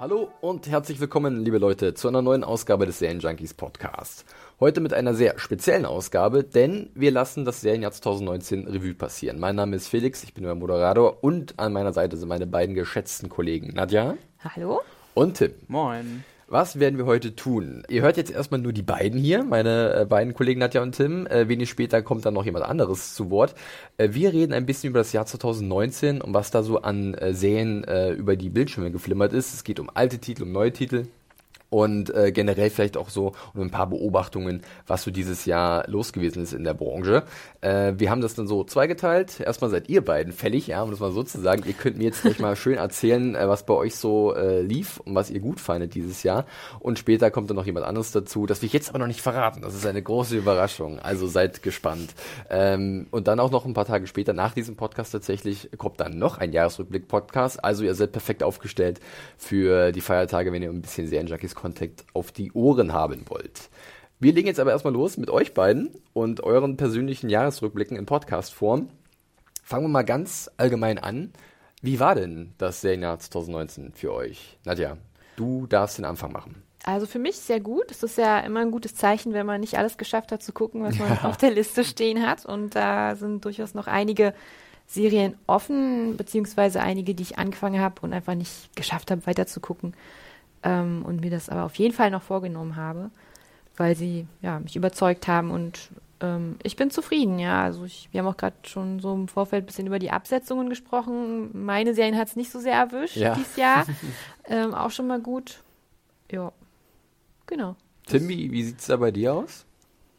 Hallo und herzlich willkommen, liebe Leute, zu einer neuen Ausgabe des Serienjunkies Podcast. Heute mit einer sehr speziellen Ausgabe, denn wir lassen das Serienjahr 2019 Revue passieren. Mein Name ist Felix, ich bin euer Moderator und an meiner Seite sind meine beiden geschätzten Kollegen Nadja. Hallo. Und Tim. Moin. Was werden wir heute tun? Ihr hört jetzt erstmal nur die beiden hier, meine äh, beiden Kollegen Nadja und Tim. Äh, wenig später kommt dann noch jemand anderes zu Wort. Äh, wir reden ein bisschen über das Jahr 2019 und was da so an äh, Serien äh, über die Bildschirme geflimmert ist. Es geht um alte Titel, um neue Titel und äh, generell vielleicht auch so um ein paar Beobachtungen, was so dieses Jahr los gewesen ist in der Branche. Äh, wir haben das dann so zweigeteilt. Erstmal seid ihr beiden fällig, ja, um das mal so zu sagen. Ihr könnt mir jetzt gleich mal schön erzählen, äh, was bei euch so äh, lief und was ihr gut fandet dieses Jahr. Und später kommt dann noch jemand anderes dazu. Das will ich jetzt aber noch nicht verraten. Das ist eine große Überraschung. Also seid gespannt. Ähm, und dann auch noch ein paar Tage später, nach diesem Podcast tatsächlich, kommt dann noch ein Jahresrückblick-Podcast. Also ihr seid perfekt aufgestellt für die Feiertage, wenn ihr ein bisschen Serienjunkies Kontakt auf die Ohren haben wollt. Wir legen jetzt aber erstmal los mit euch beiden und euren persönlichen Jahresrückblicken in Podcast-Form. Fangen wir mal ganz allgemein an. Wie war denn das Serienjahr 2019 für euch? Nadja, du darfst den Anfang machen. Also für mich sehr gut. Es ist ja immer ein gutes Zeichen, wenn man nicht alles geschafft hat zu gucken, was man ja. auf der Liste stehen hat. Und da sind durchaus noch einige Serien offen, beziehungsweise einige, die ich angefangen habe und einfach nicht geschafft habe, weiter zu gucken ähm, und mir das aber auf jeden Fall noch vorgenommen habe, weil sie ja, mich überzeugt haben und ähm, ich bin zufrieden, ja. Also ich, wir haben auch gerade schon so im Vorfeld ein bisschen über die Absetzungen gesprochen. Meine Serien hat es nicht so sehr erwischt ja. dieses Jahr. ähm, auch schon mal gut. Ja, genau. Tim, wie, wie sieht es da bei dir aus?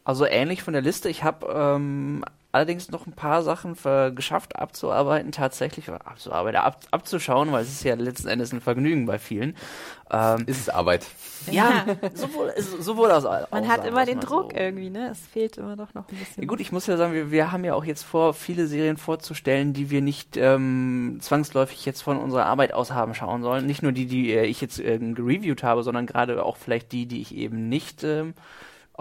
Also ähnlich von der Liste. Ich habe ähm, allerdings noch ein paar Sachen geschafft abzuarbeiten, tatsächlich abzuarbeiten, ab, abzuschauen, weil es ist ja letzten Endes ein Vergnügen bei vielen. Ähm, ist es Arbeit? Ja, sowohl, sowohl aus. Man hat immer den Druck so. irgendwie, ne? Es fehlt immer doch noch ein bisschen. Ja, gut, ich muss ja sagen, wir, wir haben ja auch jetzt vor, viele Serien vorzustellen, die wir nicht ähm, zwangsläufig jetzt von unserer Arbeit aus haben schauen sollen. Nicht nur die, die äh, ich jetzt äh, gereviewt habe, sondern gerade auch vielleicht die, die ich eben nicht ähm,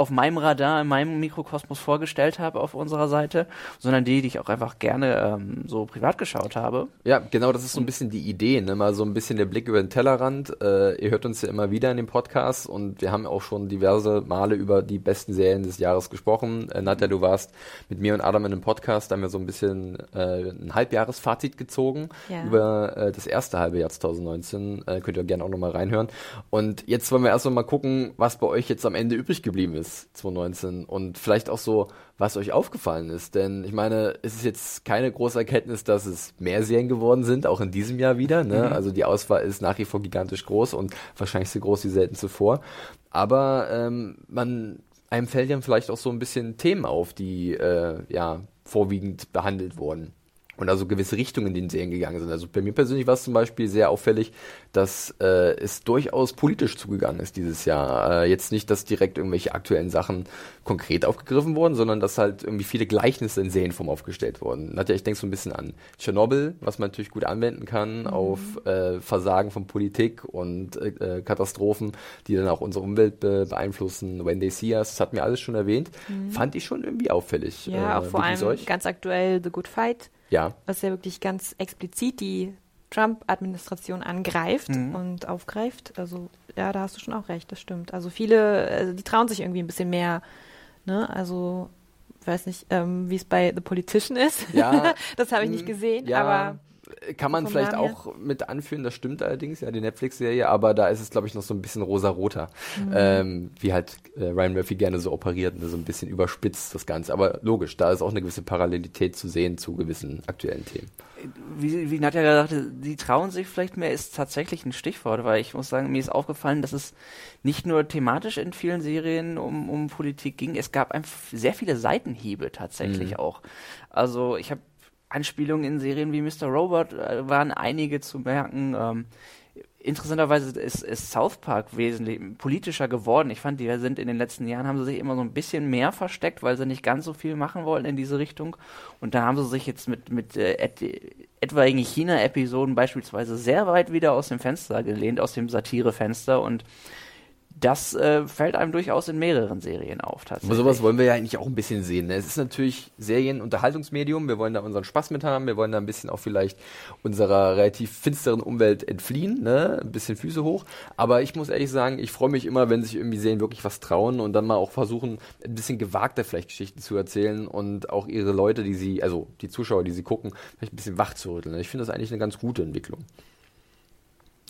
auf meinem Radar, in meinem Mikrokosmos vorgestellt habe auf unserer Seite, sondern die, die ich auch einfach gerne ähm, so privat geschaut habe. Ja, genau, das ist so ein bisschen die Idee, ne? mal so ein bisschen der Blick über den Tellerrand. Äh, ihr hört uns ja immer wieder in dem Podcast und wir haben auch schon diverse Male über die besten Serien des Jahres gesprochen. Äh, Nadja, du warst mit mir und Adam in einem Podcast, da haben wir so ein bisschen äh, ein Halbjahresfazit gezogen ja. über äh, das erste halbe Jahr 2019. Äh, könnt ihr gerne auch nochmal reinhören. Und jetzt wollen wir erst mal gucken, was bei euch jetzt am Ende übrig geblieben ist ist 2019 und vielleicht auch so, was euch aufgefallen ist. Denn ich meine, es ist jetzt keine große Erkenntnis, dass es mehr Serien geworden sind, auch in diesem Jahr wieder. Ne? Mhm. Also die Auswahl ist nach wie vor gigantisch groß und wahrscheinlich so groß wie selten zuvor. Aber ähm, man, einem fällt ja vielleicht auch so ein bisschen Themen auf, die äh, ja vorwiegend behandelt wurden und also gewisse Richtungen in den Serien gegangen sind. Also bei mir persönlich war es zum Beispiel sehr auffällig, dass äh, es durchaus politisch zugegangen ist dieses Jahr. Äh, jetzt nicht, dass direkt irgendwelche aktuellen Sachen konkret aufgegriffen wurden, sondern dass halt irgendwie viele Gleichnisse in Serienform aufgestellt wurden. Nadja, ich denke so ein bisschen an Tschernobyl, was man natürlich gut anwenden kann mhm. auf äh, Versagen von Politik und äh, Katastrophen, die dann auch unsere Umwelt be beeinflussen. When They See Us, das hat mir alles schon erwähnt. Mhm. Fand ich schon irgendwie auffällig. Ja, auch äh, vor allem euch? ganz aktuell The Good Fight ja. Was ja wirklich ganz explizit die Trump-Administration angreift mhm. und aufgreift. Also ja, da hast du schon auch recht, das stimmt. Also viele, also die trauen sich irgendwie ein bisschen mehr. Ne? Also weiß nicht, ähm, wie es bei The Politician ist. Ja. das habe ich nicht gesehen, ja. aber kann man vielleicht auch mit anführen, das stimmt allerdings, ja, die Netflix-Serie, aber da ist es, glaube ich, noch so ein bisschen rosa-roter, mhm. ähm, wie halt äh, Ryan Murphy gerne so operiert, ne, so ein bisschen überspitzt das Ganze. Aber logisch, da ist auch eine gewisse Parallelität zu sehen zu gewissen aktuellen Themen. Wie, wie Nadja gerade sagte, die trauen sich vielleicht mehr, ist tatsächlich ein Stichwort, weil ich muss sagen, mir ist aufgefallen, dass es nicht nur thematisch in vielen Serien um, um Politik ging, es gab einfach sehr viele Seitenhiebe tatsächlich mhm. auch. Also ich habe Anspielungen in Serien wie Mr. Robot äh, waren einige zu merken. Ähm, interessanterweise ist, ist South Park wesentlich politischer geworden. Ich fand, die sind in den letzten Jahren, haben sie sich immer so ein bisschen mehr versteckt, weil sie nicht ganz so viel machen wollten in diese Richtung. Und da haben sie sich jetzt mit, mit äh, et, etwaigen China-Episoden beispielsweise sehr weit wieder aus dem Fenster gelehnt, aus dem Satire-Fenster und das äh, fällt einem durchaus in mehreren Serien auf. Aber sowas wollen wir ja eigentlich auch ein bisschen sehen. Ne? Es ist natürlich Serienunterhaltungsmedium. Wir wollen da unseren Spaß mit haben. Wir wollen da ein bisschen auch vielleicht unserer relativ finsteren Umwelt entfliehen. Ne? Ein bisschen Füße hoch. Aber ich muss ehrlich sagen, ich freue mich immer, wenn sich irgendwie Serien wirklich was trauen und dann mal auch versuchen, ein bisschen gewagter vielleicht Geschichten zu erzählen und auch ihre Leute, die sie, also die Zuschauer, die sie gucken, vielleicht ein bisschen wach zu rütteln. Ich finde das eigentlich eine ganz gute Entwicklung.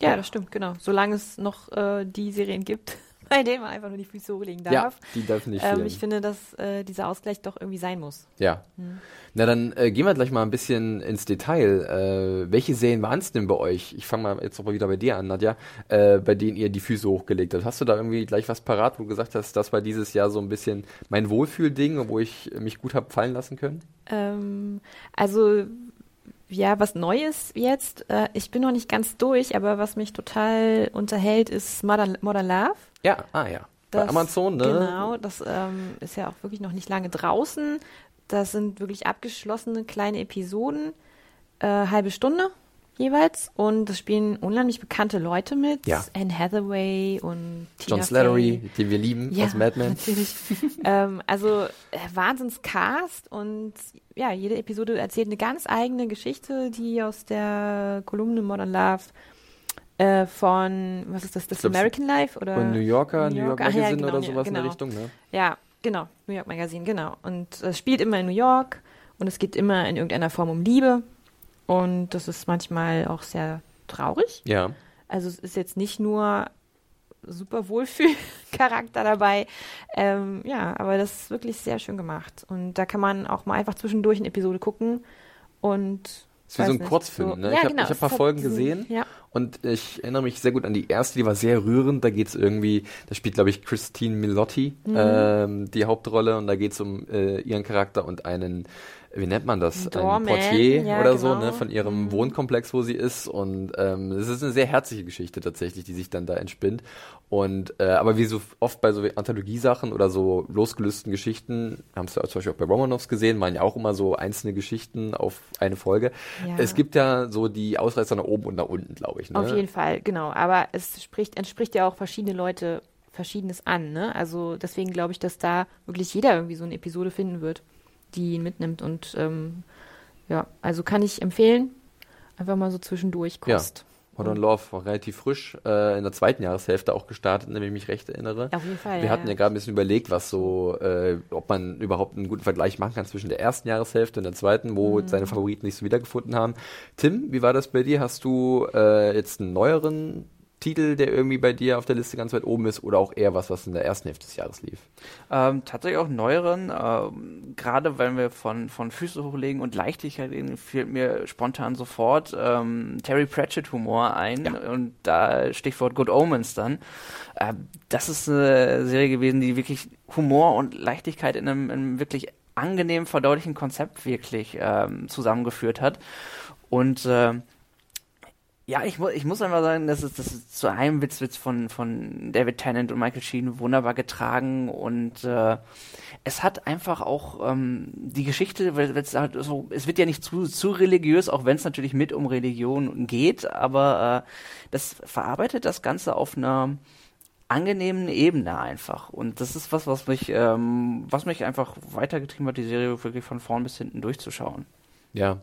Ja, das stimmt, genau. Solange es noch äh, die Serien gibt, bei denen man einfach nur die Füße hochlegen darf. Ja, die dürfen nicht ähm, Ich finde, dass äh, dieser Ausgleich doch irgendwie sein muss. Ja. Hm. Na, dann äh, gehen wir gleich mal ein bisschen ins Detail. Äh, welche Serien waren es denn bei euch? Ich fange mal jetzt aber wieder bei dir an, Nadja, äh, bei denen ihr die Füße hochgelegt habt. Hast du da irgendwie gleich was parat, wo du gesagt hast, das war dieses Jahr so ein bisschen mein Wohlfühlding, wo ich mich gut habe fallen lassen können? Ähm, also ja, was Neues jetzt. Äh, ich bin noch nicht ganz durch, aber was mich total unterhält, ist Modern, Modern Love. Ja, ah ja. Das, Bei Amazon, ne? Genau, das ähm, ist ja auch wirklich noch nicht lange draußen. Das sind wirklich abgeschlossene kleine Episoden, äh, halbe Stunde jeweils. Und es spielen unheimlich bekannte Leute mit. Ja. Anne Hathaway und Tina John Slattery, den wir lieben ja, aus Mad Men. Natürlich. ähm, also äh, Wahnsinnscast und ja, jede Episode erzählt eine ganz eigene Geschichte, die aus der Kolumne Modern Love äh, von, was ist das, das American Life oder? Von New Yorker, New, New York Magazine ja, genau, oder sowas genau. in der Richtung, ne? Ja, genau, New York Magazine, genau. Und es spielt immer in New York und es geht immer in irgendeiner Form um Liebe und das ist manchmal auch sehr traurig. Ja. Also es ist jetzt nicht nur super Wohlfühlcharakter dabei. Ähm, ja, aber das ist wirklich sehr schön gemacht. Und da kann man auch mal einfach zwischendurch eine Episode gucken und ist wie so ein nicht, Kurzfilm, so, ne? Ja, ich habe genau, hab ein paar Folgen gesehen ja. und ich erinnere mich sehr gut an die erste, die war sehr rührend. Da geht es irgendwie, da spielt, glaube ich, Christine Milotti mhm. ähm, die Hauptrolle und da geht es um äh, ihren Charakter und einen wie nennt man das, Doorman, ein Portier ja, oder genau. so, ne, von ihrem mhm. Wohnkomplex, wo sie ist. Und ähm, es ist eine sehr herzliche Geschichte tatsächlich, die sich dann da entspinnt. Und äh, aber wie so oft bei so Anthologiesachen oder so losgelösten Geschichten, haben es ja zum Beispiel auch bei Romanovs gesehen, waren ja auch immer so einzelne Geschichten auf eine Folge. Ja. Es gibt ja so die Ausreißer nach oben und nach unten, glaube ich. Ne? Auf jeden Fall, genau. Aber es spricht, entspricht ja auch verschiedene Leute Verschiedenes an. Ne? Also deswegen glaube ich, dass da wirklich jeder irgendwie so eine Episode finden wird die ihn mitnimmt. Und ähm, ja, also kann ich empfehlen. Einfach mal so zwischendurch Kost. Ja. Modern Love war relativ frisch, äh, in der zweiten Jahreshälfte auch gestartet, wenn ich mich recht erinnere. Auf jeden Fall. Wir ja, hatten ja, gerade ein bisschen überlegt, was so, äh, ob man überhaupt einen guten Vergleich machen kann zwischen der ersten Jahreshälfte und der zweiten, wo mhm. seine Favoriten nicht so wiedergefunden haben. Tim, wie war das bei dir? Hast du äh, jetzt einen neueren Titel, der irgendwie bei dir auf der Liste ganz weit oben ist oder auch eher was, was in der ersten Hälfte des Jahres lief? Ähm, tatsächlich auch neueren. Ähm, Gerade wenn wir von, von Füße hochlegen und Leichtigkeit reden, fällt mir spontan sofort ähm, Terry Pratchett Humor ein ja. und da Stichwort Good Omens dann. Äh, das ist eine Serie gewesen, die wirklich Humor und Leichtigkeit in einem, in einem wirklich angenehm verdaulichen Konzept wirklich ähm, zusammengeführt hat. Und äh, ja, ich, mu ich muss einfach sagen, das ist, das ist zu einem Witz, Witz von, von David Tennant und Michael Sheen wunderbar getragen und äh, es hat einfach auch ähm, die Geschichte, weil es halt so, es wird ja nicht zu, zu religiös, auch wenn es natürlich mit um Religion geht, aber äh, das verarbeitet das Ganze auf einer angenehmen Ebene einfach. Und das ist was, was mich, ähm, was mich einfach weitergetrieben hat, die Serie wirklich von vorn bis hinten durchzuschauen. Ja,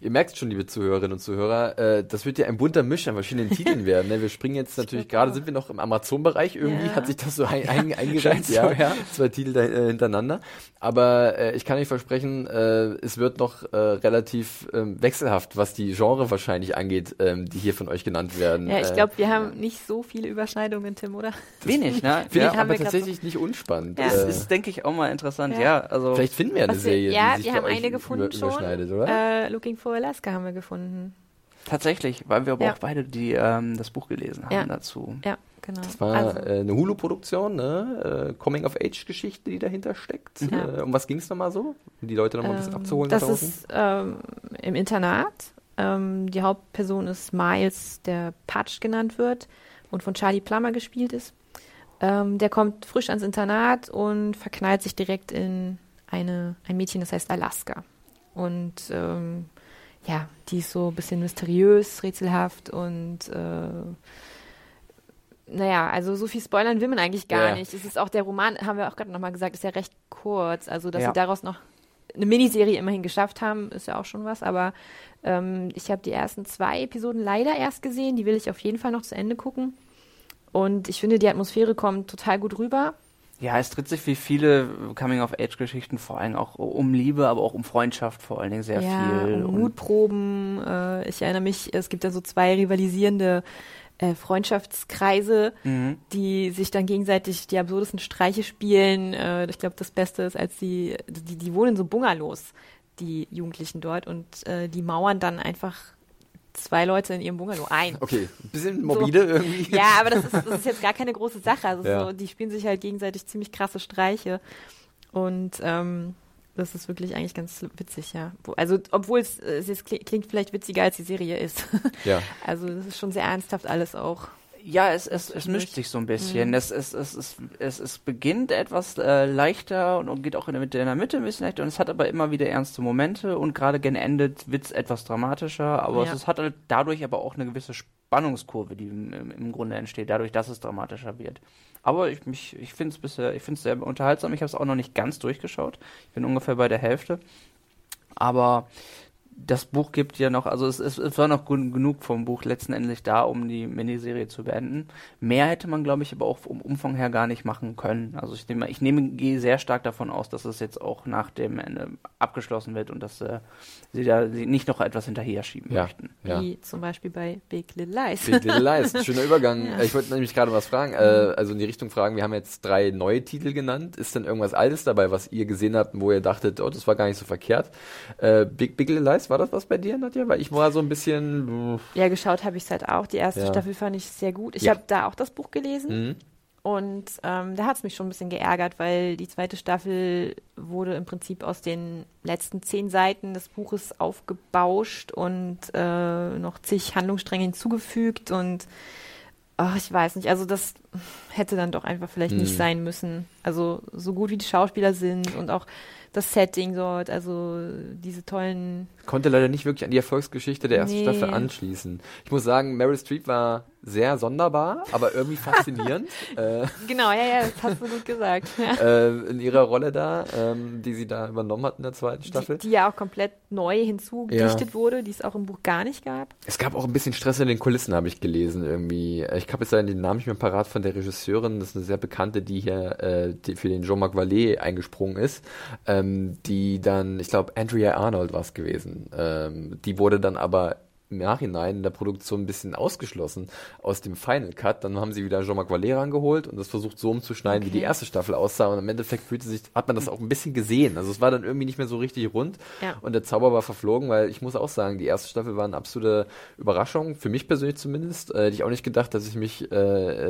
Ihr merkt schon, liebe Zuhörerinnen und Zuhörer, äh, das wird ja ein bunter Misch an verschiedenen Titeln werden. Ne? Wir springen jetzt natürlich gerade, sind wir noch im Amazon-Bereich irgendwie, ja. hat sich das so ein, ein, eingereiht, ja, ja. Zwei Titel da, äh, hintereinander. Aber äh, ich kann euch versprechen, äh, es wird noch äh, relativ ähm, wechselhaft, was die Genre wahrscheinlich angeht, ähm, die hier von euch genannt werden. Ja, ich glaube, wir haben nicht so viele Überschneidungen, Tim, oder? Wenig, ne? Finde ich aber tatsächlich so. nicht unspannend. Ja. Das ist, denke ich, auch mal interessant, ja. also Vielleicht finden wir eine was Serie, wir, ja, die sich wir haben euch eine gefunden über, überschneidet, schon. oder? Looking for Alaska haben wir gefunden. Tatsächlich, weil wir aber Ja. auch beide die, ähm, das Buch gelesen haben Ja. dazu. Ja, genau. Das war also, äh, eine Hulu-Produktion, ne? Äh, Coming-of-Age-Geschichte, die dahinter steckt. Ja. Äh, um was ging es nochmal so? Um die Leute nochmal ein bisschen ähm, abzuholen. da Das ist ähm, im Internat. Ähm, die Hauptperson ist Miles, der Patch genannt wird und von Charlie Plummer gespielt ist. Ähm, der kommt frisch ans Internat und verknallt sich direkt in eine, ein Mädchen, das heißt Alaska. Und ähm, ja, die ist so ein bisschen mysteriös, rätselhaft und äh, naja, also so viel spoilern will man eigentlich gar Ja. nicht. Es ist auch der Roman, haben wir auch gerade nochmal gesagt, ist ja recht kurz. Also, dass Ja. sie daraus noch eine Miniserie immerhin geschafft haben, ist ja auch schon was. Aber ähm, ich habe die ersten zwei Episoden leider erst gesehen. Die will ich auf jeden Fall noch zu Ende gucken. Und ich finde, die Atmosphäre kommt total gut rüber. Ja, es dreht sich wie viele Coming-of-Age-Geschichten vor allem auch um Liebe, aber auch um Freundschaft vor allen Dingen sehr ja, viel. um Mutproben. Äh, ich erinnere mich, es gibt da so zwei rivalisierende äh, Freundschaftskreise, Mhm. die sich dann gegenseitig die absurdesten Streiche spielen. Äh, ich glaube, das Beste ist, als die, die, die wohnen so Bungalows, die Jugendlichen dort, und äh, die mauern dann einfach zwei Leute in ihrem Bungalow ein. Okay, ein bisschen morbide irgendwie. Ja, aber das ist, das ist jetzt gar keine große Sache. Also Ja. so, die spielen sich halt gegenseitig ziemlich krasse Streiche. Und ähm, das ist wirklich eigentlich ganz witzig, ja. Also, obwohl es, es klingt vielleicht witziger, als die Serie ist. Ja. Also, das ist schon sehr ernsthaft alles auch. Ja, es, es, es mischt sich so ein bisschen. Es, es, es, es, es, es beginnt etwas äh, leichter und, und geht auch in der, Mitte, in der Mitte ein bisschen leichter und es hat aber immer wieder ernste Momente und gerade gen Ende wird es etwas dramatischer, aber Ja. es, es hat halt dadurch aber auch eine gewisse Spannungskurve, die im, im, im Grunde entsteht, dadurch, dass es dramatischer wird. Aber ich, mich, ich finde es bisher, ich finde es sehr unterhaltsam. Ich habe es auch noch nicht ganz durchgeschaut. Ich bin ungefähr bei der Hälfte. Aber das Buch gibt ja noch, also es, es, es war noch genug vom Buch letztendlich da, um die Miniserie zu beenden. Mehr hätte man, glaube ich, aber auch vom Umfang her gar nicht machen können. Also ich nehme, ich nehme, gehe sehr stark davon aus, dass es jetzt auch nach dem Ende abgeschlossen wird und dass äh, sie da sie nicht noch etwas hinterher schieben Ja. möchten. Ja. Wie zum Beispiel bei Big Little Lies. Big Little Lies, schöner Übergang. Ja. Ich wollte nämlich gerade was fragen, äh, also in die Richtung fragen, wir haben jetzt drei neue Titel genannt. Ist denn irgendwas Altes dabei, was ihr gesehen habt, wo ihr dachtet, oh, das war gar nicht so verkehrt? Äh, Big, Big Little Lies, war das was bei dir, Nadja? Weil ich war so ein bisschen... ja, geschaut habe ich es halt auch. Die erste Ja. Staffel fand ich sehr gut. Ich Ja. habe da auch das Buch gelesen. Mhm. Und ähm, da hat es mich schon ein bisschen geärgert, weil die zweite Staffel wurde im Prinzip aus den letzten zehn Seiten des Buches aufgebauscht und äh, noch zig Handlungsstränge hinzugefügt und ach, ich weiß nicht, also das hätte dann doch einfach vielleicht nicht Hm. sein müssen. Also so gut wie die Schauspieler sind und auch das Setting dort, also diese tollen Konnte leider nicht wirklich an die Erfolgsgeschichte der ersten Nee. Staffel anschließen. Ich muss sagen, Meryl Streep war sehr sonderbar, aber irgendwie faszinierend äh, Genau, ja, ja, das hast du gut gesagt. Ja. äh, in ihrer Rolle da, ähm, die sie da übernommen hat in der zweiten Staffel. Die, die ja auch komplett neu hinzugedichtet wurde, die es auch im Buch gar nicht gab. Es gab auch ein bisschen Stress in den Kulissen, habe ich gelesen irgendwie. Ich habe jetzt den Namen nicht mehr parat von der Regisseurin. Das ist eine sehr bekannte, die hier äh, die für den Jean-Marc Vallée eingesprungen ist. Ähm, die dann, ich glaube, Andrea Arnold war es gewesen. Ähm, die wurde dann aber im Nachhinein in der Produktion ein bisschen ausgeschlossen aus dem Final Cut. Dann haben sie wieder Jean-Marc Vallée rangeholt und das versucht so umzuschneiden, wie Okay. die erste Staffel aussah. Und im Endeffekt fühlte sich, hat man das auch ein bisschen gesehen. Also es war dann irgendwie nicht mehr so richtig rund. Ja. Und der Zauber war verflogen, weil ich muss auch sagen, die erste Staffel war eine absolute Überraschung, für mich persönlich zumindest. Äh, hätte ich auch nicht gedacht, dass ich mich äh,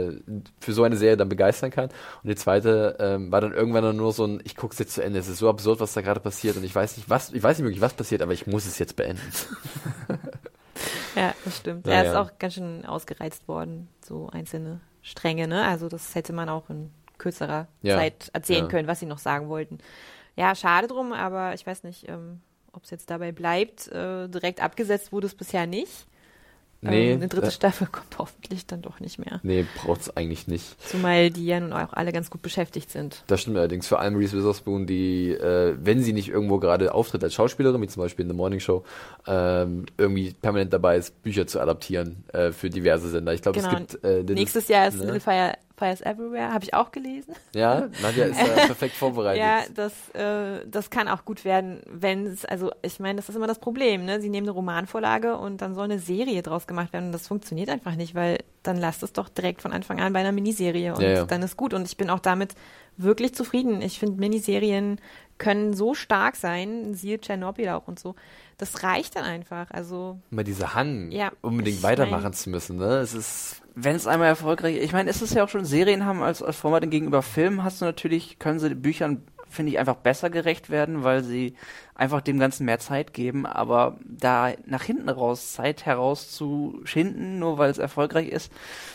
äh, für so eine Serie dann begeistern kann. Und die zweite ähm, war dann irgendwann dann nur so ein, ich gucke es jetzt zu Ende. Es ist so absurd, was da gerade passiert. Und ich weiß nicht, was, ich weiß nicht wirklich, was passiert, aber ich muss es jetzt beenden. Ja, das stimmt. Ja, er ist auch ganz schön ausgereizt worden, so einzelne Stränge, ne? Also das hätte man auch in kürzerer Ja, Zeit erzählen ja. können, was sie noch sagen wollten. Ja, schade drum, aber ich weiß nicht, ähm, ob es jetzt dabei bleibt. Äh, direkt abgesetzt wurde es bisher nicht. Nee, ähm, eine dritte äh, Staffel kommt hoffentlich dann doch nicht mehr. Nee, braucht's eigentlich nicht. Zumal die ja nun auch alle ganz gut beschäftigt sind. Das stimmt allerdings. Vor allem Reese Witherspoon, die, äh, wenn sie nicht irgendwo gerade auftritt als Schauspielerin, wie zum Beispiel in The Morning Show, ähm, irgendwie permanent dabei ist, Bücher zu adaptieren äh, für diverse Sender. Ich glaube, Genau. es gibt äh, Nächstes Jahr ist ne? Little Fire, Fires Everywhere, habe ich auch gelesen. Ja, Nadja ist äh, perfekt vorbereitet. Ja, das, äh, das kann auch gut werden, wenn es, also ich meine, das ist immer das Problem, ne? Sie nehmen eine Romanvorlage und dann soll eine Serie draus gemacht werden und das funktioniert einfach nicht, weil dann lasst es doch direkt von Anfang an bei einer Miniserie und Ja, ja. dann ist gut und ich bin auch damit wirklich zufrieden. Ich finde, Miniserien können so stark sein, siehe Tschernobyl auch und so. Das reicht dann einfach, also Immer dieser Hang, Ja, unbedingt weitermachen mein- zu müssen. Ne? Es ist wenn es einmal erfolgreich, ich meine, ist es ja auch schon, Serien haben als, als Format gegenüber Filmen hast du natürlich, können sie Büchern, finde ich, einfach besser gerecht werden, weil sie einfach dem Ganzen mehr Zeit geben, aber da nach hinten raus Zeit herauszuschinden, nur weil es erfolgreich ist,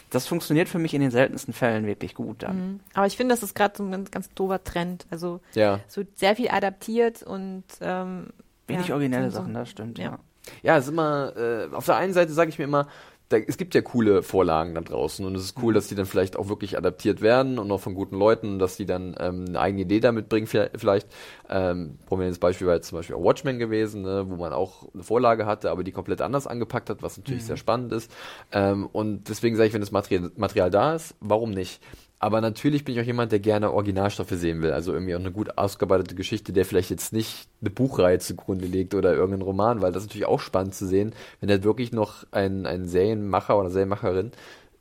das funktioniert für mich in den seltensten Fällen wirklich gut dann. Mhm. Aber ich finde, das ist gerade so ein ganz, ganz doofer Trend. Also Ja. es wird sehr viel adaptiert und ähm, Wenig ja, originelle so- Sachen, das stimmt, ja. Ja. Ja, es ist immer, äh, auf der einen Seite sage ich mir immer, da, es gibt ja coole Vorlagen da draußen und es ist cool, dass die dann vielleicht auch wirklich adaptiert werden und auch von guten Leuten, dass die dann ähm, eine eigene Idee damit bringen vi- vielleicht. Ähm, prominentes Beispiel war jetzt zum Beispiel auch Watchmen gewesen, ne, wo man auch eine Vorlage hatte, aber die komplett anders angepackt hat, was natürlich sehr spannend ist. Ähm, und deswegen sage ich, wenn das Material, Material da ist, warum nicht? Aber natürlich bin ich auch jemand, der gerne Originalstoffe sehen will. Also irgendwie auch eine gut ausgearbeitete Geschichte, der vielleicht jetzt nicht eine Buchreihe zugrunde legt oder irgendeinen Roman, weil das ist natürlich auch spannend zu sehen, wenn da wirklich noch ein, ein Serienmacher oder Serienmacherin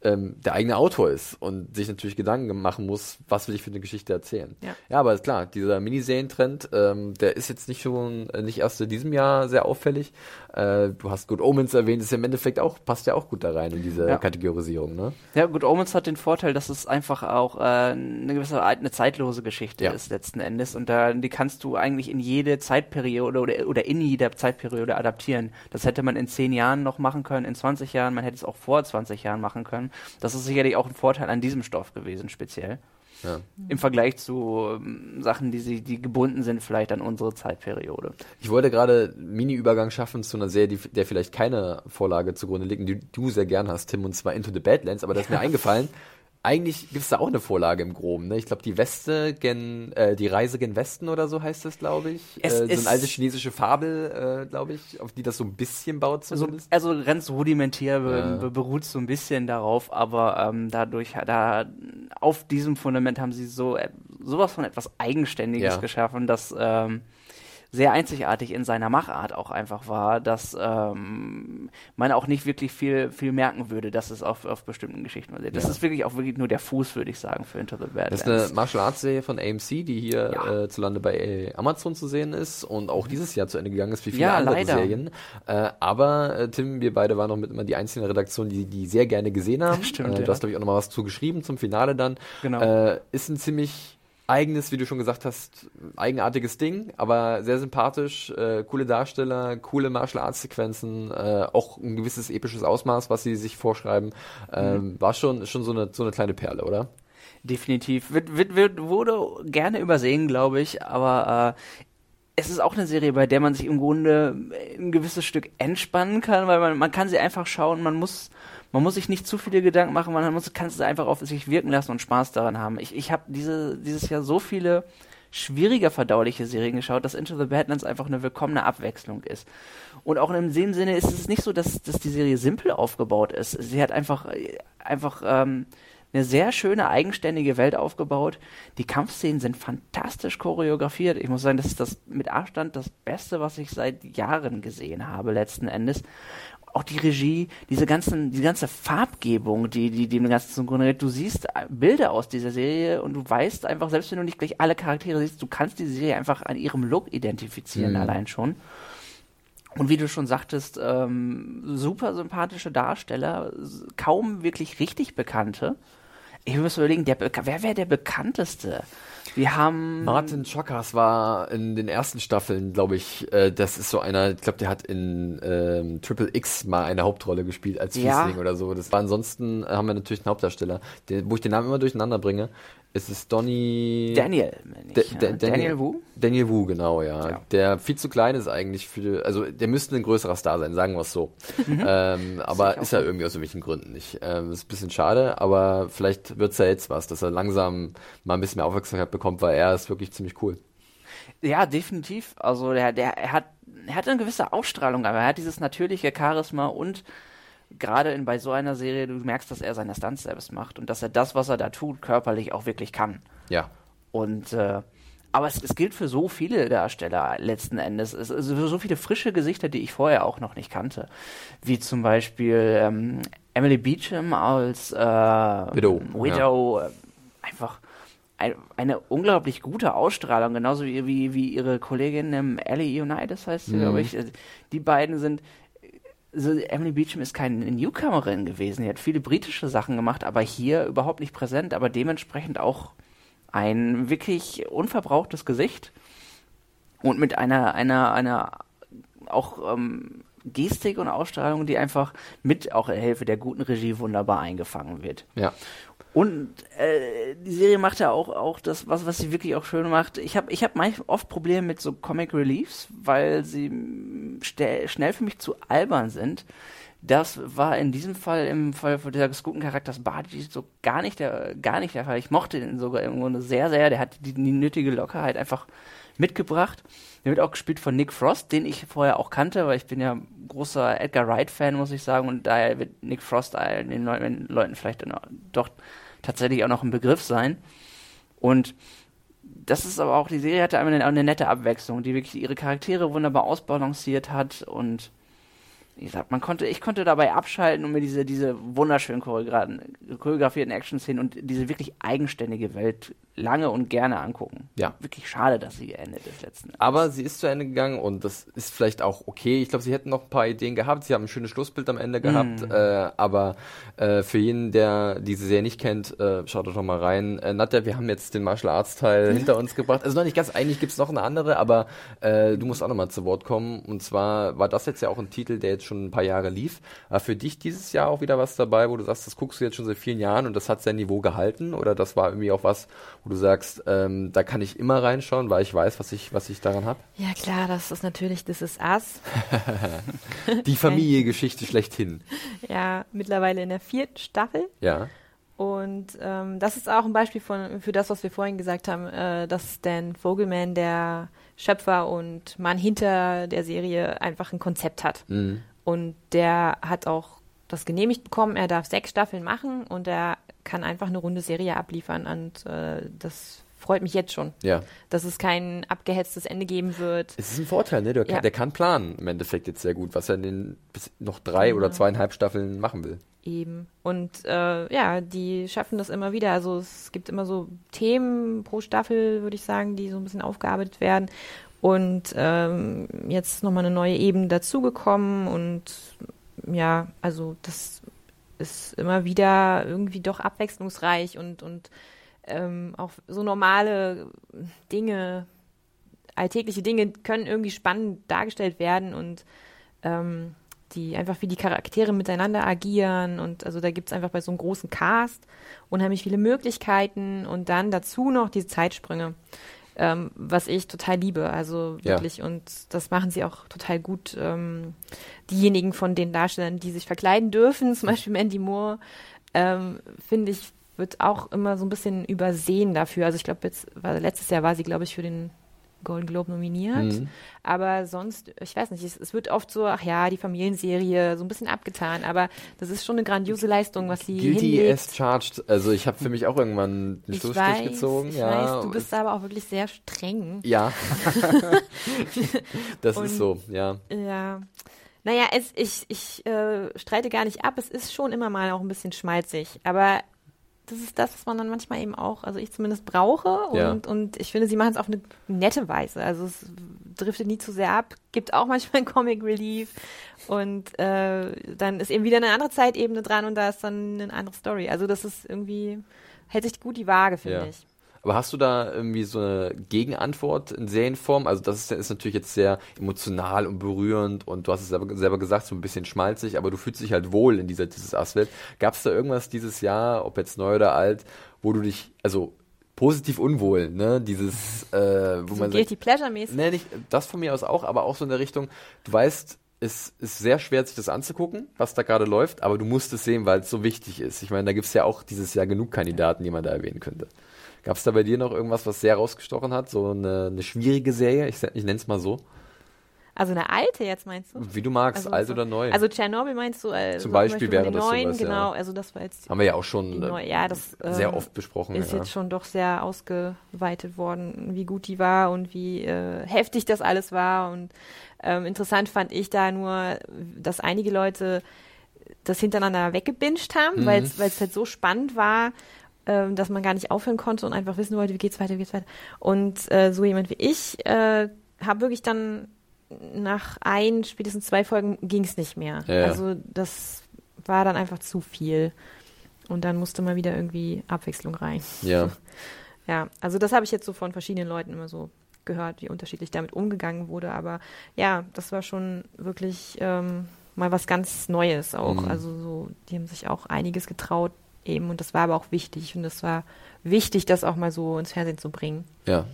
ähm, der eigene Autor ist und sich natürlich Gedanken machen muss, was will ich für eine Geschichte erzählen. Ja. aber ist klar, dieser Miniserientrend, ähm, der ist jetzt nicht schon, äh, nicht erst in diesem Jahr sehr auffällig. Äh, du hast Good Omens erwähnt, ist ja im Endeffekt auch, passt ja auch gut da rein in diese Ja. Kategorisierung, ne? Ja, Good Omens hat den Vorteil, dass es einfach auch äh, eine gewisse eine zeitlose Geschichte Ja. ist letzten Endes und da die kannst du eigentlich in jede Zeitperiode oder, oder in jeder Zeitperiode adaptieren. Das hätte man in zehn Jahren noch machen können, in 20 Jahren, man hätte es auch vor 20 Jahren machen können. Das ist sicherlich auch ein Vorteil an diesem Stoff gewesen, speziell. Ja. Im Vergleich zu ähm, Sachen, die sie, die gebunden sind vielleicht an unsere Zeitperiode. Ich wollte gerade einen Mini-Übergang schaffen zu einer Serie, die, der vielleicht keine Vorlage zugrunde liegt, die du sehr gern hast, Tim, und zwar Into the Badlands, aber das ist mir eingefallen. Eigentlich gibt es da auch eine Vorlage im Groben. Ne? Ich glaube, die Weste gen, äh, die Reise gen Westen oder so heißt es, glaube ich. Es äh, so eine alte chinesische Fabel, äh, glaube ich, auf die das so ein bisschen baut Also, zumindest. also ganz rudimentär be Ja. be beruht so ein bisschen darauf, aber ähm, dadurch, da auf diesem Fundament haben sie so äh, sowas von etwas Eigenständiges Ja. geschaffen, das ähm, sehr einzigartig in seiner Machart auch einfach war, dass ähm, man auch nicht wirklich viel viel merken würde, dass es auf, auf bestimmten Geschichten basiert. Das Ja. ist wirklich auch wirklich nur der Fuß, würde ich sagen, für Into the Badlands. Das ist eine Martial Arts Serie von AMC, die hier Ja. äh, zu Lande bei äh, Amazon zu sehen ist und auch dieses Jahr zu Ende gegangen ist, wie viele Ja, andere leider. Serien. Äh, aber äh, Tim, wir beide waren noch mit immer die einzigen Redaktionen, die die sehr gerne gesehen haben. Stimmt, äh, Du hast glaube ich auch noch mal was zu geschrieben zum Finale dann. Genau. Ist ein ziemlich eigenes, wie du schon gesagt hast, eigenartiges Ding, aber sehr sympathisch, äh, coole Darsteller, coole Martial Arts Sequenzen, äh, auch ein gewisses episches Ausmaß, was sie sich vorschreiben. Ähm, Mhm. War schon schon so eine so eine kleine Perle, oder? Definitiv. Wird, wird, wird, wurde gerne übersehen, glaube ich, aber äh, es ist auch eine Serie, bei der man sich im Grunde ein gewisses Stück entspannen kann, weil man, man kann sie einfach schauen, man muss, man muss sich nicht zu viele Gedanken machen, man muss, kann es einfach auf sich wirken lassen und Spaß daran haben. Ich, ich habe diese, dieses Jahr so viele schwieriger verdauliche Serien geschaut, dass Into the Badlands einfach eine willkommene Abwechslung ist. Und auch in dem Sinne ist es nicht so, dass, dass die Serie simpel aufgebaut ist. Sie hat einfach, einfach ähm, eine sehr schöne, eigenständige Welt aufgebaut. Die Kampfszenen sind fantastisch choreografiert. Ich muss sagen, das ist das mit Abstand das Beste, was ich seit Jahren gesehen habe, letzten Endes. Auch die Regie, diese ganzen, die ganze Farbgebung, die, die dem Ganzen synchronisiert. Du siehst Bilder aus dieser Serie und du weißt einfach, selbst wenn du nicht gleich alle Charaktere siehst, du kannst die Serie einfach an ihrem Look identifizieren, Mhm. allein schon. Und wie du schon sagtest, ähm, super sympathische Darsteller, kaum wirklich richtig bekannte. Ich muss überlegen, der, wer wäre der bekannteste? Wir haben Martin Chokas war in den ersten Staffeln, glaube ich, äh, das ist so einer, ich glaube, der hat in ähm, Triple X mal eine Hauptrolle gespielt als Ja. Fiesling oder so. Das war ansonsten äh, haben wir natürlich einen Hauptdarsteller, den, wo ich den Namen immer durcheinander bringe. Es ist Donny Daniel, ich, ja. Daniel Wu. Daniel Wu, genau, ja. Ja. Der viel zu klein ist eigentlich für, also der müsste ein größerer Star sein, sagen wir es so. Ähm, aber ist er irgendwie aus irgendwelchen Gründen nicht. Ähm, ist ein bisschen schade, aber vielleicht wird's ja jetzt was, dass er langsam mal ein bisschen mehr Aufmerksamkeit bekommt, weil er ist wirklich ziemlich cool. Ja, definitiv. Also der, der, er hat, er hat eine gewisse Ausstrahlung, aber er hat dieses natürliche Charisma und gerade in, bei so einer Serie, du merkst, dass er seine Stunts selbst macht und dass er das, was er da tut, körperlich auch wirklich kann. Ja. Und äh, aber es, es gilt für so viele Darsteller letzten Endes. Es ist für so viele frische Gesichter, die ich vorher auch noch nicht kannte. Wie zum Beispiel ähm, Emily Beecham als äh, Widow, Widow äh, einfach ein, eine unglaublich gute Ausstrahlung, genauso wie, wie, wie ihre Kollegin ähm, Ellie Unitas heißt sie, Mhm. glaube ich. Äh, Die beiden sind also Emily Beecham ist keine Newcomerin gewesen. Sie hat viele britische Sachen gemacht, aber hier überhaupt nicht präsent, aber dementsprechend auch ein wirklich unverbrauchtes Gesicht und mit einer, einer, einer auch ähm, Gestik und Ausstrahlung, die einfach mit auch Hilfe der guten Regie wunderbar eingefangen wird. Ja. Und äh, die Serie macht ja auch, auch das, was, was sie wirklich auch schön macht. Ich habe ich hab oft Probleme mit so Comic Reliefs, weil sie schnell für mich zu albern sind. Das war in diesem Fall, im Fall von des guten Charakters Barty, so gar nicht der, gar nicht der Fall. Ich mochte ihn sogar im Grunde sehr, sehr. Der hat die, die nötige Lockerheit einfach mitgebracht. Der wird auch gespielt von Nick Frost, den ich vorher auch kannte, weil ich bin ja großer Edgar Wright-Fan, muss ich sagen, und daher wird Nick Frost den Leuten vielleicht doch tatsächlich auch noch ein Begriff sein. Und das ist aber auch, die Serie hatte eine, eine nette Abwechslung, die wirklich ihre Charaktere wunderbar ausbalanciert hat und wie gesagt, man konnte, ich konnte dabei abschalten und mir diese, diese wunderschön choreografierten Action-Szenen und diese wirklich eigenständige Welt lange und gerne angucken. Ja. Wirklich schade, dass sie geendet ist letzten Endes. Aber sie ist zu Ende gegangen und das ist vielleicht auch okay. Ich glaube, sie hätten noch ein paar Ideen gehabt. Sie haben ein schönes Schlussbild am Ende gehabt. Mm. Äh, aber äh, für jeden, der diese Serie nicht kennt, äh, schaut doch mal rein. Äh, Nadja, wir haben jetzt den Martial Arts Teil hinter uns gebracht. Also noch nicht ganz, eigentlich gibt es noch eine andere, aber äh, du musst auch noch mal zu Wort kommen. Und zwar war das jetzt ja auch ein Titel, der jetzt schon ein paar Jahre lief. War für dich dieses Jahr auch wieder was dabei, wo du sagst, das guckst du jetzt schon seit vielen Jahren und das hat sein Niveau gehalten? Oder das war irgendwie auch was, wo du sagst, ähm, da kann ich immer reinschauen, weil ich weiß, was ich, was ich daran habe? Ja, klar, das ist natürlich This Is Us. Die Familiengeschichte schlechthin. Ja, mittlerweile in der vierten Staffel. Ja. Und ähm, das ist auch ein Beispiel von, für das, was wir vorhin gesagt haben, äh, dass Dan Vogelman, der Schöpfer und Mann hinter der Serie, einfach ein Konzept hat. Mhm. Und der hat auch das genehmigt bekommen. Er darf sechs Staffeln machen und er kann einfach eine runde Serie abliefern. Und äh, das freut mich jetzt schon, ja. dass es kein abgehetztes Ende geben wird. Es ist ein Vorteil, ne? Der, ja. kann, der kann planen im Endeffekt jetzt sehr gut, was er in den noch drei ja. oder zweieinhalb Staffeln machen will. Eben. Und äh, ja, die schaffen das immer wieder. Also es gibt immer so Themen pro Staffel, würde ich sagen, die so ein bisschen aufgearbeitet werden. Und ähm, jetzt nochmal eine neue Ebene dazugekommen und ja, also das ist immer wieder irgendwie doch abwechslungsreich und, und ähm, auch so normale Dinge, alltägliche Dinge können irgendwie spannend dargestellt werden und ähm, die einfach wie die Charaktere miteinander agieren und also da gibt es einfach bei so einem großen Cast unheimlich viele Möglichkeiten und dann dazu noch diese Zeitsprünge ähm, was ich total liebe. Also wirklich, ja. und das machen sie auch total gut. Ähm, diejenigen von den Darstellern, die sich verkleiden dürfen, zum Beispiel Mandy Moore, ähm, finde ich, wird auch immer so ein bisschen übersehen dafür. Also ich glaube, jetzt war letztes Jahr war sie, glaube ich, für den Golden Globe nominiert. Mhm. Aber sonst, ich weiß nicht, es, es, wird oft so, ach ja, die Familienserie, so ein bisschen abgetan. Aber das ist schon eine grandiose Leistung, was sie Guilty as charged. Also ich habe für mich auch irgendwann den Schlussstrich gezogen. Ich ja. weiß, du bist aber auch wirklich sehr streng. Ja. das Und, ist so, ja. Ja. Naja, es, ich, ich äh, streite gar nicht ab. Es ist schon immer mal auch ein bisschen schmalzig. Aber das ist das, was man dann manchmal eben auch, also ich zumindest brauche. Und, ja. und ich finde, sie machen es auf eine nette Weise. Also es driftet nie zu sehr ab, gibt auch manchmal ein Comic Relief. Und äh, dann ist eben wieder eine andere Zeitebene dran und da ist dann eine andere Story. Also das ist irgendwie, hält sich gut die Waage, finde ja. ich. Aber hast du da irgendwie so eine Gegenantwort in Serienform? Also das ist, ist, natürlich jetzt sehr emotional und berührend und du hast es selber, selber, gesagt, so ein bisschen schmalzig, aber du fühlst dich halt wohl in dieser dieses Aswelt. Gab es da irgendwas dieses Jahr, ob jetzt neu oder alt, wo du dich, also positiv unwohl, ne? Dieses, äh, wo so man Guilty Pleasure-mäßig. Nee, nicht, das von mir aus auch, aber auch so in der Richtung, du weißt, es ist sehr schwer, sich das anzugucken, was da gerade läuft, aber du musst es sehen, weil es so wichtig ist. Ich meine, da gibt es ja auch dieses Jahr genug Kandidaten, die man da erwähnen könnte. Gab es da bei dir noch irgendwas, was sehr rausgestochen hat? So eine, eine schwierige Serie? Ich, ich nenne es mal so. Also eine alte jetzt meinst du? Wie du magst, also alt so, oder neu. Also Tschernobyl meinst du? Äh, zum Beispiel, Beispiel wäre das neuen, sowas, genau. Ja. Also das war jetzt. Haben wir ja auch schon neu, ja, das, äh, sehr oft besprochen. Ist ja. jetzt schon doch sehr ausgeweitet worden, wie gut die war und wie äh, heftig das alles war. Und ähm, interessant fand ich da nur, dass einige Leute das hintereinander weggebinged haben, mhm. weil es halt so spannend war ähm, dass man gar nicht aufhören konnte und einfach wissen wollte, wie geht's weiter, wie geht's weiter. Und äh, so jemand wie ich äh, habe wirklich dann nach ein, spätestens zwei Folgen ging es nicht mehr. Ja, ja. Also das war dann einfach zu viel. Und dann musste mal wieder irgendwie Abwechslung rein. Ja. Ja, also das habe ich jetzt so von verschiedenen Leuten immer so gehört, wie unterschiedlich damit umgegangen wurde. Aber ja, das war schon wirklich ähm, mal was ganz Neues auch. Mhm. Also so, die haben sich auch einiges getraut eben und das war aber auch wichtig und das war wichtig, das auch mal so ins Fernsehen zu bringen. Ja.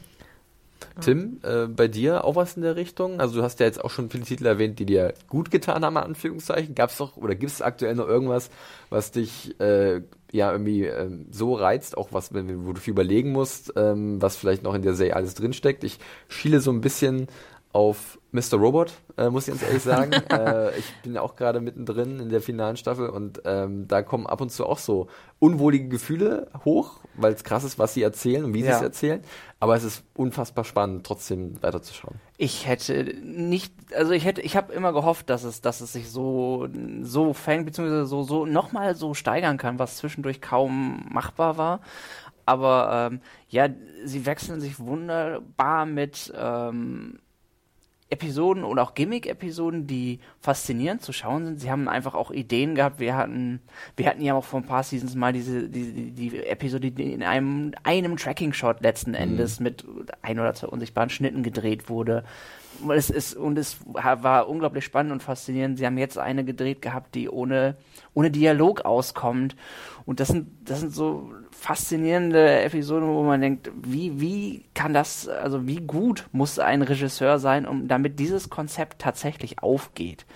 Tim, äh, bei dir auch was in der Richtung? Also du hast ja jetzt auch schon viele Titel erwähnt, die dir gut getan haben, in Anführungszeichen. Gab es doch oder gibt es aktuell noch irgendwas, was dich äh, ja irgendwie ähm, so reizt, auch was, wenn, wo du viel überlegen musst, ähm, was vielleicht noch in der Serie alles drinsteckt? Ich schiele so ein bisschen auf Mr. Robot, äh, muss ich ganz ehrlich sagen. äh, ich bin ja auch gerade mittendrin in der finalen Staffel und ähm, da kommen ab und zu auch so unwohlige Gefühle hoch, weil es krass ist, was sie erzählen und wie sie Ja. es erzählen. Aber es ist unfassbar spannend, trotzdem weiterzuschauen. Ich hätte nicht, also ich hätte, ich habe immer gehofft, dass es, dass es sich so, so fängt, beziehungsweise so, so nochmal so steigern kann, was zwischendurch kaum machbar war. Aber ähm, ja, sie wechseln sich wunderbar mit ähm, Episoden oder auch Gimmick-Episoden, die faszinierend zu schauen sind. Sie haben einfach auch Ideen gehabt. Wir hatten, wir hatten ja auch vor ein paar Seasons mal diese, die, die, Episode, die in einem, einem Tracking-Shot letzten Endes mit ein oder zwei unsichtbaren Schnitten gedreht wurde. Und Es ist, und es war unglaublich spannend und faszinierend. Sie haben jetzt eine gedreht gehabt, die ohne, ohne Dialog auskommt. Und das sind, das sind so faszinierende Episoden, wo man denkt, wie, wie kann das, also wie gut muss ein Regisseur sein, um damit dieses Konzept tatsächlich aufgeht.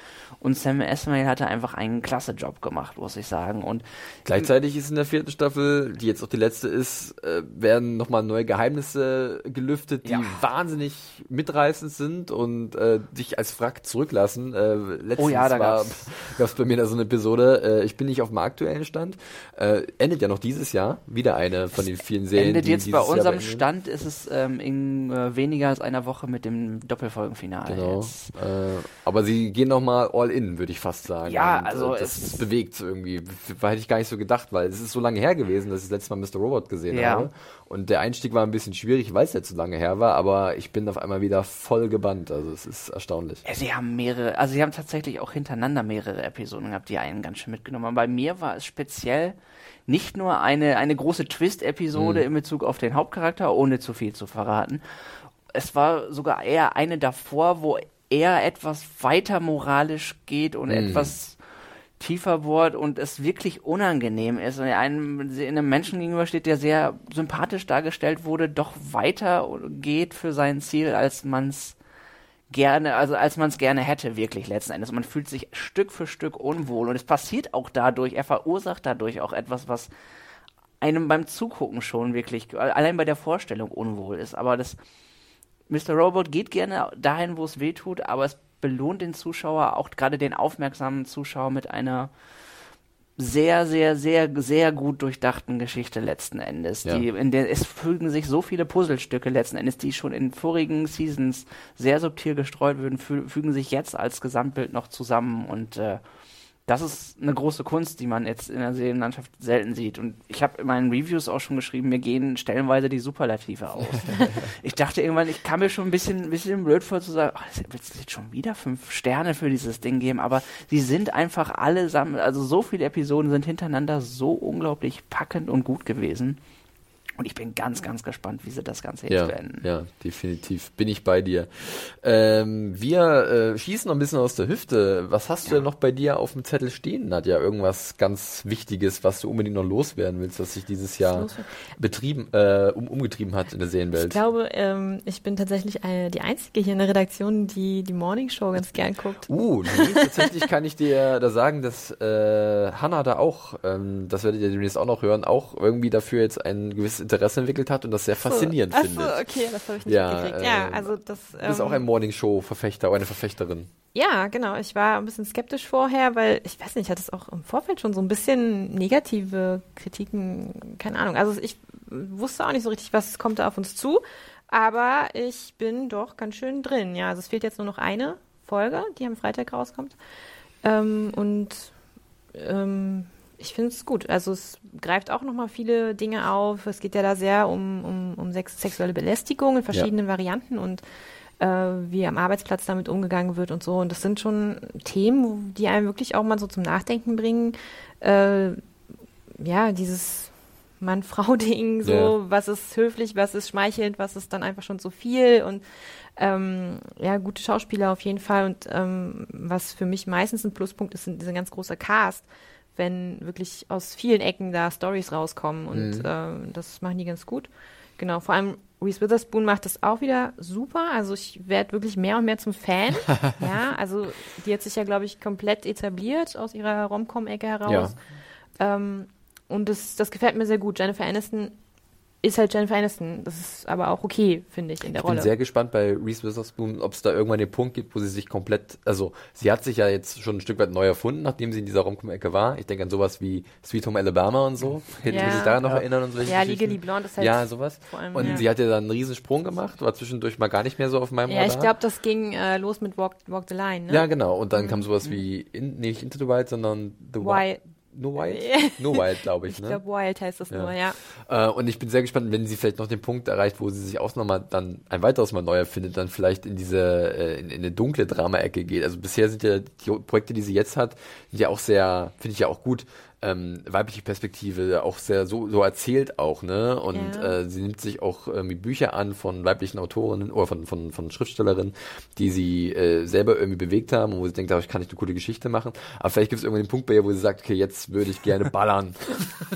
Und Sam Esmail hatte einfach einen klasse Job gemacht, muss ich sagen. Und Gleichzeitig ist in der vierten Staffel, die jetzt auch die letzte ist, äh, werden nochmal neue Geheimnisse gelüftet, die Ja. wahnsinnig mitreißend sind und äh, dich als Wrack zurücklassen. Äh, letztens Oh ja, da gab's- gab's bei mir da so eine Episode, äh, ich bin nicht auf dem aktuellen Stand, äh, endet ja noch dieses Jahr, wieder eine von den vielen Serien, endet die jetzt bei unserem. Stand ist es ähm, in äh, weniger als einer Woche mit dem Doppelfolgenfinale. Genau. Äh, aber sie gehen nochmal all in, würde ich fast sagen. Ja, Und, also äh, das, es- bewegt irgendwie. War hätte ich gar nicht so gedacht, weil es ist so lange her gewesen, dass ich das letzte Mal Mr. Robot gesehen Ja. habe. Und der Einstieg war ein bisschen schwierig, weil es jetzt so lange her war, aber ich bin auf einmal wieder voll gebannt. Also es ist erstaunlich. Ja, sie haben mehrere, also sie haben tatsächlich auch hintereinander mehrere Episoden gehabt, die einen ganz schön mitgenommen haben. Bei mir war es speziell nicht nur eine, eine große Twist-Episode in Bezug auf den Hauptcharakter, ohne zu viel zu verraten. Es war sogar eher eine davor, wo er etwas weiter moralisch geht und etwas tiefer bohrt und es wirklich unangenehm ist und einem, in einem Menschen gegenübersteht, der sehr sympathisch dargestellt wurde, doch weiter geht für sein Ziel, als man's gerne, also als man es gerne hätte, wirklich letzten Endes. Und man fühlt sich Stück für Stück unwohl. Und es passiert auch dadurch, er verursacht dadurch auch etwas, was einem beim Zugucken schon wirklich, allein bei der Vorstellung unwohl ist. Aber das Mr. Robot geht gerne dahin, wo es weh tut, aber es belohnt den Zuschauer, auch gerade den aufmerksamen Zuschauer mit einer sehr, sehr, sehr, sehr gut durchdachten Geschichte letzten Endes. Ja. Die, in der es fügen sich so viele Puzzlestücke letzten Endes, die schon in vorigen Seasons sehr subtil gestreut würden, fü fügen sich jetzt als Gesamtbild noch zusammen und äh, das ist eine große Kunst, die man jetzt in der Serienlandschaft selten sieht. Und ich habe in meinen Reviews auch schon geschrieben, mir gehen stellenweise die Superlative aus. ich dachte irgendwann, ich kam mir schon ein bisschen, ein bisschen blöd vor zu sagen, oh, willst du jetzt schon wieder fünf Sterne für dieses Ding geben? Aber sie sind einfach allesamt, also so viele Episoden sind hintereinander so unglaublich packend und gut gewesen. Und ich bin ganz, ganz gespannt, wie sie das Ganze jetzt Ja, beenden. ja, definitiv. Bin ich bei dir. Ähm, wir äh, schießen noch ein bisschen aus der Hüfte. Was hast du denn noch bei dir auf dem Zettel stehen, Nadja? Irgendwas ganz Wichtiges, was du unbedingt noch loswerden willst, was sich dieses Jahr betrieben, äh, um, umgetrieben hat in der Ich Serienwelt? glaube, ähm, ich bin tatsächlich eine, die Einzige hier in der Redaktion, die die Morning Show ganz gern guckt. Uh, nee, tatsächlich kann ich dir da sagen, dass äh, Hannah da auch, ähm, das werdet ihr demnächst auch noch hören, auch irgendwie dafür jetzt ein gewisses Interesse entwickelt hat und das sehr faszinierend Ach findet. so, okay, das habe ich nicht Ja, mitgekriegt. äh, Ja, also das. Du bist auch ähm, ein Morningshow-Verfechter oder eine Verfechterin. Ja, genau. Ich war ein bisschen skeptisch vorher, weil ich weiß nicht, ich hatte es auch im Vorfeld schon so ein bisschen negative Kritiken, keine Ahnung. Also ich wusste auch nicht so richtig, was kommt da auf uns zu, aber ich bin doch ganz schön drin. Ja, also es fehlt jetzt nur noch eine Folge, die am Freitag rauskommt. Ähm, und ähm, ich finde es gut. Also es greift auch nochmal viele Dinge auf. Es geht ja da sehr um, um, um sex sexuelle Belästigung in verschiedenen Varianten und äh, wie am Arbeitsplatz damit umgegangen wird und so. Und das sind schon Themen, die einem wirklich auch mal so zum Nachdenken bringen. Äh, ja, dieses Mann-Frau-Ding, so, Ja. was ist höflich, was ist schmeichelnd, was ist dann einfach schon zu viel und ähm, ja, gute Schauspieler auf jeden Fall. Und ähm, was für mich meistens ein Pluspunkt ist, sind diese ganz große Cast, wenn wirklich aus vielen Ecken da Stories rauskommen und Mhm. ähm, das machen die ganz gut. Genau, vor allem Reese Witherspoon macht das auch wieder super. Also ich werde wirklich mehr und mehr zum Fan. ja, also die hat sich ja, glaube ich, komplett etabliert aus ihrer Rom-Com-Ecke heraus. Ähm, und das, das gefällt mir sehr gut. Jennifer Aniston ist halt Jennifer Aniston. Das ist aber auch okay, finde ich, in der Ich bin Rolle. sehr gespannt bei Reese Witherspoon, ob es da irgendwann den Punkt gibt, wo sie sich komplett, also sie hat sich ja jetzt schon ein Stück weit neu erfunden, nachdem sie in dieser Romcom-Ecke war. Ich denke an sowas wie Sweet Home Alabama und so. Hätten Ja. Sich daran noch Ja. erinnern und solche ja? Legally Blonde ist halt Ja, sowas. vor allem. Und ja. sie hat ja dann einen riesen Sprung gemacht, war zwischendurch mal gar nicht mehr so auf meinem ja, ich Radar. glaube, das ging äh, los mit Walk, Walk the Line, ne? Ja, genau. Und dann kam sowas wie, in, nee, nicht Into the Wild, sondern The Wild. No Wild? No Wild, glaube ich, Ich ne? glaube, Wild heißt das Ja. nur, ja. Äh, und ich bin sehr gespannt, wenn sie vielleicht noch den Punkt erreicht, wo sie sich auch nochmal dann ein weiteres Mal neu erfindet, dann vielleicht in diese, äh, in, in eine dunkle Drama-Ecke geht. Also bisher sind ja die Projekte, die sie jetzt hat, sind ja auch sehr, finde ich ja auch gut, ähm, weibliche Perspektive, auch sehr so, so erzählt auch, ne? Und Ja. äh, sie nimmt sich auch irgendwie Bücher an von weiblichen Autorinnen oder von, von, von Schriftstellerinnen, die sie äh, selber irgendwie bewegt haben und wo sie denkt, dadurch kann ich eine coole Geschichte machen. Aber vielleicht gibt es irgendwann den Punkt bei ihr, wo sie sagt, okay, jetzt würde ich gerne ballern.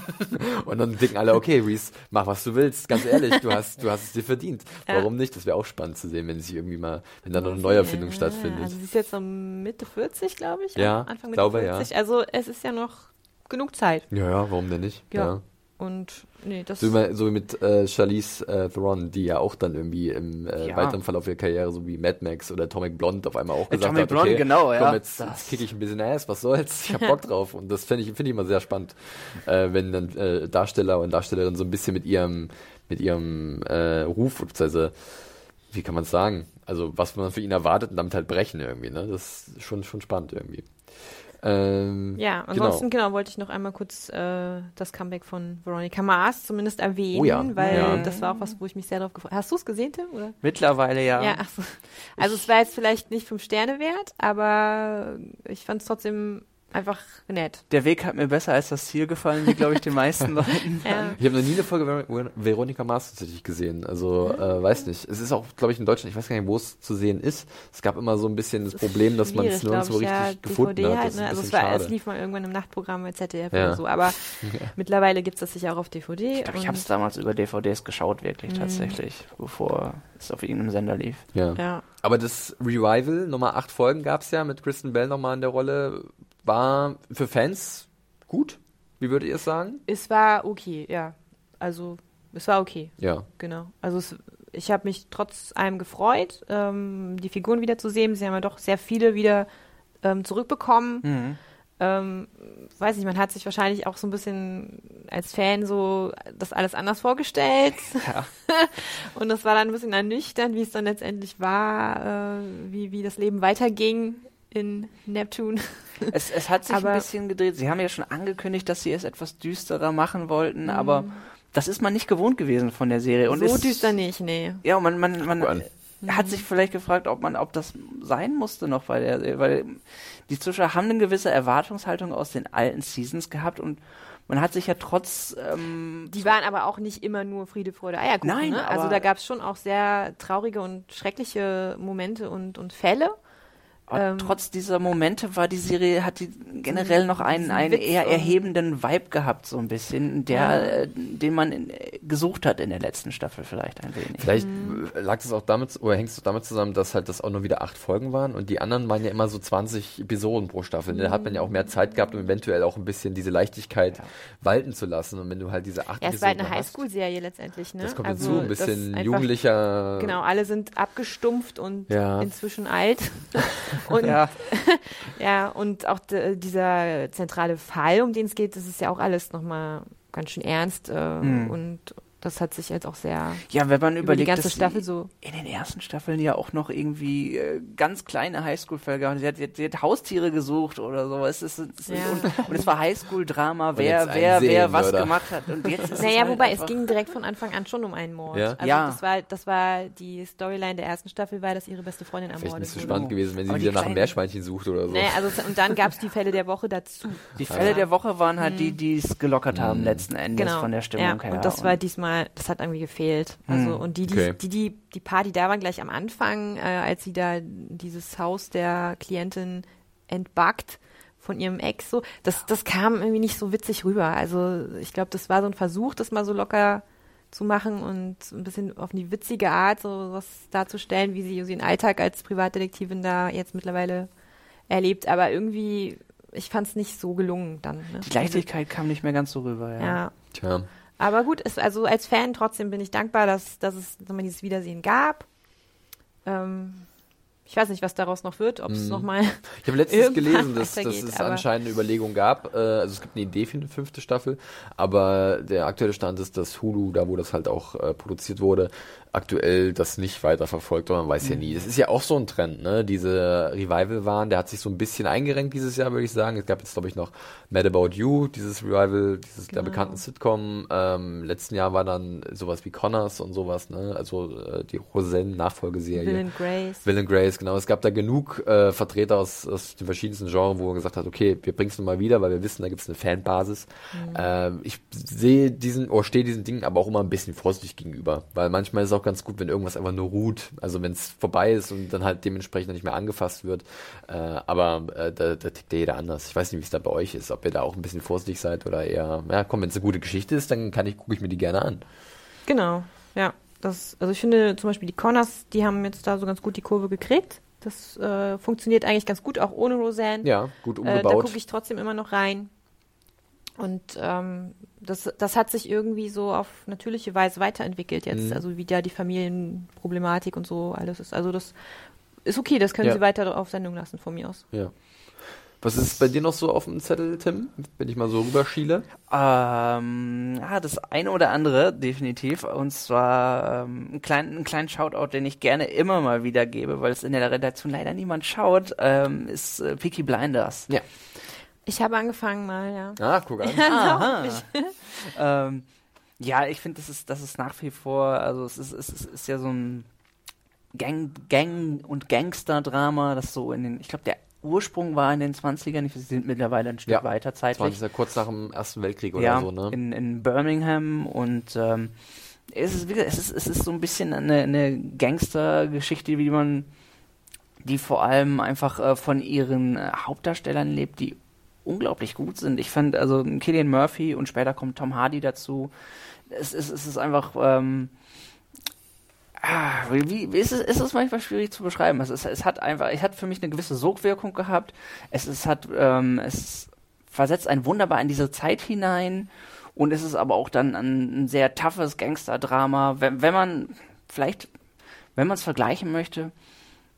und dann denken alle, okay, Reese, mach was du willst. Ganz ehrlich, du hast, du hast es dir verdient. Ja. Warum nicht? Das wäre auch spannend zu sehen, wenn sie irgendwie mal, wenn da noch eine Neuerfindung Ja, stattfindet. Also sie ist jetzt so Mitte 40, glaube ich. Ja, Anfang Mitte glaube, ja. 40. Also es ist ja noch genug Zeit. ja, ja, warum denn nicht? Ja. Und nee, das So, wie, man- so wie mit äh, Charlize äh, Theron, die ja auch dann irgendwie im äh, Ja. weiteren Verlauf ihrer Karriere, so wie Mad Max oder Atomic Blonde, auf einmal auch Äh, gesagt Atomic hat, Blonde, okay, genau, ja. komm, jetzt, Das- jetzt kick ich ein bisschen Ass, was soll's, ich hab Bock drauf. Und das finde ich, finde ich immer sehr spannend, äh, wenn dann äh, Darsteller und Darstellerinnen so ein bisschen mit ihrem, mit ihrem äh, Ruf, beziehungsweise, wie kann man es sagen, also was man für ihn erwartet und damit halt brechen irgendwie, ne? Das ist schon, schon spannend irgendwie. Ähm, Ja, ansonsten genau. wollte ich noch einmal kurz äh, das Comeback von Veronica Mars zumindest erwähnen, Oh ja, weil ja. das war auch was, wo ich mich sehr drauf gefreut habe. Hast du es gesehen, Tim? Oder? Mittlerweile ja. Ja, so. Also es war jetzt vielleicht nicht fünf Sterne wert, aber ich fand es trotzdem einfach nett. Der Weg hat mir besser als das Ziel gefallen, wie glaube ich den meisten Leuten. Ja. Ich habe noch nie eine Folge Ver Ver Veronica Mars tatsächlich gesehen. Also, äh, weiß nicht. Es ist auch, glaube ich, in Deutschland, ich weiß gar nicht, wo es zu sehen ist. Es gab immer so ein bisschen das Problem, dass man es nirgendwo richtig ja, gefunden DVD hat. Halt, Das ist ne? ein Also es, bisschen war, es lief mal irgendwann im Nachtprogramm bei ZDF Ja. oder so, aber mittlerweile gibt es das sicher auch auf DVD. Ich glaube, ich habe es damals über DVDs geschaut, wirklich tatsächlich, bevor es auf irgendeinem Sender lief. Ja. ja. Aber das Revival, Nummer acht Folgen gab's ja mit Kristen Bell nochmal in der Rolle, war für Fans gut. Wie würdet ihr es sagen? Es war okay, ja. Also es war okay. Ja. Genau. Also es, ich habe mich trotz allem gefreut, ähm, die Figuren wieder zu sehen. Sie haben ja doch sehr viele wieder ähm, zurückbekommen. Mhm. Ähm, weiß nicht, man hat sich wahrscheinlich auch so ein bisschen als Fan so das alles anders vorgestellt. Ja. Und das war dann ein bisschen ernüchternd, wie es dann letztendlich war, äh, wie, wie das Leben weiterging in Neptun. Es, es hat sich Aber- ein bisschen gedreht. Sie haben ja schon angekündigt, dass sie es etwas düsterer machen wollten, aber das ist man nicht gewohnt gewesen von der Serie. Und so es, düster nicht, nee. Ja, und man, man, man hat sich vielleicht gefragt, ob man, ob das sein musste noch bei der Serie, weil die Zuschauer haben eine gewisse Erwartungshaltung aus den alten Seasons gehabt und man hat sich ja trotz ähm, Die waren aber auch nicht immer nur Friede, Freude, Eierkuchen. Nein, ne? Also da gab es schon auch sehr traurige und schreckliche Momente und, und Fälle. Aber Ähm, trotz dieser Momente war die Serie, hat die generell noch einen, einen eher erhebenden Vibe gehabt, so ein bisschen, der, Ja. äh, den man in, äh, gesucht hat in der letzten Staffel vielleicht ein wenig. Vielleicht Mhm. lag es auch damit, oder hängt es damit zusammen, dass halt das auch nur wieder acht Folgen waren und die anderen waren ja immer so 20 Episoden pro Staffel. Da hat man ja auch mehr Zeit gehabt, um eventuell auch ein bisschen diese Leichtigkeit walten zu lassen. Und wenn du halt diese acht Ja, es war halt Episoden eine Highschool-Serie letztendlich. Ne? das kommt also, hinzu, ein bisschen einfach- jugendlicher. Genau, alle sind abgestumpft und Ja. inzwischen alt. und Ja, Ja, und auch dieser zentrale Fall, um den es geht, das ist ja auch alles nochmal ganz schön ernst. Äh, Mhm. Und das hat sich jetzt auch sehr Ja, wenn man über überlegt, die ganze dass Staffel so. in den ersten Staffeln ja auch noch irgendwie äh, ganz kleine Highschool-Fälle gehabt. Sie hat, sie, hat, sie hat Haustiere gesucht oder so. Es ist, es ist, Ja. und, und es war Highschool-Drama, wer, wer, wer was gemacht hat. Und jetzt ist es Naja, halt wobei es ging direkt von Anfang an schon um einen Mord. Ja? Also Ja. das war das war die Storyline der ersten Staffel war, dass ihre beste Freundin Vielleicht ermordet nicht so wurde. spannend gewesen, wenn sie Aber wieder nach einem Meerschweinchen sucht oder so. Naja, also es- und dann gab es die Fälle der Woche dazu. Die Fälle der Woche waren halt die, die es gelockert haben Mhm. letzten Endes Genau. von der Stimmung ja, her. Und das war diesmal, das hat irgendwie gefehlt. Also Hm. und die, die, Okay. die, die, die paar, die da waren gleich am Anfang, äh, als sie da dieses Haus der Klientin entbackt von ihrem Ex, so, das, das kam irgendwie nicht so witzig rüber. Also ich glaube, das war so ein Versuch, das mal so locker zu machen und ein bisschen auf eine witzige Art so was darzustellen, wie sie ihren Alltag als Privatdetektivin da jetzt mittlerweile erlebt. Aber irgendwie, ich fand es nicht so gelungen dann. Ne? die Leichtigkeit kam nicht mehr ganz so rüber. Ja. Ja. Tja. Aber gut, es, also als Fan trotzdem bin ich dankbar, dass, dass es man dieses Wiedersehen gab. Ähm, ich weiß nicht, was daraus noch wird, ob es Mhm. nochmal. Ich habe letztens gelesen, dass, dass es anscheinend eine Überlegung gab. Äh, also es gibt eine Idee für eine fünfte Staffel, aber der aktuelle Stand ist, dass Hulu, da wo das halt auch äh, produziert wurde, aktuell das nicht weiterverfolgt, aber man weiß ja nie. Das ist ja auch so ein Trend, ne? Diese Revival-Waren, der hat sich so ein bisschen eingerenkt dieses Jahr, würde ich sagen. Es gab jetzt, glaube ich, noch Mad About You, dieses Revival, dieses der Genau. bekannten Sitcom. Ähm, letzten Jahr war dann sowas wie Connors und sowas, ne? Also äh, die Roseanne-Nachfolgeserie. Will and Grace. Will and Grace, genau. Es gab da genug äh, Vertreter aus, aus den verschiedensten Genres, wo man gesagt hat, okay, wir bringen es nochmal wieder, weil wir wissen, da gibt es eine Fanbasis. Ähm, ich sehe diesen, oder stehe diesen Dingen aber auch immer ein bisschen vorsichtig gegenüber, weil manchmal ist es auch ganz gut, wenn irgendwas einfach nur ruht, also wenn es vorbei ist und dann halt dementsprechend nicht mehr angefasst wird. Äh, aber äh, da, da tickt ja jeder anders. Ich weiß nicht, wie es da bei euch ist, ob ihr da auch ein bisschen vorsichtig seid oder eher, ja komm, wenn es eine gute Geschichte ist, dann kann ich, gucke ich mir die gerne an. Genau, ja. Das, also ich finde zum Beispiel die Connors, die haben jetzt da so ganz gut die Kurve gekriegt. Das äh, funktioniert eigentlich ganz gut, auch ohne Roseanne. Ja, gut Äh, da umgebaut. gucke ich trotzdem immer noch rein. Und ähm, das, das hat sich irgendwie so auf natürliche Weise weiterentwickelt jetzt. Mhm. Also wie da die Familienproblematik und so alles ist. Also das ist okay, das können Ja. Sie weiter auf Sendung lassen von mir aus. Ja. Was ist bei dir noch so auf dem Zettel, Tim? Wenn ich mal so rüberschiele? Ähm, ja, das eine oder andere, definitiv. Und zwar ähm, einen, kleinen, einen kleinen Shoutout, den ich gerne immer mal wieder gebe, weil es in der Redaktion leider niemand schaut, ähm, ist äh, Peaky Blinders. Ja. Ich habe angefangen mal, ja. Ah, guck an. Aha. ähm, ja, ich finde, das ist, das ist nach wie vor, also es ist, es ist, ist ja so ein Gang, Gang und Gangster-Drama, das so in den, ich glaube, der Ursprung war in den 20ern, wir sind mittlerweile ein Stück Ja, weiter Das war zeitlich. ja kurz nach dem Ersten Weltkrieg oder ja, so, ne? in, in Birmingham und ähm, es ist, es ist, es ist so ein bisschen eine, eine Gangstergeschichte, wie man die vor allem einfach äh, von ihren äh, Hauptdarstellern lebt, die unglaublich gut sind. Ich fand also Killian Murphy und später kommt Tom Hardy dazu. Es ist, es ist einfach ähm, ah, wie, wie ist es, ist es manchmal schwierig zu beschreiben. Es, ist, es hat einfach, es hat für mich eine gewisse Sogwirkung gehabt. Es, es hat, ähm, es versetzt einen wunderbar in diese Zeit hinein und es ist aber auch dann ein, ein sehr toughes Gangster-Drama. Wenn, wenn man vielleicht, wenn man es vergleichen möchte,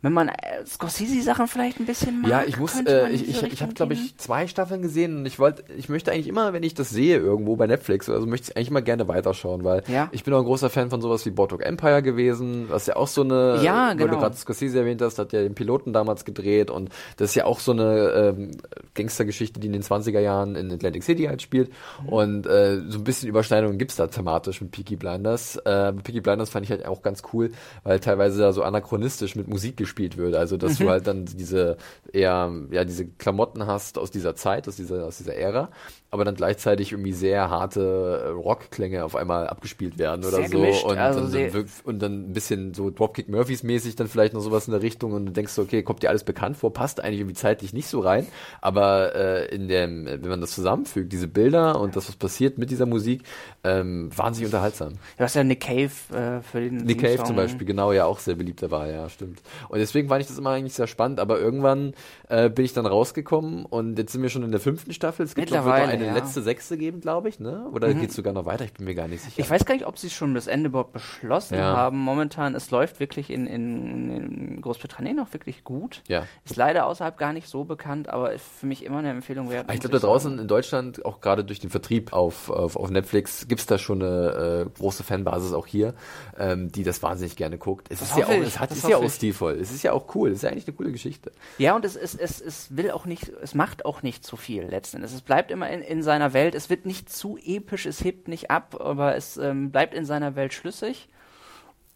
wenn man äh, Scorsese-Sachen vielleicht ein bisschen mag, Ja, ich muss, äh, ich, ich, ich habe, glaube ich, zwei Staffeln gesehen und ich wollte, ich möchte eigentlich immer, wenn ich das sehe irgendwo bei Netflix oder so, möchte ich eigentlich immer gerne weiterschauen, weil Ja. ich bin auch ein großer Fan von sowas wie Boardwalk Empire gewesen, was ja auch so eine, Ja, weil du genau. gerade Scorsese erwähnt hast, hat ja den Piloten damals gedreht und das ist ja auch so eine ähm, Gangstergeschichte, die in den 20er Jahren in Atlantic City halt spielt Mhm. und äh, so ein bisschen Überschneidungen gibt's da thematisch mit Peaky Blinders. Äh, Peaky Blinders fand ich halt auch ganz cool, weil teilweise da so anachronistisch mit Musik gespielt wird, also dass Mhm. du halt dann diese eher, ja, diese Klamotten hast aus dieser Zeit, aus dieser, aus dieser Ära, aber dann gleichzeitig irgendwie sehr harte äh, Rockklänge auf einmal abgespielt werden oder Sehr so gemischt, und, also dann, wirk- und dann ein bisschen so Dropkick Murphys mäßig dann vielleicht noch sowas in der Richtung und du denkst so, okay, kommt dir alles bekannt vor, passt eigentlich irgendwie zeitlich nicht so rein, aber äh, in dem, wenn man das zusammenfügt, diese Bilder und das, was passiert mit dieser Musik, ähm, wahnsinnig unterhaltsam. Du hast ja Nick Cave äh, für den Nick Cave zum Beispiel, genau, ja auch sehr beliebter war, ja, stimmt. Und deswegen fand ich das immer eigentlich sehr spannend, aber irgendwann äh, bin ich dann rausgekommen und jetzt sind wir schon in der fünften Staffel. Es gibt wird noch Mittlerweile, eine ja. letzte sechste geben, glaube ich, ne? Oder Mhm. geht's sogar noch weiter? Ich bin mir gar nicht sicher. Ich weiß gar nicht, ob sie schon das Ende überhaupt beschlossen Ja. haben. Momentan, es läuft wirklich in, in, in Großbritannien noch wirklich gut. Ja. Ist leider außerhalb gar nicht so bekannt, aber für mich immer eine Empfehlung wert. Ich glaube, da draußen sagen. in Deutschland, auch gerade durch den Vertrieb auf, auf, auf Netflix, gibt's da schon eine äh, große Fanbasis auch hier, ähm, die das wahnsinnig gerne guckt. Es Das ist ja auch, ich, es hat, das ist ja auch ich. stilvoll. Es ist ja auch cool. Es ist ja eigentlich eine coole Geschichte. Ja, und es, es, es, es will auch nicht, es macht auch nicht zu viel letzten Endes. Es bleibt immer in, in seiner Welt. Es wird nicht zu episch, es hebt nicht ab, aber es ähm, bleibt in seiner Welt schlüssig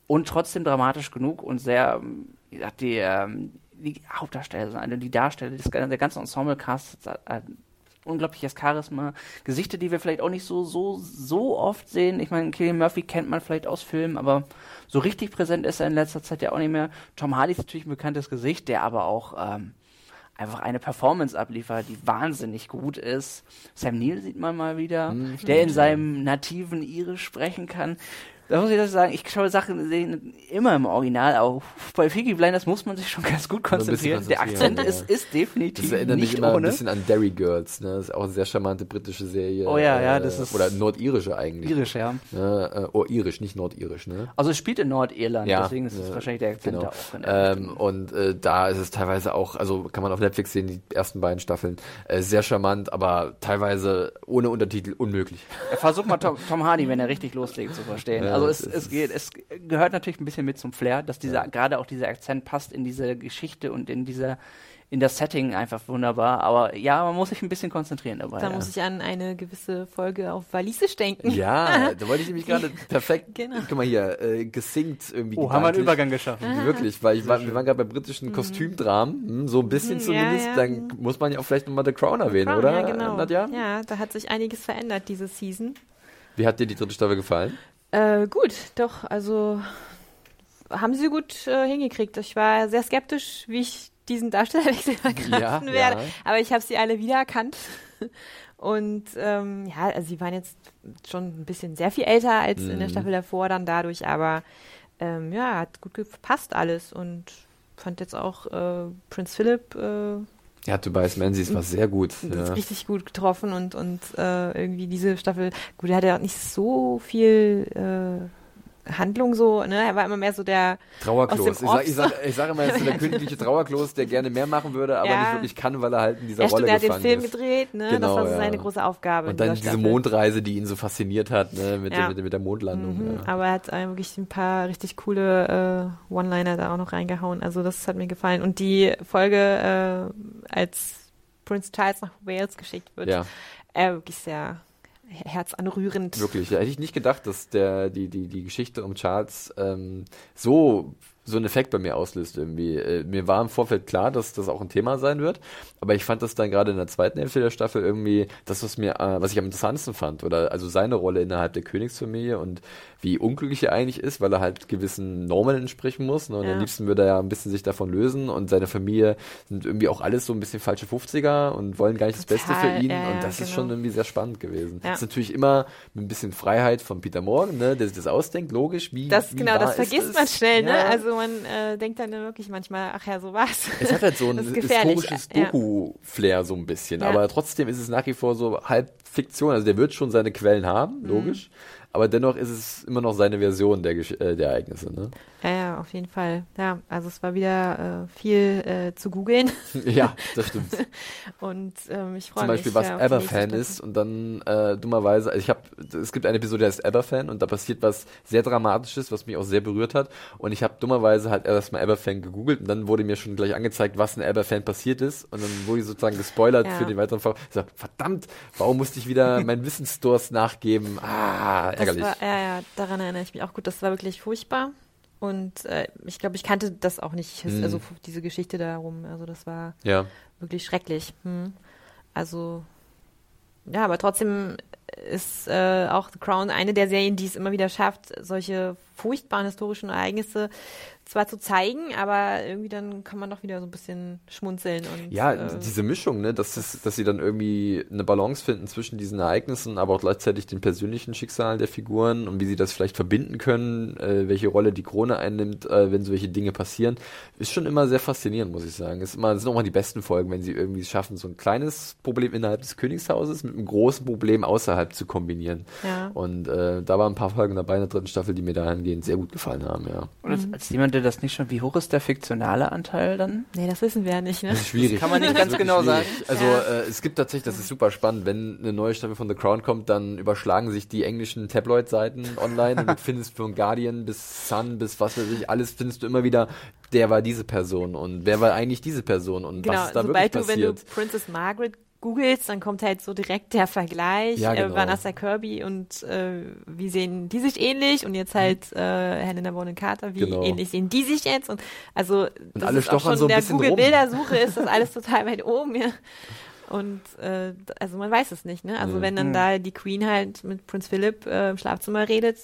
und trotzdem dramatisch genug und sehr, ähm, wie gesagt, die, ähm, die Hauptdarsteller, also die Darsteller, das, der ganze Ensemble-Cast hat ein unglaubliches Charisma. Gesichter, die wir vielleicht auch nicht so, so, so oft sehen. Ich meine, Killian Murphy kennt man vielleicht aus Filmen, aber so richtig präsent ist er in letzter Zeit ja auch nicht mehr. Tom Hardy ist natürlich ein bekanntes Gesicht, der aber auch ähm, einfach eine Performance abliefert, die wahnsinnig gut ist. Sam Neill sieht man mal wieder, der in seinem nativen Irisch sprechen kann. Da muss ich das sagen, ich schaue Sachen sehen immer im Original, auch bei Peaky Blinders muss man sich schon ganz gut ein konzentrieren. Der Akzent ja. ist, ist definitiv Das erinnert mich immer ein ohne. bisschen an Derry Girls. Ne? Das ist auch eine sehr charmante britische Serie. Oh ja, ja, äh, das ist- Oder nordirische eigentlich. Irisch, ja. Ne? Äh, oh, irisch, nicht nordirisch. Ne? Also es spielt in Nordirland, Ja, deswegen ist es wahrscheinlich der Akzent genau. da auch Ähm, und äh, da ist es teilweise auch, also kann man auf Netflix sehen, die ersten beiden Staffeln, äh, sehr charmant, aber teilweise ohne Untertitel unmöglich. Versuch mal Tom, Tom Hardy, wenn er richtig loslegt, zu verstehen. Ja, also das es, es geht, es gehört natürlich ein bisschen mit zum Flair, dass dieser, gerade auch dieser Akzent passt in diese Geschichte und in dieser, in das Setting einfach wunderbar. Aber ja, man muss sich ein bisschen konzentrieren dabei. Da ja. muss ich an eine gewisse Folge auf Walisisch denken. Ja, da wollte ich nämlich gerade perfekt, Genau. guck mal hier, äh, gesingt irgendwie. oh, haben wir einen. Übergang geschafft. Wirklich, weil ich war, wir waren gerade bei britischen Kostümdramen, hm, so ein bisschen Mhm, zumindest, ja, ja. dann muss man ja auch vielleicht nochmal The Crown erwähnen, Crown, oder? Ja, genau. Nadja? Ja, da hat sich einiges verändert diese Season. Wie hat dir die dritte Staffel gefallen? Äh, gut, doch, also haben sie gut äh, hingekriegt. Ich war sehr skeptisch, wie ich diesen Darstellerwechsel verkraften Ja, werde, ja. aber ich habe sie alle wiedererkannt. Und ähm, ja, also sie waren jetzt schon ein bisschen sehr viel älter als in der Mhm. Staffel davor dann dadurch, aber ähm, ja, hat gut gepasst alles und fand jetzt auch äh, Prince Philip äh, Ja, Tobias Menzies war sehr gut. Ja. ist richtig gut getroffen und, und äh, irgendwie diese Staffel, gut, er hatte ja auch nicht so viel äh, Handlung so, ne? Er war immer mehr so der Trauerklos. Ich dem sag, ich, sag, ich sag immer, er ist so der königliche Trauerklos, der gerne mehr machen würde, aber Ja. nicht wirklich kann, weil er halt in dieser ja, Rolle stimmt, er hat den gefangen Film ist. gedreht, ne? Genau, das war so ja. seine große Aufgabe. Und dann diese Staffel. Mondreise, die ihn so fasziniert hat, ne, mit, Ja. der, mit, mit der Mondlandung. Mhm. Aber er hat äh, wirklich ein paar richtig coole äh, One-Liner da auch noch reingehauen. Also das hat mir gefallen. Und die Folge, äh, als Prince Charles nach Wales geschickt wird, ja, äh, wirklich sehr herzanrührend. wirklich. Ja, hätte ich nicht gedacht, dass der, die, die, die Geschichte um Charles ähm, so so einen Effekt bei mir auslöst irgendwie. Äh, mir war im Vorfeld klar, dass das auch ein Thema sein wird, aber ich fand das dann gerade in der zweiten Hälfte der Staffel irgendwie das, was mir, äh, was ich am interessantesten fand, oder also seine Rolle innerhalb der Königsfamilie und wie unglücklich er eigentlich ist, weil er halt gewissen Normen entsprechen muss. Ne? Und Ja. am liebsten würde er ja ein bisschen sich davon lösen und seine Familie sind irgendwie auch alles so ein bisschen falsche 50er und wollen gar nicht das Beste für Total, ihn. ja, und das ist genau. schon irgendwie sehr spannend gewesen. Ja. Das ist natürlich immer mit ein bisschen Freiheit von Peter Morgan, ne, der sich das ausdenkt, logisch. Wie, Das, wie genau, das ist vergisst man schnell, ne? Also man äh, denkt dann wirklich manchmal, ach ja, so war's. Es hat halt so ein historisches ja. Doku-Flair so ein bisschen, Ja. aber trotzdem ist es nach wie vor so halb Fiktion. Also der wird schon seine Quellen haben, Mhm. Aber dennoch ist es immer noch seine Version der, Gesch äh, der Ereignisse. Ne? Ja, ja, auf jeden Fall. Ja, also es war wieder äh, viel äh, zu googeln ja, das stimmt. und ähm, ich freue Zum mich. Beispiel, was ja, Staffel. ist und dann äh, dummerweise, also ich habe, es gibt eine Episode, die heißt Eberfan und da passiert was sehr Dramatisches, was mich auch sehr berührt hat und ich habe dummerweise halt erstmal Eberfan gegoogelt und dann wurde mir schon gleich angezeigt, was in Eberfan passiert ist und dann wurde ich sozusagen gespoilert Ja. für den weiteren Verlauf. Ich sag, verdammt, warum musste ich wieder meinen Wissensdurst nachgeben? Ah, ärgerlich. war, ja, ja, daran erinnere ich mich auch gut. Das war wirklich furchtbar. Und äh, ich glaube, ich kannte das auch nicht, Mhm. also diese Geschichte darum. Also das war ja. wirklich schrecklich. Hm. Also ja, aber trotzdem ist äh, auch The Crown eine der Serien, die es immer wieder schafft, solche furchtbaren historischen Ereignisse zwar zu zeigen, aber irgendwie dann kann man doch wieder so ein bisschen schmunzeln und Ja, äh, diese Mischung, ne, dass, es, dass sie dann irgendwie eine Balance finden zwischen diesen Ereignissen, aber auch gleichzeitig den persönlichen Schicksalen der Figuren und wie sie das vielleicht verbinden können, äh, welche Rolle die Krone einnimmt, äh, wenn solche Dinge passieren, ist schon immer sehr faszinierend, muss ich sagen. Ist immer, sind auch mal die besten Folgen, wenn sie irgendwie es schaffen, so ein kleines Problem innerhalb des Königshauses mit einem großen Problem außerhalb zu kombinieren. Ja. Und äh, da waren ein paar Folgen dabei in der dritten Staffel, die mir dahingehend dahingehend sehr gut gefallen haben, ja. Und als, als jemand, der das nicht schon, wie hoch ist der fiktionale Anteil dann? Nee, das wissen wir ja nicht, ne? Das ist schwierig. kann man nicht Das ganz genau schwierig. sagen. Also Ja. äh, es gibt tatsächlich, das ist super spannend, wenn eine neue Staffel von The Crown kommt, dann überschlagen sich die englischen Tabloid-Seiten online und du findest von Guardian bis Sun bis was weiß ich, alles findest du immer wieder, der war diese Person und wer war eigentlich diese Person und Genau, was ist da sobald wirklich du, wenn du passiert. Princess Margaret googelst, dann kommt halt so direkt der Vergleich, Ja, genau. äh, Vanessa Kirby und äh, wie sehen die sich ähnlich und jetzt halt äh, Helena Bonham Carter, wie Genau. ähnlich sehen die sich jetzt und also das alle ist auch schon so ein der bisschen rum. Google-Bildersuche ist das alles total weit oben, ja. Und äh, also man weiß es nicht, ne? Also Mhm. wenn dann Mhm. da die Queen halt mit Prinz Philip äh, im Schlafzimmer redet,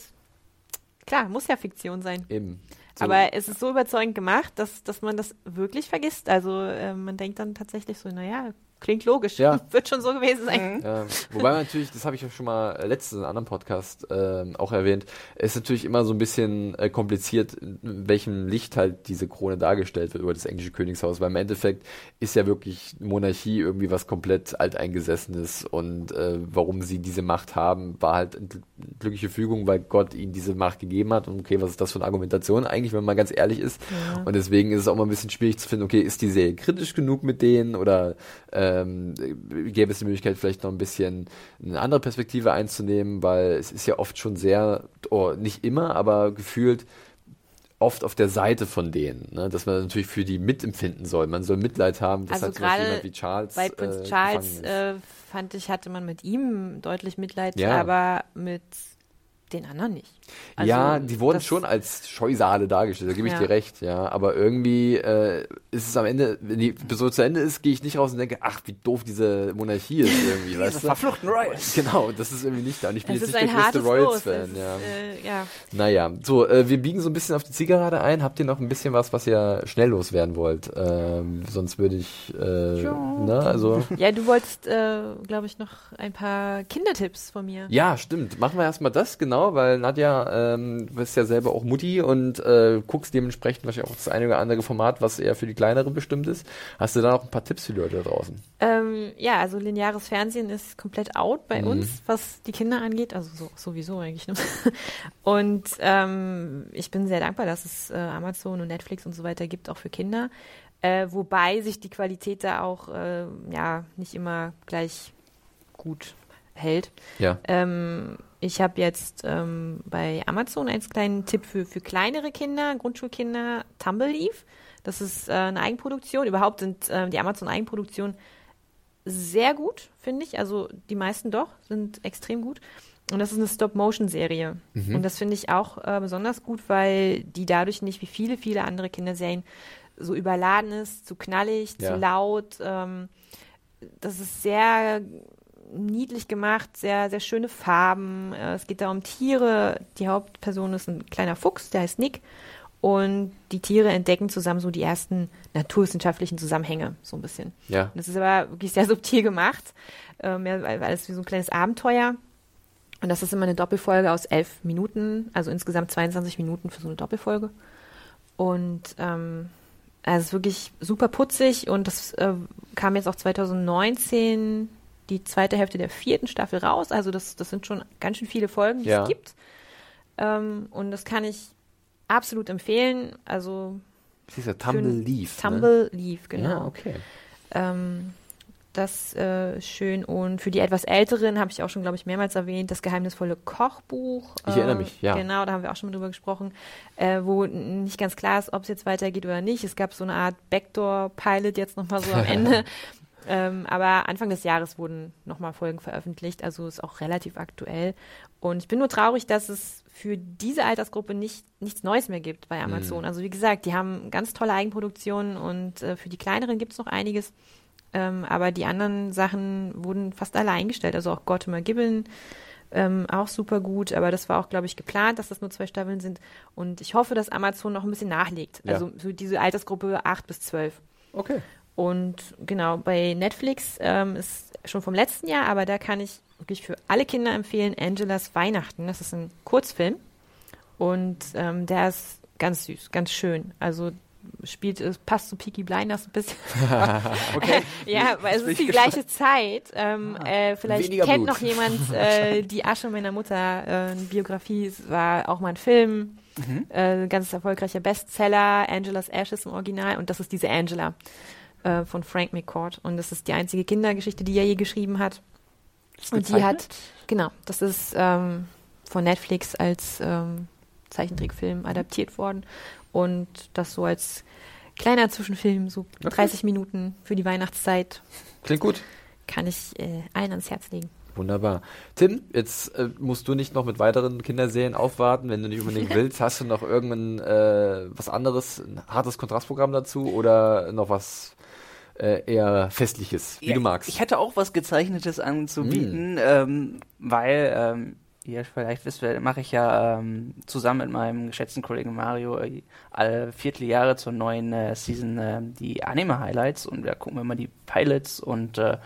klar, muss ja Fiktion sein. Eben. So. Aber es ist so überzeugend gemacht, dass, dass man das wirklich vergisst. Also äh, man denkt dann tatsächlich so, naja, klingt logisch. Ja. Wird schon so gewesen sein. Ja, wobei man natürlich, das habe ich ja schon mal äh, letztens in einem anderen Podcast ähm, auch erwähnt, es ist natürlich immer so ein bisschen äh, kompliziert, in welchem Licht halt diese Krone dargestellt wird über das englische Königshaus, weil im Endeffekt ist ja wirklich Monarchie irgendwie was komplett alteingesessenes und äh, warum sie diese Macht haben, war halt eine gl- glückliche Fügung, weil Gott ihnen diese Macht gegeben hat und okay, was ist das für eine Argumentation eigentlich, wenn man ganz ehrlich ist und deswegen ist es auch mal ein bisschen schwierig zu finden, okay, ist die Serie kritisch genug mit denen oder ähm, gäbe es die Möglichkeit, vielleicht noch ein bisschen eine andere Perspektive einzunehmen, weil es ist ja oft schon sehr, oh, nicht immer, aber gefühlt oft auf der Seite von denen, ne? dass man natürlich für die mitempfinden soll. Man soll Mitleid haben, dass Also halt jemand wie Charles Bei Prinz äh, Charles äh, fand ich, hatte man mit ihm deutlich Mitleid, Ja. aber mit den anderen nicht. Also, ja, die wurden schon als Scheusale dargestellt, da gebe ich Ja. dir recht, ja. Aber irgendwie äh, ist es am Ende, wenn die Episode zu Ende ist, gehe ich nicht raus und denke, ach, wie doof diese Monarchie ist irgendwie, weißt du? verfluchten Royals. Genau, das ist irgendwie nicht da. Und ich bin Es jetzt nicht der größte. Royals-Fan, ja. äh, ja. Naja, so, äh, wir biegen so ein bisschen auf die Zielgerade ein. Habt ihr noch ein bisschen was, was ihr schnell loswerden wollt? Ähm, sonst würde ich, äh, ne, also. ja, du wolltest, äh, glaube ich, noch ein paar Kindertipps von mir. Ja, stimmt. Machen wir erstmal das, genau, weil Nadja, ähm, du bist ja selber auch Mutti und äh, guckst dementsprechend wahrscheinlich auch das eine oder andere Format, was eher für die kleinere bestimmt ist. Hast du da noch ein paar Tipps für die Leute da draußen? Ähm, ja, also lineares Fernsehen ist komplett out bei Mhm. uns, was die Kinder angeht. Also so, sowieso eigentlich. Ne? Und ähm, ich bin sehr dankbar, dass es äh, Amazon und Netflix und so weiter gibt, auch für Kinder. Äh, wobei sich die Qualität da auch äh, ja nicht immer gleich gut hält. Ja. Ähm, ich habe jetzt ähm, bei Amazon als kleinen Tipp für, für kleinere Kinder, Grundschulkinder, Tumble Leaf. Das ist äh, eine Eigenproduktion. Überhaupt sind äh, die Amazon-Eigenproduktionen sehr gut, finde ich. Also die meisten doch, sind extrem gut. Und das ist eine Stop-Motion-Serie. Und das finde ich auch äh, besonders gut, weil die dadurch nicht wie viele, viele andere Kinderserien so überladen ist, zu knallig, Ja. zu laut. Ähm, das ist sehr niedlich gemacht, sehr, sehr schöne Farben. Äh, Es geht da um Tiere. Die Hauptperson ist ein kleiner Fuchs, der heißt Nick. Und die Tiere entdecken zusammen so die ersten naturwissenschaftlichen Zusammenhänge, so ein bisschen. Ja. Und das ist aber wirklich sehr subtil gemacht. Äh, mehr, weil, weil es wie so ein kleines Abenteuer. Und das ist immer eine Doppelfolge aus elf Minuten, also insgesamt 22 Minuten für so eine Doppelfolge. Und ähm, also es ist wirklich super putzig und das äh, kam jetzt auch 2019 die zweite Hälfte der vierten Staffel raus. Also das, das sind schon ganz schön viele Folgen, die Ja. es gibt. Ähm, und das kann ich absolut empfehlen. Also Das ist ja Tumble Leaf. Ne? Tumble Leaf, genau. Ja, okay. Ähm, das äh, ist schön. Und für die etwas Älteren habe ich auch schon, glaube ich, mehrmals erwähnt, das geheimnisvolle Kochbuch. Ich erinnere mich, ja. Genau, da haben wir auch schon mal drüber gesprochen, äh, wo nicht ganz klar ist, ob es jetzt weitergeht oder nicht. Es gab so eine Art Backdoor-Pilot jetzt nochmal so am Ende. Ähm, aber Anfang des Jahres wurden nochmal Folgen veröffentlicht, also ist auch relativ aktuell. Und ich bin nur traurig, dass es für diese Altersgruppe nicht, nichts Neues mehr gibt bei Amazon. Also wie gesagt, die haben ganz tolle Eigenproduktionen und äh, für die kleineren gibt es noch einiges. Ähm, aber die anderen Sachen wurden fast alle eingestellt. Also auch Gortimer Gibbon, ähm, auch super gut. Aber das war auch, glaube ich, geplant, dass das nur zwei Staffeln sind. Und ich hoffe, dass Amazon noch ein bisschen nachlegt. Ja. Also für diese Altersgruppe 8 bis 12. Okay. Und genau, bei Netflix ähm, ist schon vom letzten Jahr, aber da kann ich wirklich für alle Kinder empfehlen, Angelas Weihnachten. Das ist ein Kurzfilm. Und ähm, der ist ganz süß, ganz schön. Also spielt, es passt zu Peaky Blinders ein bisschen. Okay. ja, weil es ist die gleiche Zeit. Ähm, äh, vielleicht kennt Blut. noch jemand äh, die Asche meiner Mutter, äh, Biografie. Es war auch mal ein Film. Mhm. Äh, ganz erfolgreicher Bestseller, Angela's Ashes im Original. Und das ist diese Angela äh, von Frank McCourt. Und das ist die einzige Kindergeschichte, die er je geschrieben hat. Und die hat, genau, das ist ähm, von Netflix als ähm, Zeichentrickfilm adaptiert worden. Und das so als kleiner Zwischenfilm, so okay. 30 Minuten für die Weihnachtszeit. Klingt gut. Kann ich äh, allen ans Herz legen. Wunderbar. Tim, jetzt äh, musst du nicht noch mit weiteren Kinderserien aufwarten, wenn du nicht unbedingt willst. Hast du noch irgendein äh, was anderes, ein hartes Kontrastprogramm dazu oder noch was äh, eher Festliches, wie ja, du magst? Ich hätte auch was Gezeichnetes anzubieten, mm. ähm, weil ähm, ihr vielleicht wisst, mache ich ja ähm, zusammen mit meinem geschätzten Kollegen Mario äh, alle Vierteljahre zur neuen äh, Season äh, die Anime-Highlights und da gucken wir mal die Pilots und äh,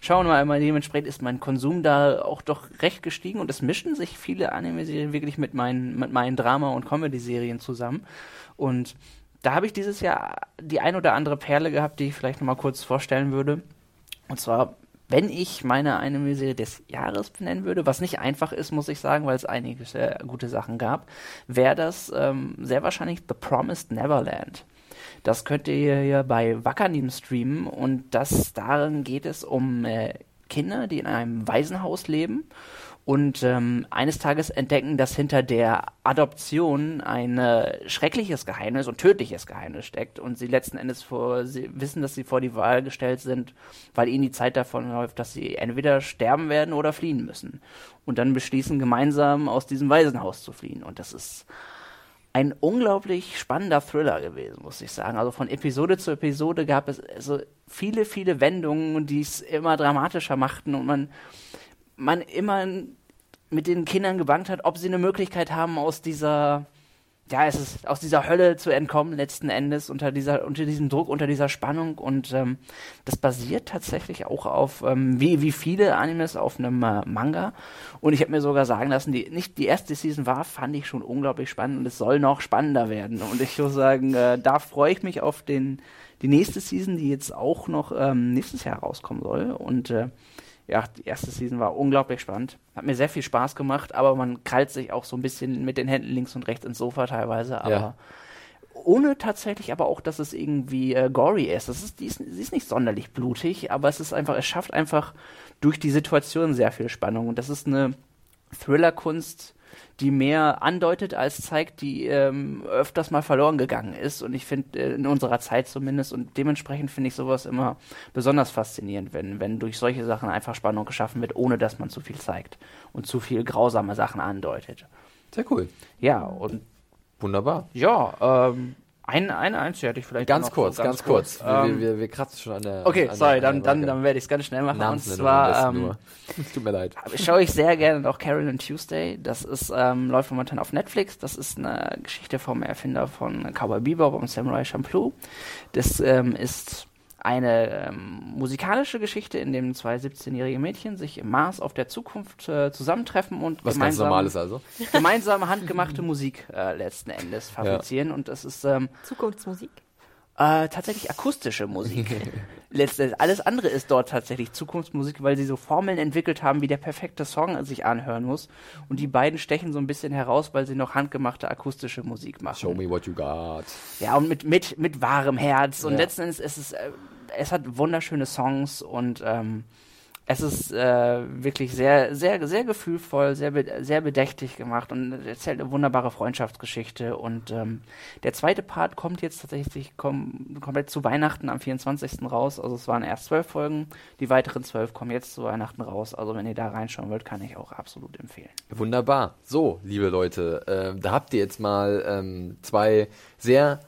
schauen wir mal, dementsprechend ist mein Konsum da auch doch recht gestiegen und es mischen sich viele Anime-Serien wirklich mit meinen, mit meinen Drama- und Comedy-Serien zusammen. Und da habe ich dieses Jahr die ein oder andere Perle gehabt, die ich vielleicht nochmal kurz vorstellen würde. Und zwar, wenn ich meine Anime-Serie des Jahres benennen würde, was nicht einfach ist, muss ich sagen, weil es einige sehr gute Sachen gab, wäre das ähm, sehr wahrscheinlich The Promised Neverland. Das könnt ihr hier bei Wackernim streamen und das darin geht es um äh, Kinder, die in einem Waisenhaus leben und ähm, eines Tages entdecken, dass hinter der Adoption ein äh, schreckliches Geheimnis und tödliches Geheimnis steckt und sie letzten Endes vor, sie wissen, dass sie vor die Wahl gestellt sind, weil ihnen die Zeit davon läuft, dass sie entweder sterben werden oder fliehen müssen und dann beschließen gemeinsam aus diesem Waisenhaus zu fliehen und das ist ein unglaublich spannender Thriller gewesen, muss ich sagen. Also von Episode zu Episode gab es so viele, viele Wendungen, die es immer dramatischer machten und man, man immer mit den Kindern gebankt hat, ob sie eine Möglichkeit haben, aus dieser ja, es ist aus dieser Hölle zu entkommen, letzten Endes, unter dieser, unter diesem Druck, unter dieser Spannung. Und ähm, das basiert tatsächlich auch auf, ähm, wie, wie viele Animes, auf einem äh, Manga. Und ich habe mir sogar sagen lassen, die, nicht die erste Season war, fand ich schon unglaublich spannend und es soll noch spannender werden. Und ich muss sagen, äh, da freue ich mich auf den, die nächste Season, die jetzt auch noch ähm, nächstes Jahr rauskommen soll. Und äh, ja, die erste Season war unglaublich spannend. Hat mir sehr viel Spaß gemacht, aber man krallt sich auch so ein bisschen mit den Händen links und rechts ins Sofa teilweise, aber ja. ohne tatsächlich aber auch, dass es irgendwie äh, gory ist. Das ist, die ist. Sie ist nicht sonderlich blutig, aber es ist einfach, es schafft einfach durch die Situation sehr viel Spannung und das ist eine Thriller-Kunst, die mehr andeutet als zeigt, die ähm, öfters mal verloren gegangen ist. Und ich finde, äh, in unserer Zeit zumindest, und dementsprechend finde ich sowas immer besonders faszinierend, wenn, wenn durch solche Sachen einfach Spannung geschaffen wird, ohne dass man zu viel zeigt und zu viel grausame Sachen andeutet. Sehr cool. Ja, und Wunderbar. Ja, ähm, ein, eine einzige hätte ich vielleicht ganz kurz, so, ganz, ganz kurz. kurz. Ähm, wir, wir, wir, kratzen schon an der. Okay, an sorry, der, dann, dann, dann werde ich es ganz schnell machen. Und zwar, ähm, tut mir leid. Schaue ich sehr gerne noch Carol and Tuesday. Das ist ähm, läuft momentan auf Netflix. Das ist eine Geschichte vom Erfinder von Cowboy Bebop und Samurai Champloo. Das ähm, ist eine ähm, musikalische Geschichte, in dem zwei 17-jährige Mädchen sich im Mars auf der Zukunft äh, zusammentreffen und Was gemeinsam, ganz normales also. gemeinsam handgemachte Musik äh, letzten Endes fabrizieren. Ja. Und das ist ähm, Zukunftsmusik. Äh, tatsächlich akustische Musik. Letztendlich, alles andere ist dort tatsächlich Zukunftsmusik, weil sie so Formeln entwickelt haben, wie der perfekte Song sich anhören muss. Und die beiden stechen so ein bisschen heraus, weil sie noch handgemachte akustische Musik machen. Show me what you got. Ja, und mit, mit, mit wahrem Herz. Und ja. letzten Endes ist es, äh, es hat wunderschöne Songs und ähm, es ist äh, wirklich sehr, sehr, sehr gefühlvoll, sehr, sehr bedächtig gemacht und erzählt eine wunderbare Freundschaftsgeschichte. Und ähm, der zweite Part kommt jetzt tatsächlich kom komplett zu Weihnachten am 24. raus. Also es waren erst zwölf Folgen, die weiteren zwölf kommen jetzt zu Weihnachten raus. Also wenn ihr da reinschauen wollt, kann ich auch absolut empfehlen. Wunderbar. So, liebe Leute, äh, da habt ihr jetzt mal ähm, zwei sehr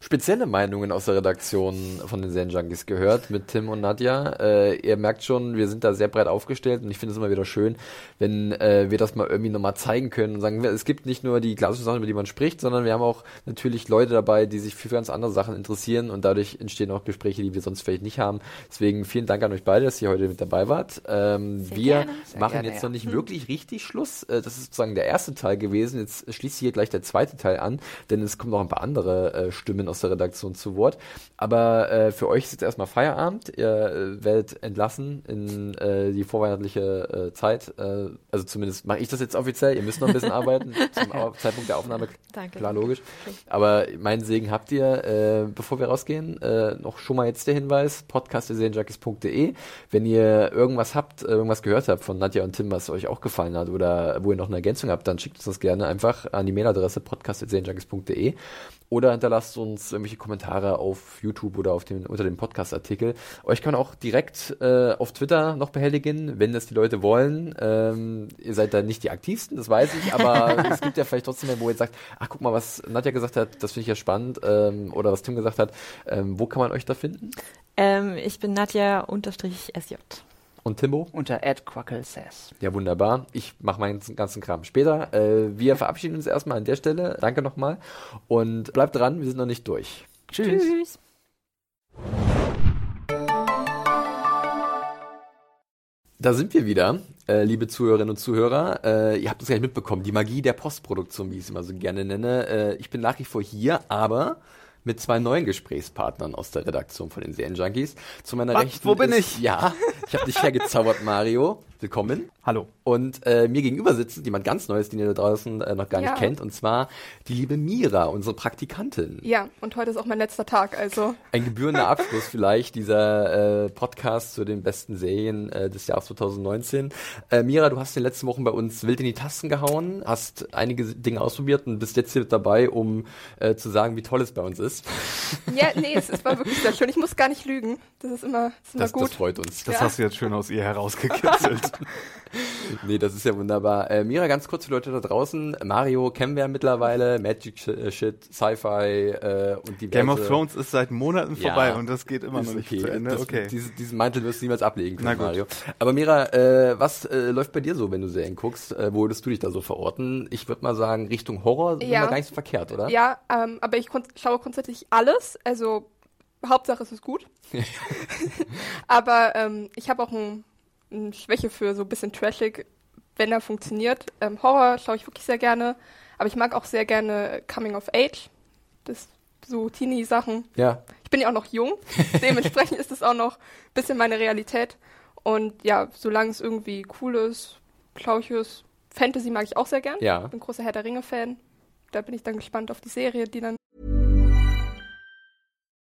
spezielle Meinungen aus der Redaktion von den Zen Junkies gehört mit Tim und Nadja. Äh, ihr merkt schon, wir sind da sehr breit aufgestellt und ich finde es immer wieder schön, wenn äh, wir das mal irgendwie nochmal zeigen können und sagen, es gibt nicht nur die klassischen Sachen, über die man spricht, sondern wir haben auch natürlich Leute dabei, die sich für ganz andere Sachen interessieren und dadurch entstehen auch Gespräche, die wir sonst vielleicht nicht haben. Deswegen vielen Dank an euch beide, dass ihr heute mit dabei wart. Ähm, wir machen gerne, jetzt ja. noch nicht hm. wirklich richtig Schluss. Äh, das ist sozusagen der erste Teil gewesen. Jetzt schließt sich hier gleich der zweite Teil an, denn es kommen noch ein paar andere äh, Stimmen Kolleginnen aus der Redaktion zu Wort. Aber äh, für euch ist jetzt erstmal Feierabend. Ihr äh, werdet entlassen in äh, die vorweihnachtliche äh, Zeit. Äh, also zumindest mache ich das jetzt offiziell. Ihr müsst noch ein bisschen arbeiten zum Zeitpunkt der Aufnahme. Danke. Klar, logisch. Aber meinen Segen habt ihr. Äh, bevor wir rausgehen, äh, noch schon mal jetzt der Hinweis, podcast.serienjunkies.de. Wenn ihr irgendwas habt, äh, irgendwas gehört habt von Nadja und Tim, was euch auch gefallen hat oder wo ihr noch eine Ergänzung habt, dann schickt uns das gerne einfach an die Mailadresse podcast.serienjunkies.de oder hinterlasst uns irgendwelche Kommentare auf YouTube oder auf dem, unter dem Podcast-Artikel. Euch kann auch direkt äh, auf Twitter noch behelligen, wenn das die Leute wollen. Ähm, ihr seid da nicht die aktivsten, das weiß ich, aber es gibt ja vielleicht trotzdem, wo ihr sagt, ach guck mal, was Nadja gesagt hat, das finde ich ja spannend, ähm, oder was Tim gesagt hat. Ähm, wo kann man euch da finden? Ähm, ich bin Nadja-SJ. Und Timbo? Unter Ed Quackle says. Ja, wunderbar. Ich mache meinen ganzen Kram später. Äh, wir verabschieden uns erstmal an der Stelle. Danke nochmal. Und bleibt dran, wir sind noch nicht durch. Tschüss. Tschüss. Da sind wir wieder, äh, liebe Zuhörerinnen und Zuhörer. Äh, ihr habt es gleich mitbekommen, die Magie der Postproduktion, wie ich es immer so gerne nenne. Äh, ich bin nach wie vor hier, aber mit zwei neuen Gesprächspartnern aus der Redaktion von den Serienjunkies. Zu meiner Was? Rechten Wo bin ist, ich? Ja, ich habe dich hergezaubert, Mario. Willkommen. Hallo. Und äh, mir gegenüber sitzt jemand ganz Neues, den ihr da draußen äh, noch gar Ja. nicht kennt, und zwar die liebe Mira, unsere Praktikantin. Ja, und heute ist auch mein letzter Tag, also Ein gebührender Abschluss vielleicht dieser äh, Podcast zu den besten Serien äh, des Jahres 2019. Äh, Mira, du hast in den letzten Wochen bei uns wild in die Tasten gehauen, hast einige Dinge ausprobiert und bist jetzt hier dabei, um äh, zu sagen, wie toll es bei uns ist. ja, nee, es, es war wirklich sehr schön. Ich muss gar nicht lügen. Das ist immer, das ist immer Das, das gut. freut uns. Das Ja. hast du jetzt schön aus ihr herausgekitzelt. Nee, das ist ja wunderbar. Äh, Mira, ganz kurz für Leute da draußen. Mario kennen wir ja mittlerweile, Magic Sh- äh, Shit, Sci-Fi äh, und diverse... Game of Thrones ist seit Monaten Ja. vorbei und das geht immer noch nicht okay. zu Ende. Das, okay. Diese, diesen Mantel wirst du niemals ablegen Na können, gut. Mario. Aber Mira, äh, was äh, läuft bei dir so, wenn du Serien guckst? Äh, wo würdest du dich da so verorten? Ich würde mal sagen, Richtung Horror sind Ja. wir gar nicht so verkehrt, oder? Ja, ähm, aber ich kon- schaue grundsätzlich alles. Also Hauptsache es ist gut. aber ähm, ich habe auch ein, eine Schwäche für so ein bisschen trashig, wenn er funktioniert. Ähm, Horror schaue ich wirklich sehr gerne. Aber ich mag auch sehr gerne Coming of Age. Das so Teenie-Sachen. Ja. Ich bin ja auch noch jung, dementsprechend ist es auch noch ein bisschen meine Realität. Und ja, solange es irgendwie cool ist, schaue ich es. Fantasy mag ich auch sehr gern. Ja. Bin großer Herr der Ringe-Fan. Da bin ich dann gespannt auf die Serie, die dann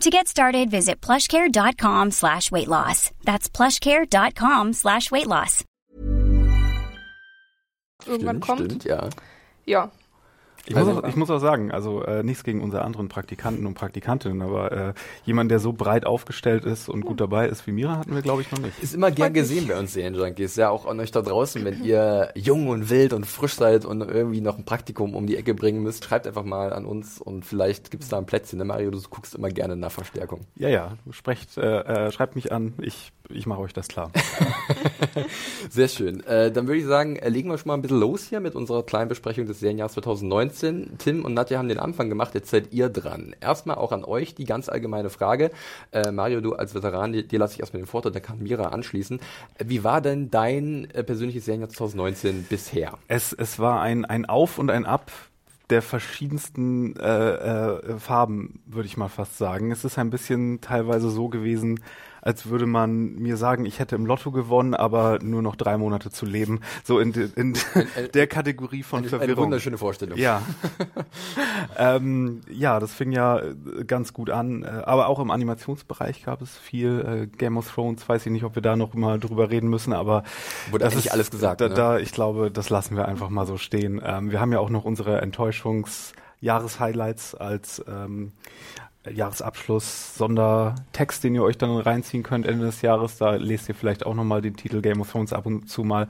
To get started, visit plushcare.com slash weight loss. That's plushcare.com slash weight loss. irgendwann Stimmt, kommt. stimmt, ja. Ja. Ich muss, Also- auch, ich muss auch sagen, also äh, nichts gegen unsere anderen Praktikanten und Praktikantinnen, aber äh, jemand, der so breit aufgestellt ist und gut dabei ist wie Mira, hatten wir, glaube ich, noch nicht. Ist immer gern gesehen bei uns Serienjunkies. Ja, auch an euch da draußen, wenn ihr jung und wild und frisch seid und irgendwie noch ein Praktikum um die Ecke bringen müsst, schreibt einfach mal an uns und vielleicht gibt's da ein Plätzchen. Ne, Mario, du guckst immer gerne nach Verstärkung. Ja, ja, sprecht, äh, äh, schreibt mich an, ich, ich mache euch das klar. Sehr schön. Äh, dann würde ich sagen, äh, legen wir schon mal ein bisschen los hier mit unserer kleinen Besprechung des Serienjahres 2019. Tim und Nadja haben den Anfang gemacht, jetzt seid ihr dran. Erstmal auch an euch die ganz allgemeine Frage. Äh, Mario, du als Veteran, dir, dir lasse ich erstmal den Vorteil, dann kann Mira anschließen. Wie war denn dein äh, persönliches Serienjahr 2019 bisher? Es, es war ein, ein Auf und ein Ab der verschiedensten äh, äh, Farben, würde ich mal fast sagen. Es ist ein bisschen teilweise so gewesen, als würde man mir sagen, ich hätte im Lotto gewonnen, aber nur noch drei Monate zu leben. So in, de, in der Kategorie von Eine, eine Verwirrung. wunderschöne Vorstellung. Ja. ähm, ja, das fing ja äh, ganz gut an. Äh, Aber auch im Animationsbereich gab es viel. Äh, Game of Thrones, weiß ich nicht, ob wir da noch mal drüber reden müssen, aber Wurde eigentlich alles gesagt, Da, ne? da, ich glaube, das lassen wir einfach mal so stehen. Ähm, wir haben ja auch noch unsere Enttäuschungs-Jahreshighlights als ähm, Jahresabschluss, Sondertext, den ihr euch dann reinziehen könnt Ende des Jahres. Da lest ihr vielleicht auch nochmal den Titel Game of Thrones ab und zu mal.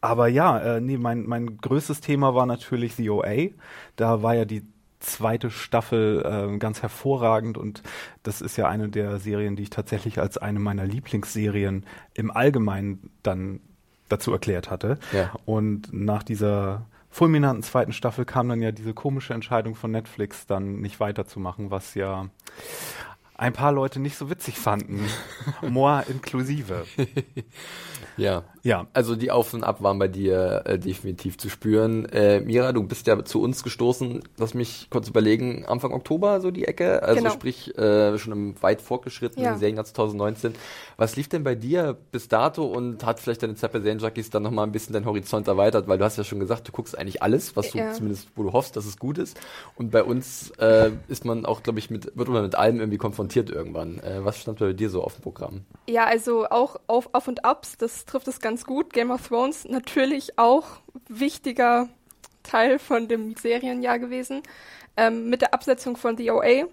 Aber ja, äh, nee, mein, mein größtes Thema war natürlich The OA. Da war ja die zweite Staffel äh, ganz hervorragend und das ist ja eine der Serien, die ich tatsächlich als eine meiner Lieblingsserien im Allgemeinen dann dazu erklärt hatte. Ja. Und nach dieser fulminanten zweiten Staffel kam dann ja diese komische Entscheidung von Netflix, dann nicht weiterzumachen, was ja ein paar Leute nicht so witzig fanden. Moi inklusive. Ja. Ja. Also die Auf und Ab waren bei dir äh, definitiv zu spüren. Äh, Mira, du bist ja zu uns gestoßen, lass mich kurz überlegen, Anfang Oktober so die Ecke, also Genau. sprich äh, schon im weit fortgeschrittenen Ja. Serienjahr 2019. Was lief denn bei dir bis dato und hat vielleicht deine Zeit bei Serienjunkies dann nochmal ein bisschen deinen Horizont erweitert, weil du hast ja schon gesagt, du guckst eigentlich alles, was du Ja. zumindest, wo du hoffst, dass es gut ist. Und bei uns äh, ist man auch, glaube ich, mit, wird man mit allem irgendwie konfrontiert irgendwann. Äh, was stand bei dir so auf dem Programm? Ja, also auch auf, auf und Ups, das trifft es ganz gut. Game of Thrones natürlich auch wichtiger Teil von dem Serienjahr gewesen. Ähm, mit der Absetzung von The OA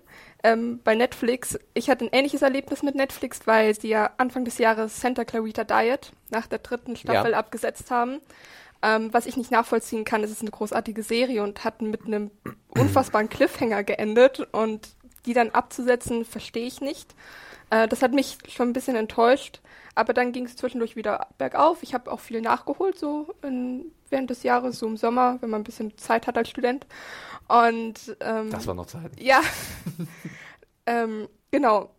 ähm, bei Netflix. Ich hatte ein ähnliches Erlebnis mit Netflix, weil sie ja Anfang des Jahres Santa Clarita Diet nach der dritten Staffel Ja. abgesetzt haben. Ähm, was ich nicht nachvollziehen kann, es ist eine großartige Serie und hat mit einem unfassbaren Cliffhanger geendet und die dann abzusetzen, verstehe ich nicht. Äh, das hat mich schon ein bisschen enttäuscht, aber dann ging es zwischendurch wieder bergauf. Ich habe auch viel nachgeholt, so in, während des Jahres, so im Sommer, wenn man ein bisschen Zeit hat als Student. Und ähm, Das war noch Zeit. ja, ähm, genau.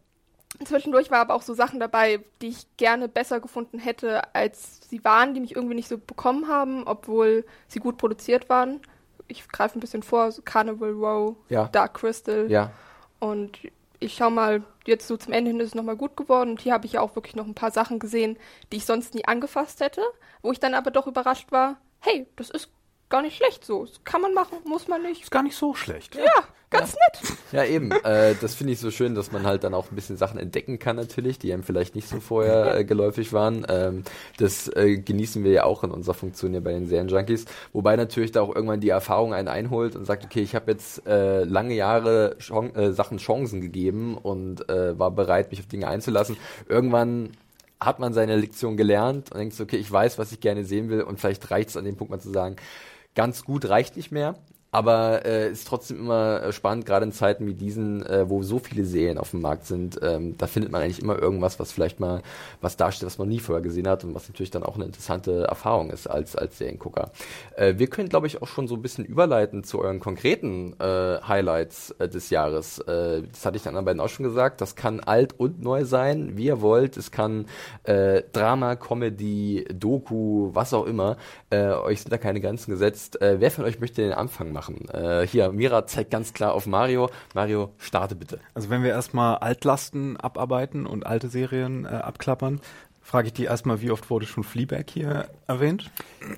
Zwischendurch war aber auch so Sachen dabei, die ich gerne besser gefunden hätte, als sie waren, die mich irgendwie nicht so bekommen haben, obwohl sie gut produziert waren. Ich greife ein bisschen vor, so Carnival Row, Ja. Dark Crystal. Ja. Und ich schau mal, jetzt so zum Ende hin ist es nochmal gut geworden. Und hier habe ich ja auch wirklich noch ein paar Sachen gesehen, die ich sonst nie angefasst hätte, wo ich dann aber doch überrascht war, hey, das ist gar nicht schlecht so. Das kann man machen, muss man nicht. Ist gar nicht so schlecht. Ja, ganz nett. Ja, eben. äh, das finde ich so schön, dass man halt dann auch ein bisschen Sachen entdecken kann natürlich, die einem vielleicht nicht so vorher äh, geläufig waren. Ähm, das äh, genießen wir ja auch in unserer Funktion hier bei den Serienjunkies. Wobei natürlich da auch irgendwann die Erfahrung einen einholt und sagt, okay, ich habe jetzt äh, lange Jahre Chan äh, Sachen Chancen gegeben und äh, war bereit, mich auf Dinge einzulassen. Irgendwann hat man seine Lektion gelernt und denkt so, okay, ich weiß, was ich gerne sehen will und vielleicht reicht es an dem Punkt mal zu sagen, ganz gut reicht nicht mehr. Aber äh, ist trotzdem immer äh, spannend, gerade in Zeiten wie diesen, äh, wo so viele Serien auf dem Markt sind. Ähm, da findet man eigentlich immer irgendwas, was vielleicht mal was darstellt, was man nie vorher gesehen hat und was natürlich dann auch eine interessante Erfahrung ist als, als Seriengucker. Äh, wir können, glaube ich, auch schon so ein bisschen überleiten zu euren konkreten äh, Highlights äh, des Jahres. Äh, das hatte ich den anderen beiden auch schon gesagt. Das kann alt und neu sein, wie ihr wollt. Es kann äh, Drama, Comedy, Doku, was auch immer. Äh, euch sind da keine Grenzen gesetzt. Äh, wer von euch möchte den Anfang machen? Äh, hier, Mira zeigt ganz klar auf Mario. Mario, starte bitte. Also wenn wir erstmal Altlasten abarbeiten und alte Serien äh, abklappern, frage ich die erstmal, wie oft wurde schon Fleabag hier erwähnt?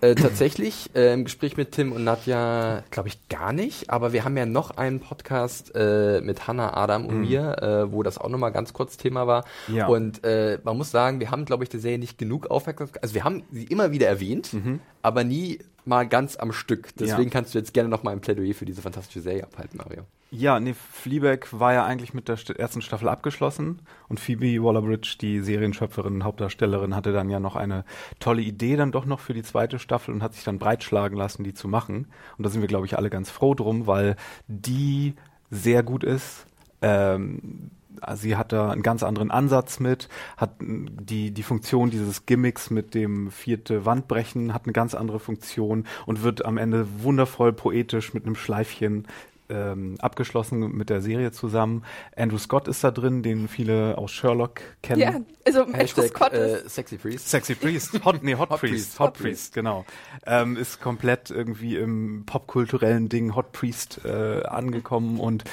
Äh, tatsächlich, äh, im Gespräch mit Tim und Nadja, glaube ich, gar nicht. Aber wir haben ja noch einen Podcast äh, mit Hannah, Adam und mir, äh, wo das auch nochmal ganz kurz Thema war. Ja. Und äh, man muss sagen, wir haben, glaube ich, der Serie nicht genug Aufmerksamkeit. Also wir haben sie immer wieder erwähnt, aber nie mal ganz am Stück. Deswegen Ja. kannst du jetzt gerne noch mal ein Plädoyer für diese fantastische Serie abhalten, Mario. Ja, nee, Fleabag war ja eigentlich mit der st ersten Staffel abgeschlossen und Phoebe Waller-Bridge, die Serienschöpferin, Hauptdarstellerin, hatte dann ja noch eine tolle Idee dann doch noch für die zweite Staffel und hat sich dann breitschlagen lassen, die zu machen. Und da sind wir, glaube ich, alle ganz froh drum, weil die sehr gut ist. Ähm, sie hat da einen ganz anderen Ansatz mit, hat die, die Funktion dieses Gimmicks mit dem vierte Wandbrechen, hat eine ganz andere Funktion und wird am Ende wundervoll poetisch mit einem Schleifchen ähm, abgeschlossen mit der Serie zusammen. Andrew Scott ist da drin, den viele aus Sherlock kennen. Ja, also Andrew Hashtag Scott ist äh, Sexy Priest. Sexy Priest, Hot, nee, Hot, Hot Priest, Priest, Hot, Hot Priest, genau. Ähm, ist komplett irgendwie im popkulturellen Ding Hot Priest äh, angekommen und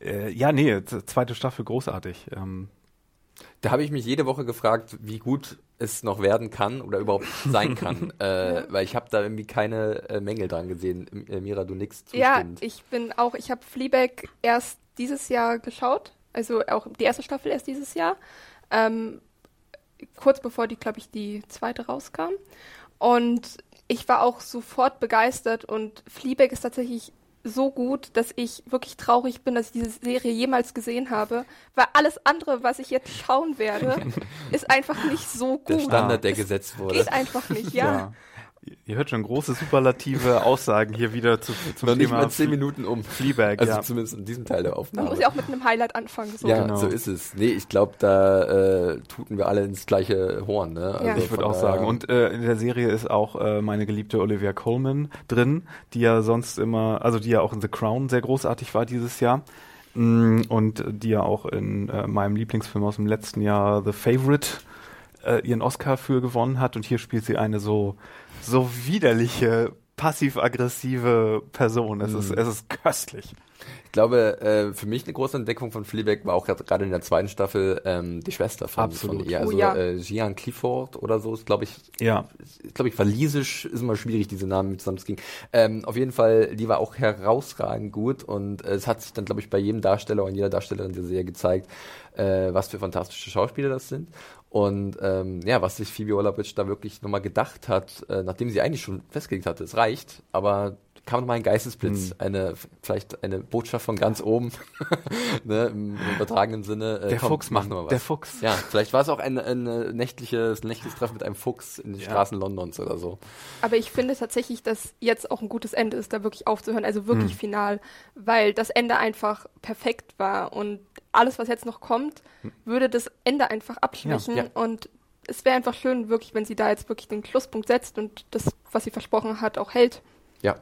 äh, ja, nee, zweite Staffel großartig. Ähm, Da habe ich mich jede Woche gefragt, wie gut es noch werden kann oder überhaupt sein kann, äh, weil ich habe da irgendwie keine äh, Mängel dran gesehen. M- Äh, Mira, du nix Ja, zustimmend. ich bin auch, ich habe Fleabag erst dieses Jahr geschaut, also auch die erste Staffel erst dieses Jahr, ähm, kurz bevor die, glaube ich, die zweite rauskam. Und ich war auch sofort begeistert und Fleabag ist tatsächlich so gut, dass ich wirklich traurig bin, dass ich diese Serie jemals gesehen habe, weil alles andere, was ich jetzt schauen werde, ist einfach nicht so der gut. Standard, der Es gesetzt wurde. Geht einfach nicht, ja. Ihr hört schon große superlative Aussagen hier wieder zu, zum Noch nicht Thema mal zehn Minuten um. Fleabag. Also ja. zumindest in diesem Teil der Man Aufnahme. muss ja auch mit einem Highlight anfangen. So. ja, Genau. so ist es. Nee, ich glaube, da äh, tuten wir alle ins gleiche Horn. Ne? Also Ja. Ich würde auch sagen. Und äh, in der Serie ist auch äh, meine geliebte Olivia Colman drin, die ja sonst immer, also die ja auch in The Crown sehr großartig war dieses Jahr. Mm, Und die ja auch in äh, meinem Lieblingsfilm aus dem letzten Jahr, The Favorite, äh, ihren Oscar für gewonnen hat. Und hier spielt sie eine so, so widerliche, passiv-aggressive Person. Es, ist, es ist köstlich. Ich glaube, äh, für mich eine große Entdeckung von Fleabag war auch gerade in der zweiten Staffel ähm, die Schwester von, Absolut. von ihr. Oh, Also ja. äh, Gian Clifford oder so ist, glaube ich, Ja. ich glaube ich, walisisch ist immer schwierig, diese Namen zusammenzukriegen. Ähm, auf jeden Fall, die war auch herausragend gut und äh, es hat sich dann, glaube ich, bei jedem Darsteller und jeder Darstellerin der Serie gezeigt, äh, was für fantastische Schauspieler das sind. Und ähm, ja, was sich Phoebe Waller-Bridge da wirklich nochmal gedacht hat, äh, nachdem sie eigentlich schon festgelegt hatte, es reicht, aber kam nochmal ein Geistesblitz, eine vielleicht eine Botschaft von ganz oben, ne, im übertragenen Sinne. Äh, Der komm, Fuchs, mach Mann, noch mal was. der Fuchs. Ja, vielleicht war es auch ein, ein, äh, nächtliches, nächtliches Treffen mit einem Fuchs in den Straßen Londons oder so. Aber ich finde tatsächlich, dass jetzt auch ein gutes Ende ist, da wirklich aufzuhören, also wirklich Hm. final, weil das Ende einfach perfekt war und alles, was jetzt noch kommt, würde das Ende einfach abschwächen Ja, ja. und es wäre einfach schön, wirklich, wenn sie da jetzt wirklich den Schlusspunkt setzt und das, was sie versprochen hat, auch hält. Ja,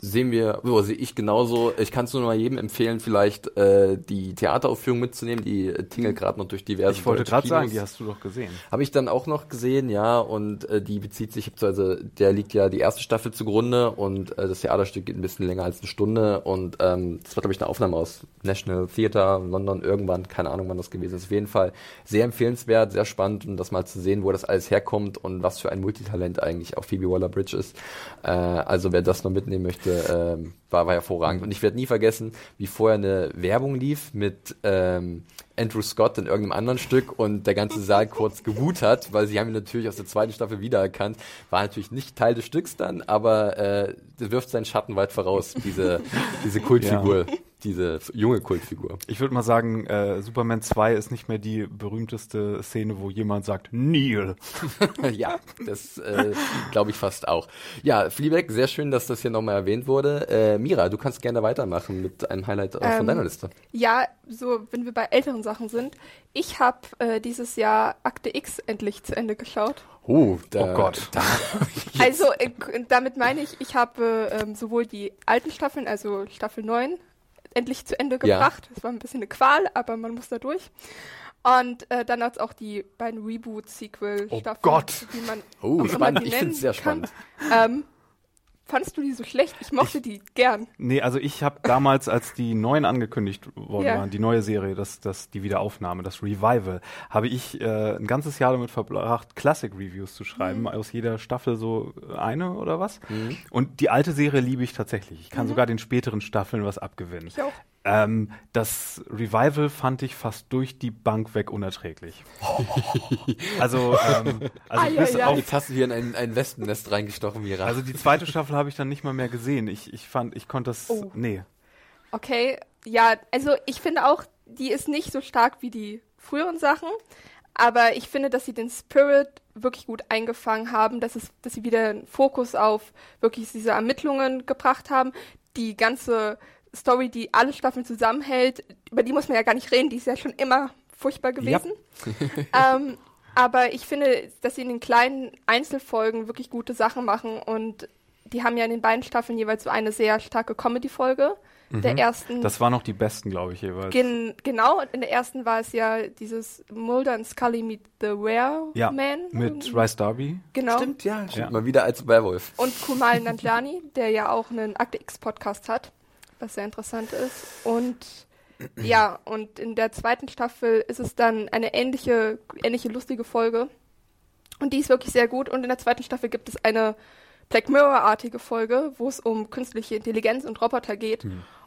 sehen wir, so sehe ich genauso. Ich kann es nur mal jedem empfehlen, vielleicht äh, die Theateraufführung mitzunehmen. Die äh, tingelt gerade noch durch diverse Ich wollte gerade sagen, die hast du doch gesehen. Habe ich dann auch noch gesehen, ja, und äh, die bezieht sich, also der liegt ja die erste Staffel zugrunde und äh, das Theaterstück geht ein bisschen länger als eine Stunde und ähm, das war, glaube ich, eine Aufnahme aus National Theatre London irgendwann, keine Ahnung, wann das gewesen ist. Auf jeden Fall sehr empfehlenswert, sehr spannend, um das mal zu sehen, wo das alles herkommt und was für ein Multitalent eigentlich auch Phoebe Waller-Bridge ist. Äh, also wer das noch mitnehmen möchte, ähm, war, war hervorragend. Und ich werde nie vergessen, wie vorher eine Werbung lief mit ähm, Andrew Scott in irgendeinem anderen Stück und der ganze Saal kurz gewut hat, weil sie haben ihn natürlich aus der zweiten Staffel wiedererkannt. War natürlich nicht Teil des Stücks dann, aber äh, wirft seinen Schatten weit voraus, diese, diese Kultfigur, diese junge Kultfigur. Ich würde mal sagen, äh, Superman 2 ist nicht mehr die berühmteste Szene, wo jemand sagt, Neil. ja, das äh, glaube ich fast auch. Ja, Fleabag, sehr schön, dass das hier nochmal erwähnt wurde. Äh, Mira, du kannst gerne weitermachen mit einem Highlight äh, von Ähm, deiner Liste. Ja, so, wenn wir bei älteren Sachen sind. Ich habe äh, dieses Jahr Akte X endlich zu Ende geschaut. Oh, da, Oh Gott. Da, Also äh, damit meine ich, ich habe ähm, sowohl die alten Staffeln, also Staffel 9, endlich zu Ende Ja. gebracht. Das war ein bisschen eine Qual, aber man muss da durch. Und äh, dann hat's auch die beiden Reboot-Sequel-Staffeln, Oh Gott. wie man Oh, spannend. die Ich nennen sehr kann. spannend. Ähm, fandst du die so schlecht? Ich mochte die gern. Nee, also ich habe damals, als die neuen angekündigt worden Ja. waren, die neue Serie, das, das, die Wiederaufnahme, das Revival, habe ich äh, ein ganzes Jahr damit verbracht, Classic-Reviews zu schreiben, Mhm. aus jeder Staffel so eine oder was. Und die alte Serie liebe ich tatsächlich. Ich kann sogar den späteren Staffeln was abgewinnen. Mhm. Ich auch. Ähm, das Revival fand ich fast durch die Bank weg unerträglich. also, ähm, also Ai, bis ai. auf Jetzt hast du hier in ein, ein Wespennest reingestochen, Mira. also die zweite Staffel habe ich dann nicht mal mehr gesehen. Ich, ich fand, ich konnte das, Oh. nee. Okay, ja, also ich finde auch, die ist nicht so stark wie die früheren Sachen, aber ich finde, dass sie den Spirit wirklich gut eingefangen haben, dass, es, dass sie wieder einen Fokus auf wirklich diese Ermittlungen gebracht haben. Die ganze Story, die alle Staffeln zusammenhält, über die muss man ja gar nicht reden, die ist ja schon immer furchtbar gewesen. ähm, aber ich finde, dass sie in den kleinen Einzelfolgen wirklich gute Sachen machen und die haben ja in den beiden Staffeln jeweils so eine sehr starke Comedy-Folge. Der ersten, Das waren noch die besten, glaube ich, jeweils. gen genau, und in der ersten war es ja dieses Mulder and Scully meet the Were ja, Man. mit Rice Darby. Genau. Stimmt, ja, stimmt. Ja. Mal wieder als Werwolf. Und Kumal Nanjiani, der ja auch einen Akte X-Podcast hat, was sehr interessant ist. Und ja, und in der zweiten Staffel ist es dann eine ähnliche, ähnliche lustige Folge. Und die ist wirklich sehr gut. Und in der zweiten Staffel gibt es eine Black Mirror-artige Folge, wo es um künstliche Intelligenz und Roboter geht.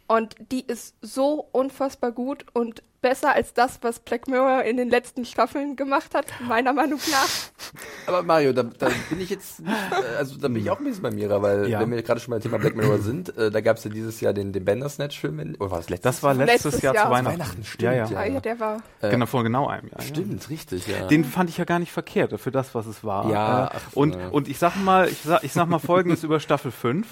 Und die ist so unfassbar gut und besser als das, was Black Mirror in den letzten Staffeln gemacht hat, meiner Meinung nach. Aber Mario, da, da bin ich jetzt, nicht, äh, also da bin ich auch ein bisschen bei Mira, weil Ja. wenn wir gerade schon beim Thema Black Mirror sind, äh, da gab es ja dieses Jahr den, den Bandersnatch-Film, in- oder war es letztes Das war letztes, Letztes Jahr, Jahr. zu Weihnachten. Weihnachten, stimmt, ja, ja. ja. Ah, ja, der war. Genau, vor genau einem Jahr. Ja. Stimmt, richtig, ja. Den fand ich ja gar nicht verkehrt für das, was es war. Ja, Äh, ach, und, ja. und ich sag mal, ich sag, ich sag mal folgendes über Staffel 5.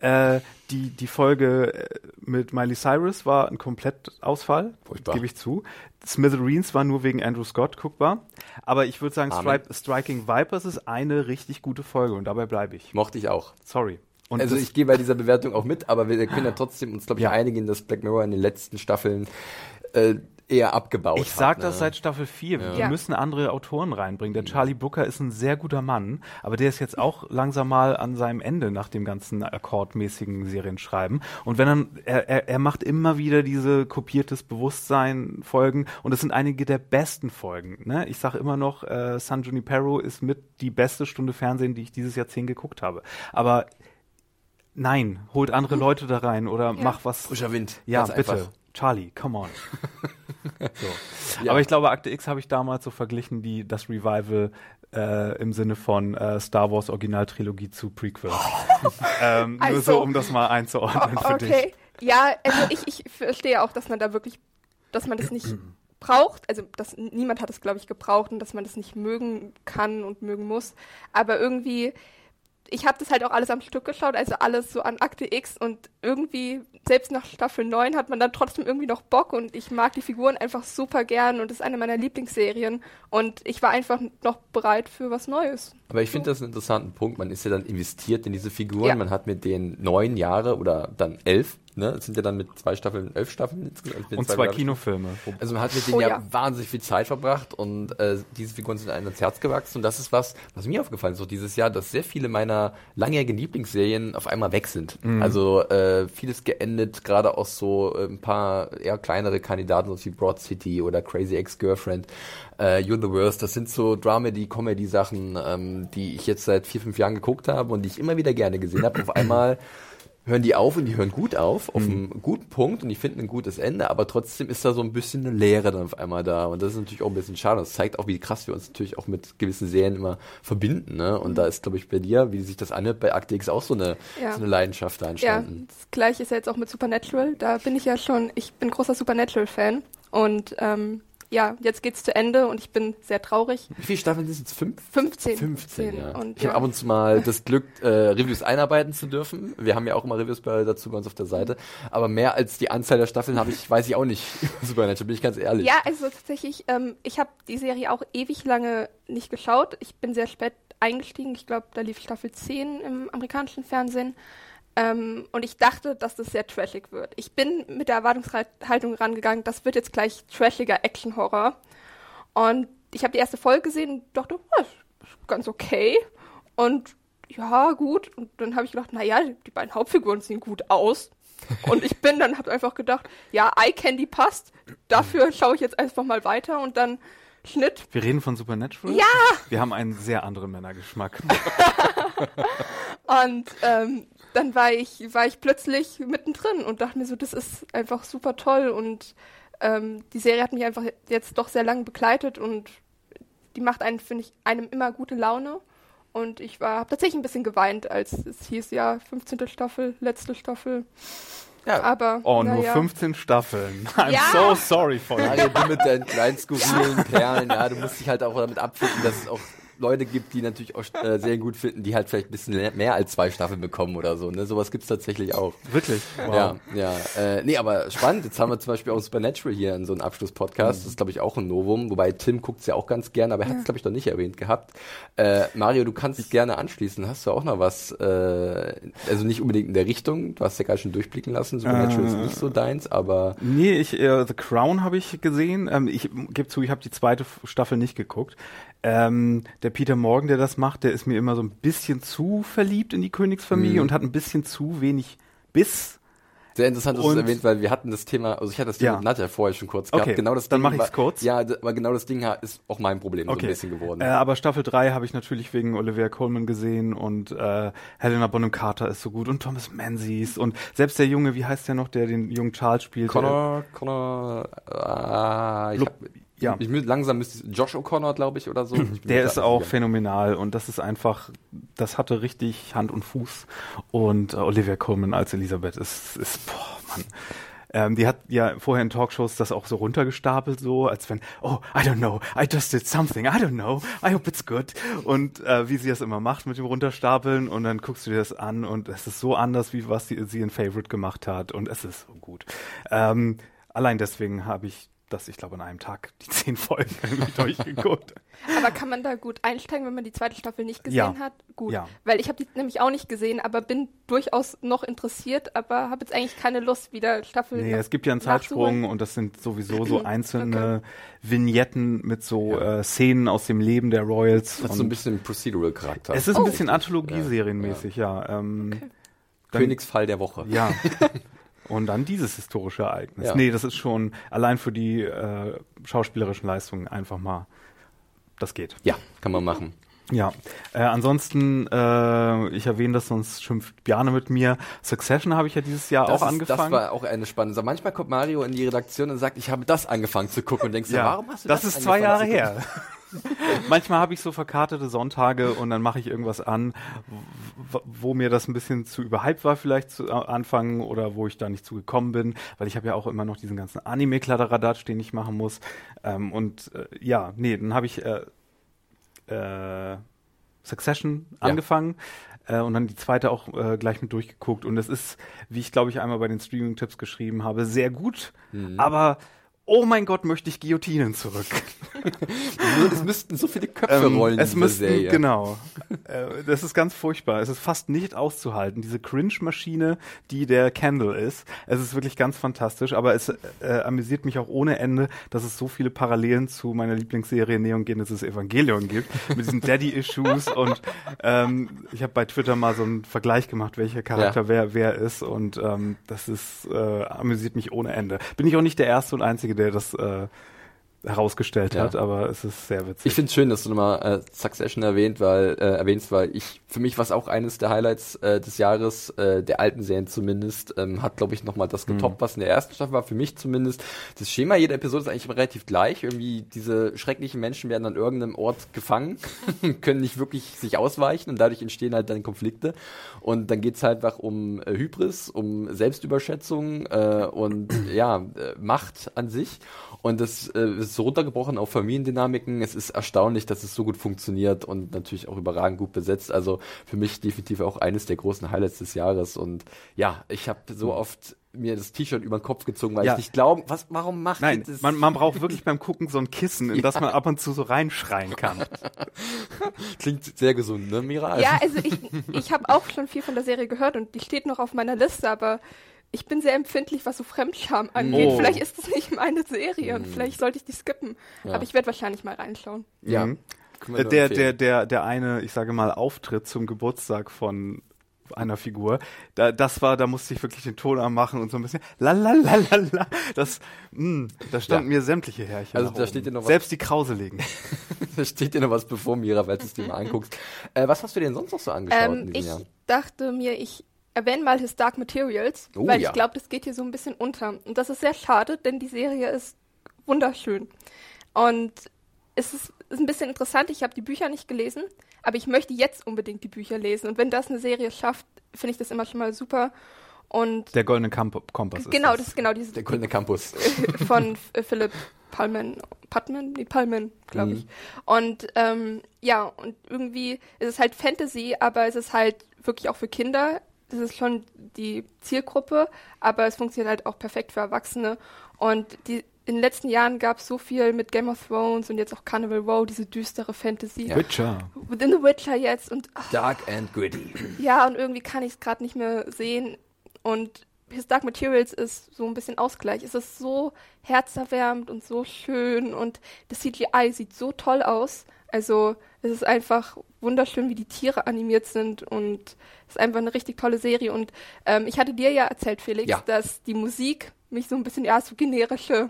Äh, die, die Folge äh, mit Miley Cyrus war ein Komplettausfall, gebe ich zu. Smithereens war nur wegen Andrew Scott guckbar. Aber ich würde sagen. Stri Striking Vipers ist eine richtig gute Folge und dabei bleibe ich. Mochte ich auch. Sorry. Und also ich gehe bei dieser Bewertung auch mit, aber wir können ja trotzdem uns, glaube ich, Ja. einigen, dass Black Mirror in den letzten Staffeln äh, eher abgebaut Ich hat. sag ne? das seit Staffel 4. Die Ja. müssen andere Autoren reinbringen. Der Charlie Brooker ist ein sehr guter Mann, aber der ist jetzt auch langsam mal an seinem Ende nach dem ganzen akkordmäßigen Serienschreiben. Und wenn dann, er, er, er macht immer wieder diese kopiertes Bewusstsein Folgen und es sind einige der besten Folgen. Ne? Ich sage immer noch, äh, San Junipero ist mit die beste Stunde Fernsehen, die ich dieses Jahrzehnt geguckt habe. Aber nein, holt andere Leute da rein oder mach was. Frischer Wind. Ja, Ganz bitte. einfach. Charlie, come on. so. Ja. Aber ich glaube, Akte X habe ich damals so verglichen, die, das Revival äh, im Sinne von äh, Star Wars Originaltrilogie zu Prequel. ähm, nur Also- so, um das mal einzuordnen für dich. Okay. Ja, also ich, ich verstehe auch, dass man da wirklich, dass man das nicht braucht. Also dass niemand hat es, glaube ich, gebraucht und dass man das nicht mögen kann und mögen muss. Aber irgendwie, ich habe das halt auch alles am Stück geschaut, also alles so an Akte X und irgendwie, selbst nach Staffel 9 hat man dann trotzdem irgendwie noch Bock und ich mag die Figuren einfach super gern und das ist eine meiner Lieblingsserien und ich war einfach noch bereit für was Neues. Aber ich finde das einen interessanten Punkt. Man ist ja dann investiert in diese Figuren. Ja. Man hat mit denen neun Jahre oder dann elf, ne? Es sind ja dann mit zwei Staffeln elf Staffeln insgesamt. Und zwei Bewertungen. Kinofilme. Also man hat mit denen Oh ja, ja. wahnsinnig viel Zeit verbracht und äh, diese Figuren sind einem ins Herz gewachsen. Und das ist was, was mir aufgefallen ist, so dieses Jahr, dass sehr viele meiner langjährigen Lieblingsserien auf einmal weg sind. Also äh, vieles geendet, gerade auch so äh, ein paar eher kleinere Kandidaten, so wie Broad City oder Crazy Ex-Girlfriend, äh, You're the Worst. Das sind so Dramedy-Comedy-Sachen, ähm, die ich jetzt seit vier, fünf Jahren geguckt habe und die ich immer wieder gerne gesehen habe. Auf einmal hören die auf und die hören gut auf, auf einem guten Punkt und die finden ein gutes Ende, aber trotzdem ist da so ein bisschen eine Leere dann auf einmal da und das ist natürlich auch ein bisschen schade. Das zeigt auch, wie krass wir uns natürlich auch mit gewissen Serien immer verbinden, ne? Und da ist, glaube ich, bei dir, wie sich das anhört, bei Akte X auch so eine, Ja. so eine Leidenschaft da Ja, entstanden. das gleiche ist ja jetzt auch mit Supernatural. Da bin ich ja schon, ich bin großer Supernatural-Fan. Und ähm, ja, jetzt geht's zu Ende und ich bin sehr traurig. Wie viele Staffeln sind es jetzt? Fünf? 15. 15, ja. Und, ich habe ja. ab und zu mal das Glück, äh, Reviews einarbeiten zu dürfen. Wir haben ja auch immer Reviews bei, dazu bei uns auf der Seite. Aber mehr als die Anzahl der Staffeln habe ich, weiß ich auch nicht. Supernatural, bin ich ganz ehrlich. Ja, also tatsächlich, ähm, ich habe die Serie auch ewig lange nicht geschaut. Ich bin sehr spät eingestiegen. Ich glaube, da lief Staffel 10 im amerikanischen Fernsehen. Ähm, und ich dachte, dass das sehr trashig wird. Ich bin mit der Erwartungshaltung rangegangen, das wird jetzt gleich trashiger Action-Horror. Und ich habe die erste Folge gesehen und dachte, oh, ist ganz okay. Und ja, gut. Und dann habe ich gedacht, naja, die beiden Hauptfiguren sehen gut aus. Und ich bin dann, habe einfach gedacht, ja, Eye Candy passt. Dafür schaue ich jetzt einfach mal weiter und dann Schnitt. Wir reden von Supernatural? Ja! Wir haben einen sehr anderen Männergeschmack. Und ähm, dann war ich, war ich plötzlich mittendrin und dachte mir so, das ist einfach super toll. Und ähm, die Serie hat mich einfach jetzt doch sehr lange begleitet und die macht einen, finde ich, einem immer gute Laune. Und ich war hab tatsächlich ein bisschen geweint, als es hieß, ja, 15. Staffel, letzte Staffel. Ja. Aber. Oh, nur naja. 15 Staffeln. I'm Ja. so sorry for you. Mario, du mit deinen kleinen skurrilen Perlen, ja, du musst dich halt auch damit abfinden, dass es auch Leute gibt, die natürlich auch äh, sehr gut finden, die halt vielleicht ein bisschen mehr als zwei Staffeln bekommen oder so. Ne? Sowas gibt's tatsächlich auch. Wirklich? Wow. Ja, ja. Äh, nee, aber spannend. Jetzt haben wir zum Beispiel auch Supernatural hier in so einem Abschlusspodcast. Das ist, glaube ich, auch ein Novum. Wobei Tim guckt's ja auch ganz gerne, aber er hat's, glaube ich, noch nicht erwähnt gehabt. Äh, Mario, du kannst dich gerne anschließen. Hast du auch noch was? Äh, also nicht unbedingt in der Richtung. Du hast ja gerade schon durchblicken lassen. Supernatural ist Äh. nicht so deins, aber Nee, ich, äh, The Crown habe ich gesehen. Ähm, ich gebe zu, ich habe die zweite Staffel nicht geguckt. Ähm, der Peter Morgan, der das macht, der ist mir immer so ein bisschen zu verliebt in die Königsfamilie Mhm. und hat ein bisschen zu wenig Biss. Sehr interessant, dass du es erwähnt, weil wir hatten das Thema, also ich hatte das Thema Ja. mit Nadja vorher schon kurz gehabt. Okay, Genau das dann Ding mach ich's war- kurz. Ja, aber genau das Ding ist auch mein Problem so ein bisschen geworden. Äh, aber Staffel 3 habe ich natürlich wegen Olivia Colman gesehen und äh, Helena Bonham Carter ist so gut und Thomas Menzies und selbst der Junge, wie heißt der noch, der den jungen Charles spielt? Connor, Connor, ah, ich, hab, ja. ich, mü- langsam müsste Josh O'Connor, glaube ich, oder so. Ich Der ist auch sicher. phänomenal und das ist einfach, das hatte richtig Hand und Fuß. Und äh, Olivia Colman als Elisabeth ist, ist boah, Mann. Ähm, die hat ja vorher in Talkshows das auch so runtergestapelt, so als wenn, oh, I don't know, I just did something, I don't know, I hope it's good. Und äh, wie sie das immer macht mit dem Runterstapeln und dann guckst du dir das an und es ist so anders, wie was sie, sie in Favorite gemacht hat und es ist so gut. Ähm, allein deswegen habe ich das, ich glaube, an einem Tag die zehn Folgen irgendwie durchgeguckt. Aber kann man da gut einsteigen, wenn man die zweite Staffel nicht gesehen Ja. hat? Gut. Ja. Weil ich habe die nämlich auch nicht gesehen, aber bin durchaus noch interessiert, aber habe jetzt eigentlich keine Lust, wieder Staffel Nee, es gibt ja einen. Zeitsprung und das sind sowieso so einzelne Vignetten mit so äh, Szenen aus dem Leben der Royals. Hat so ein bisschen Procedural-Charakter. es ist ein Oh. bisschen Anthologieserienmäßig, ja. ähm, dann- Königsfall der Woche. Ja. Und dann dieses historische Ereignis. Ja. Nee, das ist schon allein für die äh, schauspielerischen Leistungen einfach mal, das geht. Ja, kann man machen. Ja, äh, ansonsten, äh, ich erwähne das, sonst schimpft Bjane mit mir. Succession habe ich ja dieses Jahr Das auch ist, angefangen. Das war auch eine spannende Sache. Manchmal kommt Mario in die Redaktion und sagt, ich habe das angefangen zu gucken und denkst du, warum hast du das das ist zwei Jahre her. Manchmal habe ich so verkartete Sonntage und dann mache ich irgendwas an, wo, wo mir das ein bisschen zu überhyped war vielleicht zu äh, Anfang oder wo ich da nicht zugekommen bin, weil ich habe ja auch immer noch diesen ganzen Anime-Kladderadatsch, den ich machen muss. Ähm, und äh, ja, nee, dann habe ich äh, äh, Succession Ja. angefangen äh, und dann die zweite auch äh, gleich mit durchgeguckt. Und es ist, wie ich glaube ich einmal bei den Streaming-Tipps geschrieben habe, sehr gut, Mhm. aber oh mein Gott, möchte ich Guillotinen zurück. Es müssten so viele Köpfe Ähm, rollen, es müssten, Serie. genau. äh, das ist ganz furchtbar. Es ist fast nicht auszuhalten. Diese Cringe-Maschine, die der Candle ist. Es ist wirklich ganz fantastisch, aber es äh, amüsiert mich auch ohne Ende, dass es so viele Parallelen zu meiner Lieblingsserie Neon Genesis Evangelion gibt, mit diesen Daddy-Issues und ähm, ich habe bei Twitter mal so einen Vergleich gemacht, welcher Charakter Ja. wer wer ist und ähm, das ist äh, amüsiert mich ohne Ende. Bin ich auch nicht der Erste und Einzige, der das äh, herausgestellt Ja. hat, aber es ist sehr witzig. Ich finde es schön, dass du nochmal äh, Succession erwähnt, weil, äh, erwähnst, weil ich, für mich war es auch eines der Highlights äh, des Jahres, äh, der alten Serien zumindest, ähm, hat, glaube ich, nochmal das getoppt, was in der ersten Staffel war, für mich zumindest. Das Schema jeder Episode ist eigentlich immer relativ gleich. Irgendwie diese schrecklichen Menschen werden an irgendeinem Ort gefangen, können nicht wirklich sich ausweichen und dadurch entstehen halt dann Konflikte. Und dann geht's halt einfach um äh, Hybris, um Selbstüberschätzung äh, und ja, äh, Macht an sich. Und das äh, ist so runtergebrochen auf Familiendynamiken. Es ist erstaunlich, dass es so gut funktioniert und natürlich auch überragend gut besetzt. Also für mich definitiv auch eines der großen Highlights des Jahres. Und ja, ich habe so oft mir das T-Shirt über den Kopf gezogen, weil Ja. ich nicht glauben, was, warum macht Nein, das? man, man braucht wirklich beim Gucken so ein Kissen, in das man ab und zu so reinschreien kann. Klingt sehr gesund, ne, Mira? Ja, also ich, ich habe auch schon viel von der Serie gehört und die steht noch auf meiner Liste, aber ich bin sehr empfindlich, was so Fremdscham angeht. Oh. Vielleicht ist das nicht meine Serie und vielleicht sollte ich die skippen. Ja. Aber ich werde wahrscheinlich mal reinschauen. ja. Mhm. Äh, Der, der, der, der eine, ich sage mal, Auftritt zum Geburtstag von einer Figur, da, das war, da musste ich wirklich den Ton anmachen und so ein bisschen la la la la la. Das, mh, da standen mir sämtliche Härchen. Also da oben. steht dir noch was- Selbst die Krauseligen. da steht dir noch was bevor, Mira, falls du es dir mal anguckst. Äh, was hast du dir denn sonst noch so angeschaut in Ähm, ich Jahr? dachte mir, ich erwähne mal His Dark Materials, Oh, weil ja. ich glaube, das geht hier so ein bisschen unter. Und das ist sehr schade, denn die Serie ist wunderschön. Und es ist, ist ein bisschen interessant, ich habe die Bücher nicht gelesen, aber ich möchte jetzt unbedingt die Bücher lesen. Und wenn das eine Serie schafft, finde ich das immer schon mal super. Und Der goldene Kamp Kompass ist genau, das. das ist genau dieses Der Goldene Campus. von Philipp Pullman, Putman, nee, Pullman, glaube Mhm. ich. Und ähm, ja, und irgendwie ist es halt Fantasy, aber es ist halt wirklich auch für Kinder. Das ist schon die Zielgruppe, aber es funktioniert halt auch perfekt für Erwachsene. Und die, in den letzten Jahren gab es so viel mit Game of Thrones und jetzt auch Carnival Row, diese düstere Fantasy. Ja. Witcher. Within the Witcher jetzt und ach, Dark and gritty. ja, und irgendwie kann ich es gerade nicht mehr sehen. Und His Dark Materials ist so ein bisschen Ausgleich. Es ist so herzerwärmend und so schön und das CGI sieht so toll aus. Also es ist einfach wunderschön, wie die Tiere animiert sind und es ist einfach eine richtig tolle Serie. Und ähm, ich hatte dir ja erzählt, Felix, Ja. dass die Musik mich so ein bisschen, ja, so generische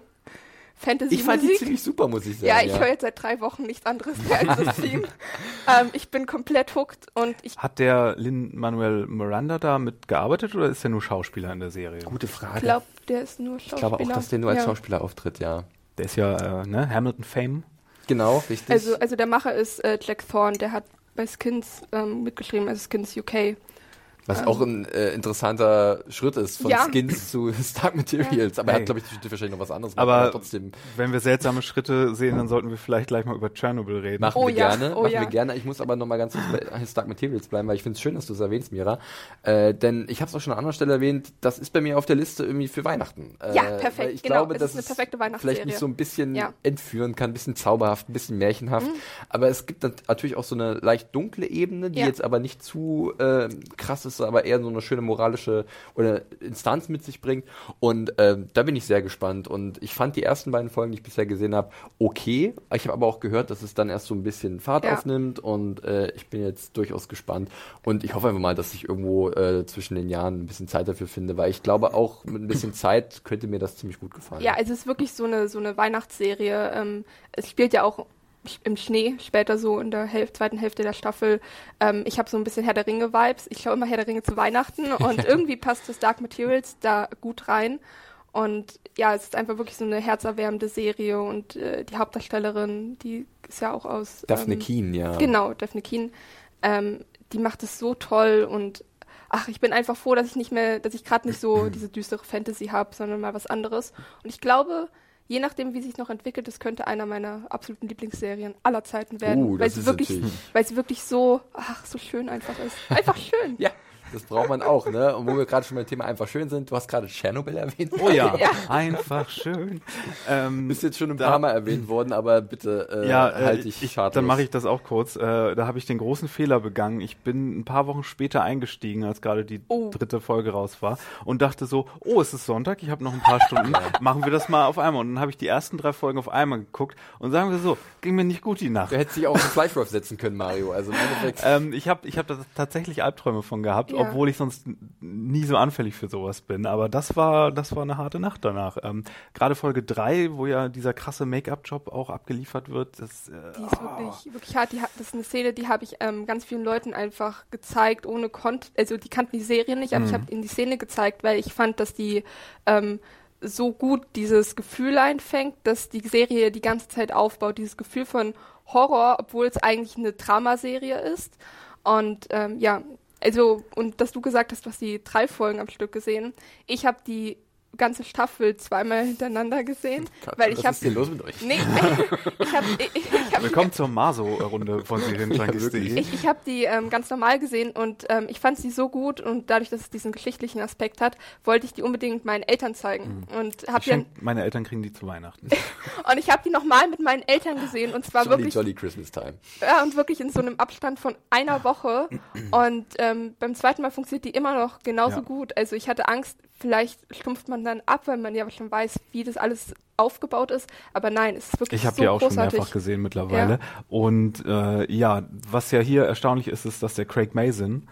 Fantasy-Musik. Ich fand die ziemlich super, muss ich sagen. ja, ich höre jetzt seit drei Wochen nichts anderes mehr als das Theme. ähm, ich bin komplett hooked und ich Hat der Lin-Manuel Miranda da mitgearbeitet oder ist er nur Schauspieler in der Serie? Gute Frage. glaube, der ist nur ich Schauspieler. glaube auch, dass der nur als ja. Schauspieler auftritt, ja. Der ist ja, äh, ne, Hamilton Fame. Genau, richtig. Also, also der Macher ist äh, Jack Thorne, der hat bei Skins ähm, mitgeschrieben, also Skins UK. Was auch ein äh, interessanter Schritt ist von Ja. Skins zu Stark Materials. Aber er Hey. hat, glaube ich, wahrscheinlich noch was anderes Aber- gemacht, trotzdem Wenn wir seltsame Schritte sehen, dann sollten wir vielleicht gleich mal über Tschernobyl reden. machen Oh wir ja, gerne. oh machen ja. wir gerne. Ich muss aber noch mal ganz kurz bei Stark Materials bleiben, weil ich finde es schön, dass du es erwähnst, Mira. Äh, denn ich habe es auch schon an anderer Stelle erwähnt, das ist bei mir auf der Liste irgendwie für Weihnachten. Äh, Ja, perfekt, Ich genau. glaube, Es dass ist eine perfekte vielleicht Weihnachtsserie. mich so ein bisschen Ja. Mhm. entführen kann, ein bisschen zauberhaft, ein bisschen märchenhaft. Aber es gibt nat- natürlich auch so eine leicht dunkle Ebene, die Ja. jetzt aber nicht zu äh, krass ist, aber eher so eine schöne moralische oder Instanz mit sich bringt. Und ähm, da bin ich sehr gespannt. Und ich fand die ersten beiden Folgen, die ich bisher gesehen habe, okay. Ich habe aber auch gehört, dass es dann erst so ein bisschen Fahrt Ja. aufnimmt. Und äh, ich bin jetzt durchaus gespannt. Und ich hoffe einfach mal, dass ich irgendwo äh, zwischen den Jahren ein bisschen Zeit dafür finde, weil ich glaube, auch mit ein bisschen Zeit könnte mir das ziemlich gut gefallen. Ja, es ist wirklich so eine, so eine Weihnachtsserie. Ähm, es spielt ja auch im Schnee, später so in der Häl zweiten Hälfte der Staffel. Ähm, ich habe so ein bisschen Herr der Ringe-Vibes. Ich schaue immer Herr der Ringe zu Weihnachten und irgendwie passt das Dark Materials da gut rein. Und ja, es ist einfach wirklich so eine herzerwärmende Serie und äh, die Hauptdarstellerin, die ist ja auch aus... Daphne ähm, Keen, ja. Genau, Daphne Keen. Ähm, die macht es so toll und ach, ich bin einfach froh, dass ich nicht mehr, dass ich gerade nicht so diese düstere Fantasy habe, sondern mal was anderes. Und ich glaube, je nachdem, wie sich noch entwickelt, das könnte einer meiner absoluten Lieblingsserien aller Zeiten werden, Uh, weil sie wirklich, weil sie wirklich so, ach, so schön einfach ist. Einfach schön. Ja, das braucht man auch, ne? Und wo wir gerade schon beim Thema einfach schön sind, du hast gerade Tschernobyl erwähnt. Oh ja, einfach schön. Ähm, Bist jetzt schon ein paar Mal erwähnt worden, aber bitte äh, ja, äh, halte ich, ich, schadlos. dann mache ich das auch kurz. Äh, da habe ich den großen Fehler begangen. Ich bin ein paar Wochen später eingestiegen, als gerade die Oh. dritte Folge raus war und dachte so, oh, es ist Sonntag, ich habe noch ein paar Stunden, machen wir das mal auf einmal. Und dann habe ich die ersten drei Folgen auf einmal geguckt und sagen wir so, ging mir nicht gut die Nacht. Du hättest dich auch auf den Fleischwurf setzen können, Mario. Also im Endeffekt. Ähm, ich habe ich hab da tatsächlich Albträume von gehabt, Ja. obwohl ich sonst nie so anfällig für sowas bin. Aber das war, das war eine harte Nacht danach. Ähm, Gerade Folge drei, wo ja dieser krasse Make-up-Job auch abgeliefert wird, das, äh, Die ist wirklich, wirklich hart. Die, das ist eine Szene, die habe ich ähm, ganz vielen Leuten einfach gezeigt, ohne Kont also die kannten die Serie nicht, aber ich habe ihnen die Szene gezeigt, weil ich fand, dass die ähm, so gut dieses Gefühl einfängt, dass die Serie die ganze Zeit aufbaut, dieses Gefühl von Horror, obwohl es eigentlich eine Dramaserie ist. Und ähm, ja, also, und dass du gesagt hast, du hast die drei Folgen am Stück gesehen. Ich habe die ganze Staffel zweimal hintereinander gesehen, weil ich was habe ist denn los mit euch? Nee, ich habe ich, ich hab, Willkommen zur Maso-Runde von Serienjunkies.de. ich, ich hab die ähm, ganz normal gesehen und ähm, ich fand sie so gut und dadurch, dass es diesen geschichtlichen Aspekt hat, wollte ich die unbedingt meinen Eltern zeigen und hab Ich die dann, schenk, meine Eltern kriegen die zu Weihnachten. und ich habe die nochmal mit meinen Eltern gesehen und zwar Jolly, wirklich jolly Christmas Time. ja, und wirklich in so einem Abstand von einer Woche und ähm, beim zweiten Mal funktioniert die immer noch genauso Ja. gut. Also ich hatte Angst, vielleicht stumpft man dann ab, weil man ja schon weiß, wie das alles aufgebaut ist, aber nein, es ist wirklich Ich habe so die auch großartig. schon mehrfach gesehen mittlerweile. Und äh, ja, was ja hier erstaunlich ist, ist, dass der Craig Mason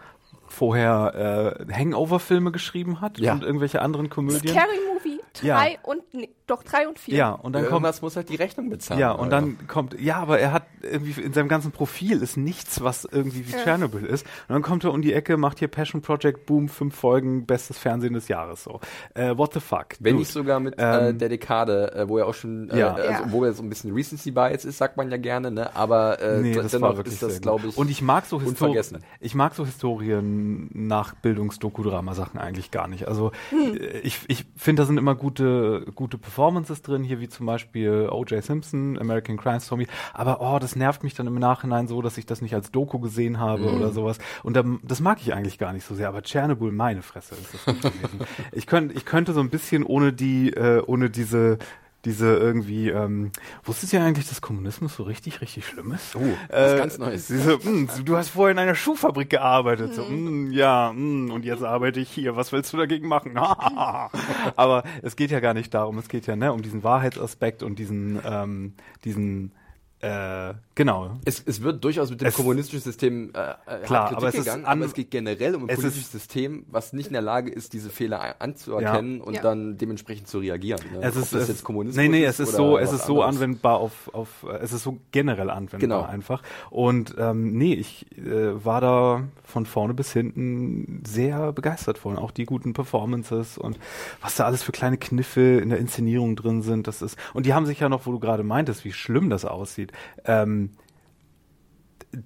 vorher äh, Hangover-Filme geschrieben hat Ja. und irgendwelche anderen Komödien. Scary Movie Ja. drei und nee, doch drei und vier. Ja, und dann kommt Irgendwas muss halt die Rechnung bezahlen. Ja, und Alter. dann kommt, ja, aber er hat irgendwie in seinem ganzen Profil ist nichts, was irgendwie wie Ja. Tschernobyl ist. Und dann kommt er um die Ecke, macht hier Passion Project, boom, fünf Folgen, bestes Fernsehen des Jahres, so. Äh, what the fuck? Wenn nicht sogar mit äh, Ähm, der Dekade, äh, wo er auch schon, äh, Ja. also, Ja. wo er so ein bisschen Recency Bias ist, sagt man ja gerne, ne? Aber äh, Nee, das dennoch war wirklich ist das, glaube ich, Und ich mag so Historien, unvergessen. ich mag so Historien nach Bildungsdokudrama-Sachen eigentlich gar nicht. Also Hm. äh, ich, ich finde, da sind immer gute, gute Performances drin, hier wie zum Beispiel O.J. Simpson, American Crime Story. Aber oh, das nervt mich dann im Nachhinein so, dass ich das nicht als Doku gesehen habe Hm. oder sowas. Und dann, das mag ich eigentlich gar nicht so sehr. Aber Tschernobyl, meine Fresse, ist das gut gewesen. Ich könnte, ich könnte so ein bisschen ohne die, äh, ohne diese diese irgendwie, ähm, wusstest du ja eigentlich, dass Kommunismus so richtig, richtig schlimm ist? Oh, was ganz Neues. Diese, mh, du hast vorher in einer Schuhfabrik gearbeitet. So, mh, ja, mh, und jetzt arbeite ich hier. Was willst du dagegen machen? Aber es geht ja gar nicht darum. Es geht ja ne, um diesen Wahrheitsaspekt und diesen, ähm, diesen äh, genau. Es, es wird durchaus mit dem Es- kommunistischen System äh, äh, Klar, hart aber es ist gegangen, an- aber es geht generell um ein es politisches ist- System, was nicht in der Lage ist, diese Fehler anzuerkennen und Ja. dann dementsprechend zu reagieren. Ne? Es Ob ist, das es, jetzt Kommunismus nee, nee, es ist oder so, es ist so anderes. anwendbar auf, auf, es ist so generell anwendbar Genau. einfach. Und ähm, nee, ich äh, war da von vorne bis hinten sehr begeistert von. Auch die guten Performances und was da alles für kleine Kniffe in der Inszenierung drin sind. Das ist und die haben sich ja noch, wo du gerade meintest, wie schlimm das aussieht, ähm,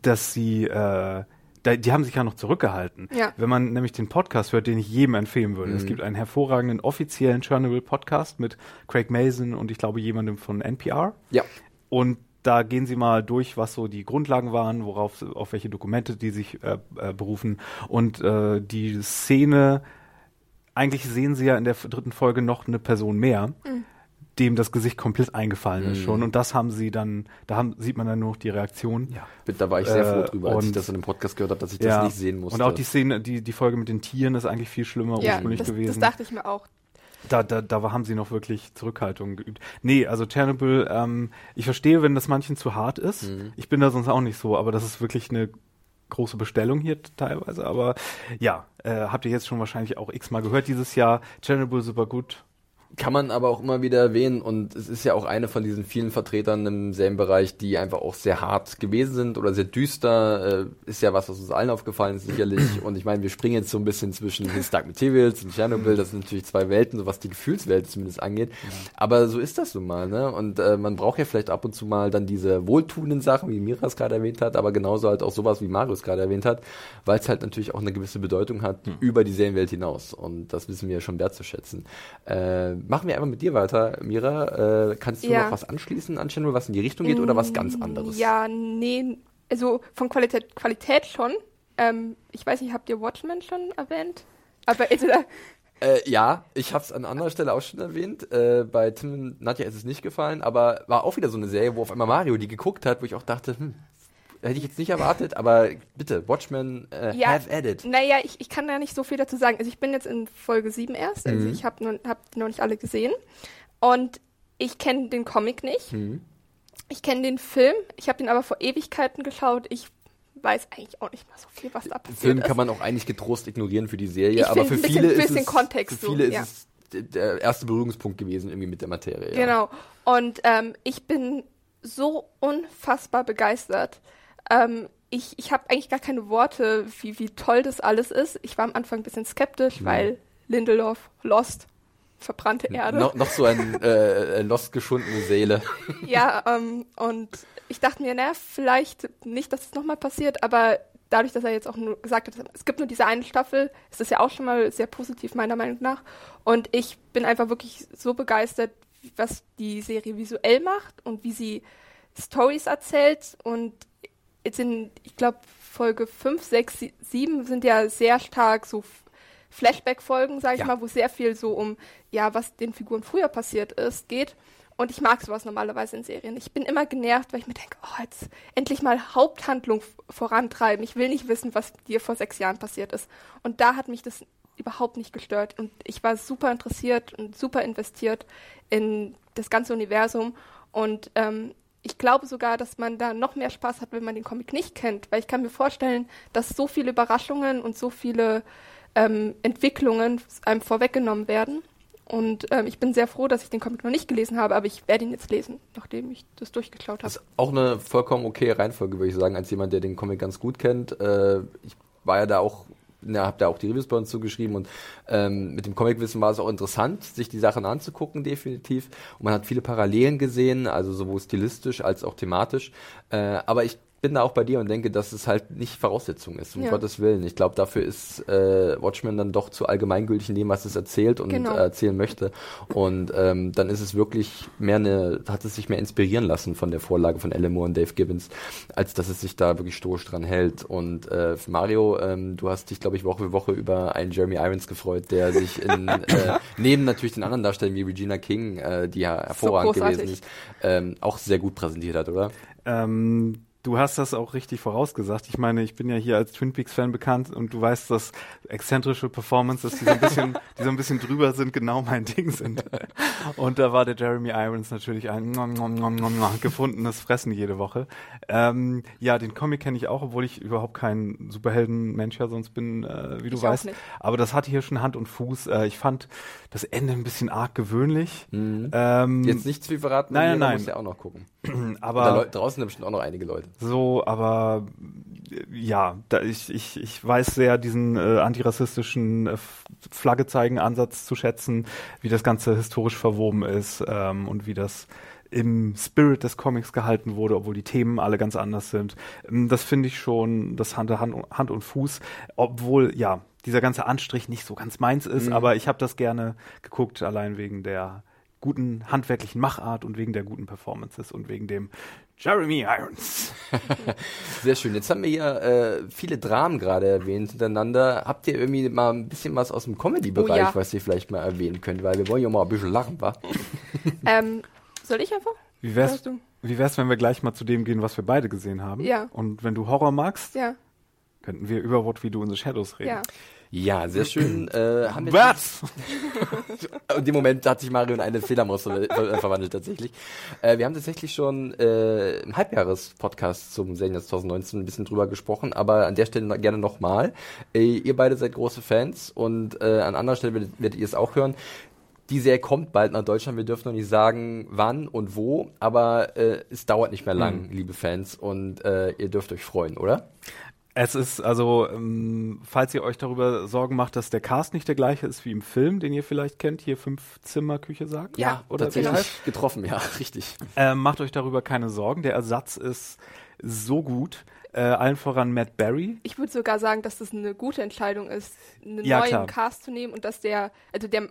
dass sie äh, da, die haben sich ja noch zurückgehalten. Ja. Wenn man nämlich den Podcast hört, den ich jedem empfehlen würde. Es gibt einen hervorragenden offiziellen Chernobyl-Podcast mit Craig Mason und ich glaube jemandem von NPR. Ja, Und da gehen sie mal durch, was so die Grundlagen waren, worauf, auf welche Dokumente die sich äh, äh, berufen. Und äh, die Szene, eigentlich sehen sie ja in der dritten Folge noch eine Person mehr, dem das Gesicht komplett eingefallen ist schon. Und das haben sie dann, da haben, sieht man dann nur noch die Reaktion. ja. Da war ich sehr froh Äh, drüber, als ich das in dem Podcast gehört habe, dass ich das nicht sehen musste. Und auch die Szene, die, die Folge mit den Tieren ist eigentlich viel schlimmer Ja, ursprünglich das, das gewesen. dachte ich mir auch. Da, da, da haben sie noch wirklich Zurückhaltung geübt. Nee, also Chernobyl, ähm, ich verstehe, wenn das manchen zu hart ist. Mhm. Ich bin da sonst auch nicht so, aber das ist wirklich eine große Bestellung hier teilweise. Aber ja, äh, habt ihr jetzt schon wahrscheinlich auch x-mal gehört dieses Jahr. Chernobyl super gut. Kann man aber auch immer wieder erwähnen und es ist ja auch eine von diesen vielen Vertretern im selben Bereich, die einfach auch sehr hart gewesen sind oder sehr düster. Äh, ist ja was, was uns allen aufgefallen ist, sicherlich. Und ich meine, wir springen jetzt so ein bisschen zwischen His Dark Materials und Chernobyl. Das sind natürlich zwei Welten, so was die Gefühlswelt zumindest angeht. Aber so ist das nun mal, ne? Und äh, man braucht ja vielleicht ab und zu mal dann diese wohltuenden Sachen, wie Mira es gerade erwähnt hat, aber genauso halt auch sowas, wie Marius gerade erwähnt hat, weil es halt natürlich auch eine gewisse Bedeutung hat über die Serienwelt hinaus. Und das wissen wir ja schon wertzuschätzen. Äh, machen wir einfach mit dir weiter, Mira. Äh, kannst du Ja. noch was anschließen an Chernobyl, was in die Richtung geht oder was ganz anderes? Ja, nee, also von Qualität, Qualität schon. Ähm, ich weiß nicht, habt ihr Watchmen schon erwähnt? Aber also, Äh, ja, ich habe es an anderer Stelle auch schon erwähnt. Äh, bei Tim und Nadja ist es nicht gefallen, aber war auch wieder so eine Serie, wo auf einmal Mario die geguckt hat, wo ich auch dachte, hm, hätte ich jetzt nicht erwartet, aber bitte, Watchmen äh, Ja, have at it. naja, ich, ich kann da nicht so viel dazu sagen. Also ich bin jetzt in Folge 7 erst, also Mhm. ich habe noch, hab die noch nicht alle gesehen. Und ich kenne den Comic nicht. Mhm. Ich kenne den Film. Ich habe den aber vor Ewigkeiten geschaut. Ich weiß eigentlich auch nicht mehr so viel, was da Den passiert Film ist. kann man auch eigentlich getrost ignorieren für die Serie, Ich aber für bisschen- viele ist es, Kontext für so, viele ist ja. es der erste Berührungspunkt gewesen irgendwie mit der Materie. Ja. Genau. Und ähm, ich bin so unfassbar begeistert. Ähm, ich ich habe eigentlich gar keine Worte, wie, wie toll das alles ist. Ich war am Anfang ein bisschen skeptisch, weil Lindelof, Lost, verbrannte Erde. No, noch so ein äh, lost geschundene Seele. Ja, ähm, und ich dachte mir, naja, vielleicht nicht, dass es nochmal passiert, aber dadurch, dass er jetzt auch nur gesagt hat, es gibt nur diese eine Staffel, ist das ja auch schon mal sehr positiv, meiner Meinung nach. Und ich bin einfach wirklich so begeistert, was die Serie visuell macht und wie sie Stories erzählt. Und jetzt in, ich glaube, Folge 5, 6, 7 sind ja sehr stark so Flashback-Folgen, sage ich Ja. mal, wo sehr viel so um, ja, was den Figuren früher passiert ist, geht. Und ich mag sowas normalerweise in Serien. Ich bin immer genervt, weil ich mir denke, oh, jetzt endlich mal Haupthandlung vorantreiben. Ich will nicht wissen, was dir vor sechs Jahren passiert ist. Und da hat mich das überhaupt nicht gestört. Und ich war super interessiert und super investiert in das ganze Universum. Und ähm, ich glaube sogar, dass man da noch mehr Spaß hat, wenn man den Comic nicht kennt. Weil ich kann mir vorstellen, dass so viele Überraschungen und so viele ähm, Entwicklungen einem vorweggenommen werden. Und ähm, ich bin sehr froh, dass ich den Comic noch nicht gelesen habe, aber ich werde ihn jetzt lesen, nachdem ich das durchgeklaut habe. Das ist auch eine vollkommen okay Reihenfolge, würde ich sagen, als jemand, der den Comic ganz gut kennt. Äh, ich war ja da auch, ja, hab da auch die Reviews bei uns zugeschrieben und ähm, mit dem Comicwissen war es auch interessant, sich die Sachen anzugucken, definitiv. Und man hat viele Parallelen gesehen, also sowohl stilistisch als auch thematisch. Äh, aber ich bin da auch bei dir und denke, dass es halt nicht Voraussetzung ist, um Ja. Gottes Willen. Ich glaube, dafür ist äh, Watchmen dann doch zu allgemeingültig in dem, was es erzählt und Genau. äh, erzählen möchte. Und ähm, dann ist es wirklich mehr eine, hat es sich mehr inspirieren lassen von der Vorlage von Alan Moore und Dave Gibbons, als dass es sich da wirklich stoisch dran hält. Und äh, Mario, ähm, du hast dich, glaube ich, Woche für Woche über einen Jeremy Irons gefreut, der sich in, äh, neben natürlich den anderen Darstellern wie Regina King, äh, die ja hervorragend großartig. gewesen ist, ähm, auch sehr gut präsentiert hat, oder? Ähm, du hast das auch richtig vorausgesagt. Ich meine, ich bin ja hier als Twin Peaks Fan bekannt und du weißt, dass exzentrische Performances, die so ein bisschen, die so ein bisschen drüber sind, genau mein Ding sind. Und da war der Jeremy Irons natürlich ein nom, nom, nom, nom, nom, gefundenes Fressen jede Woche. Ähm, ja, den Comic kenne ich auch, obwohl ich überhaupt kein Superhelden-Mensch ja sonst bin, äh, wie du Ich auch weißt. nicht. Aber das hatte hier schon Hand und Fuß. Äh, ich fand das Ende ein bisschen arg gewöhnlich. Mhm. Ähm, Jetzt nicht zu viel verraten, Nein, jeder nein, muss nein. ja auch noch gucken. aber da Leu- draußen sind bestimmt auch noch einige Leute. So, aber äh, ja, da ich, ich, ich weiß sehr diesen äh, antirassistischen äh, Flagge zeigen Ansatz zu schätzen, wie das Ganze historisch verwoben ist ähm, und wie das im Spirit des Comics gehalten wurde, obwohl die Themen alle ganz anders sind. Ähm, Das finde ich schon, das Hand, Hand, Hand und Fuß, obwohl, ja, dieser ganze Anstrich nicht so ganz meins ist, aber ich habe das gerne geguckt, allein wegen der guten handwerklichen Machart und wegen der guten Performances und wegen dem Jeremy Irons. Sehr schön. Jetzt haben wir hier äh, viele Dramen gerade erwähnt hintereinander. Habt ihr irgendwie mal ein bisschen was aus dem Comedy-Bereich, Oh ja. was ihr vielleicht mal erwähnen könnt? Weil wir wollen ja mal ein bisschen lachen, wa? Ähm, soll ich einfach? Wie wär's, wie wär's, wenn wir gleich mal zu dem gehen, was wir beide gesehen haben? Ja. Und wenn du Horror magst, Ja, könnten wir über What We Do in the Shadows reden. ja. Ja, sehr schön. Äh, haben wir Was? In dem Moment hat sich Mario in eine Fledermaus ver ver verwandelt tatsächlich. Äh, wir haben tatsächlich schon äh, im Halbjahres-Podcast zum Serien 2019 ein bisschen drüber gesprochen, aber an der Stelle gerne nochmal. Äh, ihr beide seid große Fans und äh, an anderer Stelle werdet, werdet ihr es auch hören. Die Serie kommt bald nach Deutschland. Wir dürfen noch nicht sagen, wann und wo, aber äh, es dauert nicht mehr lang, liebe Fans, und äh, ihr dürft euch freuen, oder? Es ist also, ähm, falls ihr euch darüber Sorgen macht, dass der Cast nicht der gleiche ist wie im Film, den ihr vielleicht kennt, hier Fünf-Zimmer-Küche sagt. Ja, oder tatsächlich getroffen, ja, richtig. Ähm, macht euch darüber keine Sorgen. Der Ersatz ist so gut. Äh, allen voran Matt Berry. Ich würde sogar sagen, dass das eine gute Entscheidung ist, einen Ja, neuen klar. Cast zu nehmen und dass der, also der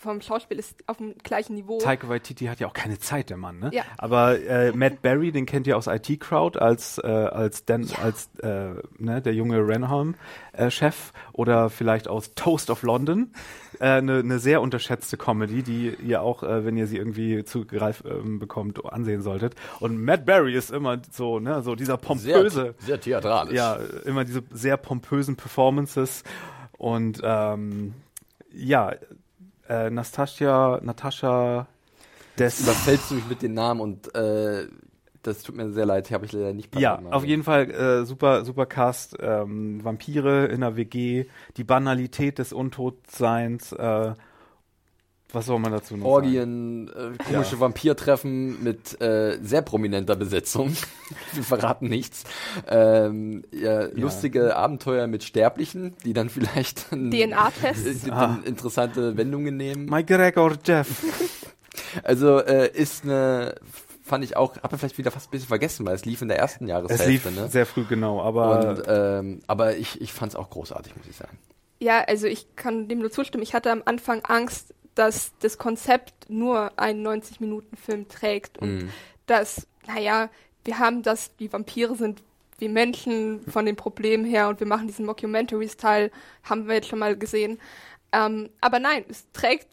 vom Schauspiel ist auf dem gleichen Niveau. Taika Waititi hat ja auch keine Zeit, der Mann, ne? Ja. Aber äh, Matt Berry, den kennt ihr aus IT Crowd als äh, als Dan, als äh, ne, der junge Renholm äh, Chef oder vielleicht aus Toast of London, eine äh, ne sehr unterschätzte Comedy, die ihr auch, äh, wenn ihr sie irgendwie zugreif ähm, bekommt, ansehen solltet. Und Matt Berry ist immer so, ne, so dieser pompöse, sehr theatralisch. ja, immer diese sehr pompösen Performances und ähm, ja, äh, Nastasia, Natascha Des. überfällst du mich mit den Namen und äh, das tut mir sehr leid, habe ich leider nicht Ja, auf jeden Fall äh, super, super Cast. Ähm, Vampire in der WG, die Banalität des Untotseins. Äh, was soll man dazu noch sagen? Orgien, äh, komische Vampirtreffen mit äh, sehr prominenter Besetzung. Wir verraten nichts. Ähm, ja, Lustige Abenteuer mit Sterblichen, die dann vielleicht DNA-Tests. äh, Ah. interessante Wendungen nehmen. My Gregor Jeff. Also äh, ist eine, fand ich auch, habe vielleicht wieder fast ein bisschen vergessen, weil es lief in der ersten Es Jahreshälfte. lief ne? sehr früh, genau, aber Und, ähm, aber ich, ich fand es auch großartig, muss ich sagen. Ja, also ich kann dem nur zustimmen. Ich hatte am Anfang Angst, dass das Konzept nur einen 90-Minuten-Film trägt und Mhm. dass, naja, wir haben das, die Vampire sind wie Menschen von den Problemen her und wir machen diesen Mockumentary-Style, haben wir jetzt schon mal gesehen. Ähm, aber nein, es trägt,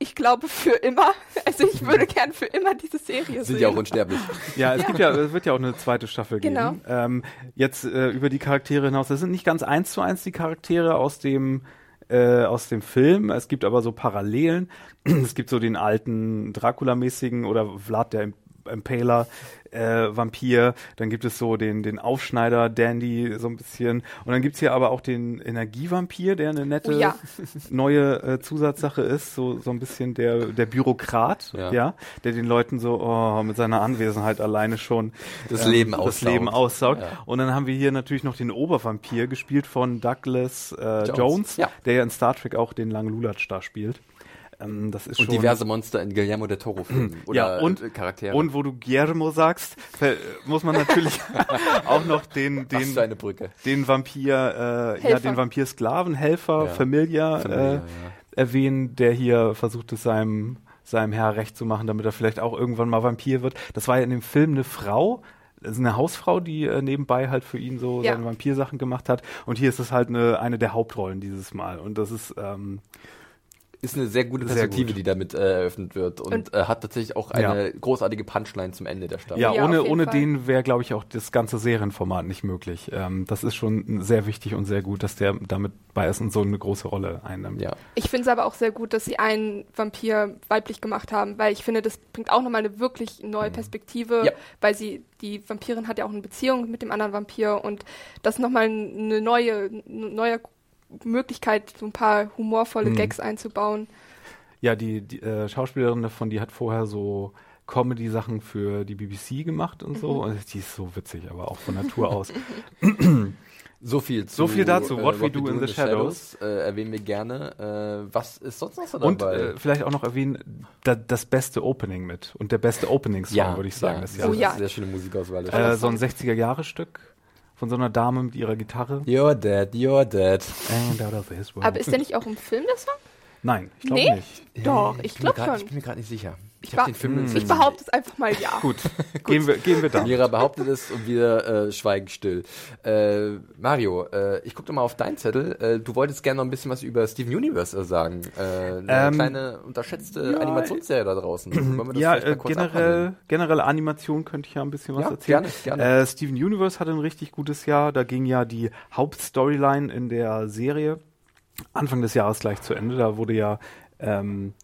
ich glaube, für immer. Also ich würde gern für immer diese Serie Sind sehen. ja auch unsterblich. Ja, es gibt ja, es wird ja auch eine zweite Staffel geben. Genau. Ähm, jetzt äh, über die Charaktere hinaus. Das sind nicht ganz eins zu eins die Charaktere aus dem äh, aus dem Film. Es gibt aber so Parallelen. Es gibt so den alten Dracula-mäßigen oder Vlad der Impaler äh, Vampir. Dann gibt es so den den Aufschneider Dandy so ein bisschen. Und dann gibt's hier aber auch den Energievampir, der eine nette Oh ja. neue äh, Zusatzsache ist. So so ein bisschen der der Bürokrat, Ja. ja, der den Leuten so oh, mit seiner Anwesenheit alleine schon Das Leben das aussaugt. Leben aussaugt. Ja. Und dann haben wir hier natürlich noch den Obervampir, gespielt von Douglas äh, Jones, Jones, ja. der ja in Star Trek auch den langen Lulatsch da spielt. Ähm, das ist Und schon diverse Monster in Guillermo del Toro Filmen. Oder ja, und, äh, Charaktere. und wo du Guillermo sagst, muss man natürlich auch noch den, Was den, für eine Brücke. den Vampir, äh, ja, den Vampir-Sklaven, Helfer, Ja. Familia, Familia, äh, ja. erwähnen, der hier versucht es seinem, seinem Herr recht zu machen, damit er vielleicht auch irgendwann mal Vampir wird. Das war ja in dem Film eine Frau, also eine Hausfrau, die äh, nebenbei halt für ihn so Ja. seine Vampirsachen gemacht hat. Und hier ist es halt eine, eine der Hauptrollen dieses Mal. Und das ist, ähm, Ist eine sehr gute Sehr Perspektive, gut. die damit äh, eröffnet wird und, Und- äh, hat tatsächlich auch eine großartige Punchline zum Ende der Staffel. ja, Ja, ohne, Fall. den wäre, glaube ich, auch das ganze Serienformat nicht möglich. Ähm, das ist schon sehr wichtig und sehr gut, dass der damit bei ist und so eine große Rolle einnimmt. ja. Ich finde es aber auch sehr gut, dass sie einen Vampir weiblich gemacht haben, weil ich finde, das bringt auch nochmal eine wirklich neue Perspektive, Ja. weil sie, die Vampirin hat ja auch eine Beziehung mit dem anderen Vampir und das nochmal eine neue, eine neue Möglichkeit, so ein paar humorvolle Mhm. Gags einzubauen. Ja, die, die äh, Schauspielerin davon, die hat vorher so Comedy-Sachen für die BBC gemacht und so. Und die ist so witzig, aber auch von Natur aus. So viel zu So viel dazu. äh, What We Do in the Shadows. Äh, erwähnen wir gerne. Äh, was ist sonst noch so Und dabei? äh, vielleicht auch noch erwähnen, da, das beste Opening mit. Und der beste Opening-Song, würde ich sagen. ja, des ja, Oh ja. Sehr schöne Musikauswahl. Äh, so ein 60er-Jahre-Stück von so einer Dame mit ihrer Gitarre. You're dead, you're dead. And out of this world. Aber ist der nicht auch im Film, der Song? Nein, ich glaube Nee? nicht. Doch, ich bin mir glaub grad- schon. Ich bin mir gerade nicht sicher. Ich, den Film. Ich behaupte es einfach mal ja. Gut, Gehen, wir, gehen wir da. Mira behauptet es und wir äh, schweigen still. Äh, Mario, äh, ich gucke doch mal auf deinen Zettel. Äh, du wolltest gerne noch ein bisschen was über Steven Universe sagen. Äh, eine Ähm, kleine unterschätzte ja, Animationsserie da draußen. Wollen wir das Ja, vielleicht mal äh, kurz generell, generell Animation könnte ich ja ein bisschen was Ja, erzählen. gerne, gerne. Äh, Steven Universe hatte ein richtig gutes Jahr. Da ging ja die Hauptstoryline in der Serie Anfang des Jahres gleich zu Ende. Da wurde ja ähm,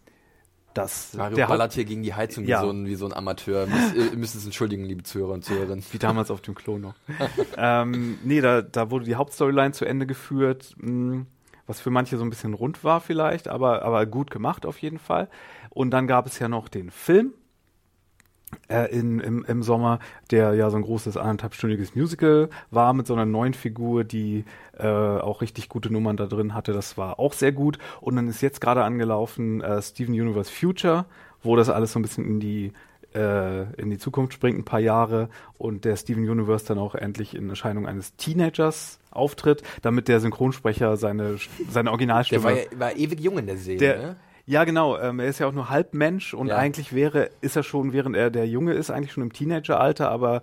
das Mario der ballert hier gegen die Heizung Ja. wie, so ein, wie so ein Amateur. Müsst, ihr müsst es entschuldigen, liebe Zuhörer und Zuhörerinnen. wie damals auf dem Klo noch. ähm, nee, da, da wurde die Hauptstoryline zu Ende geführt, mh, was für manche so ein bisschen rund war vielleicht, aber, aber gut gemacht auf jeden Fall. Und dann gab es ja noch den Film äh, in, im, im Sommer, der ja so ein großes anderthalbstündiges Musical war mit so einer neuen Figur, die äh, auch richtig gute Nummern da drin hatte. Das war auch sehr gut. Und dann ist jetzt gerade angelaufen äh, Steven Universe Future, wo das alles so ein bisschen in die äh, in die Zukunft springt, ein paar Jahre und der Steven Universe dann auch endlich in Erscheinung eines Teenagers auftritt, damit der Synchronsprecher seine, seine Der Originalstimme war, ja- war ewig jung in der Serie. der, ne? Ja, genau. Ähm, er ist ja auch nur halb Mensch und Ja. eigentlich wäre, ist er schon, während er der Junge ist, eigentlich schon im Teenageralter, aber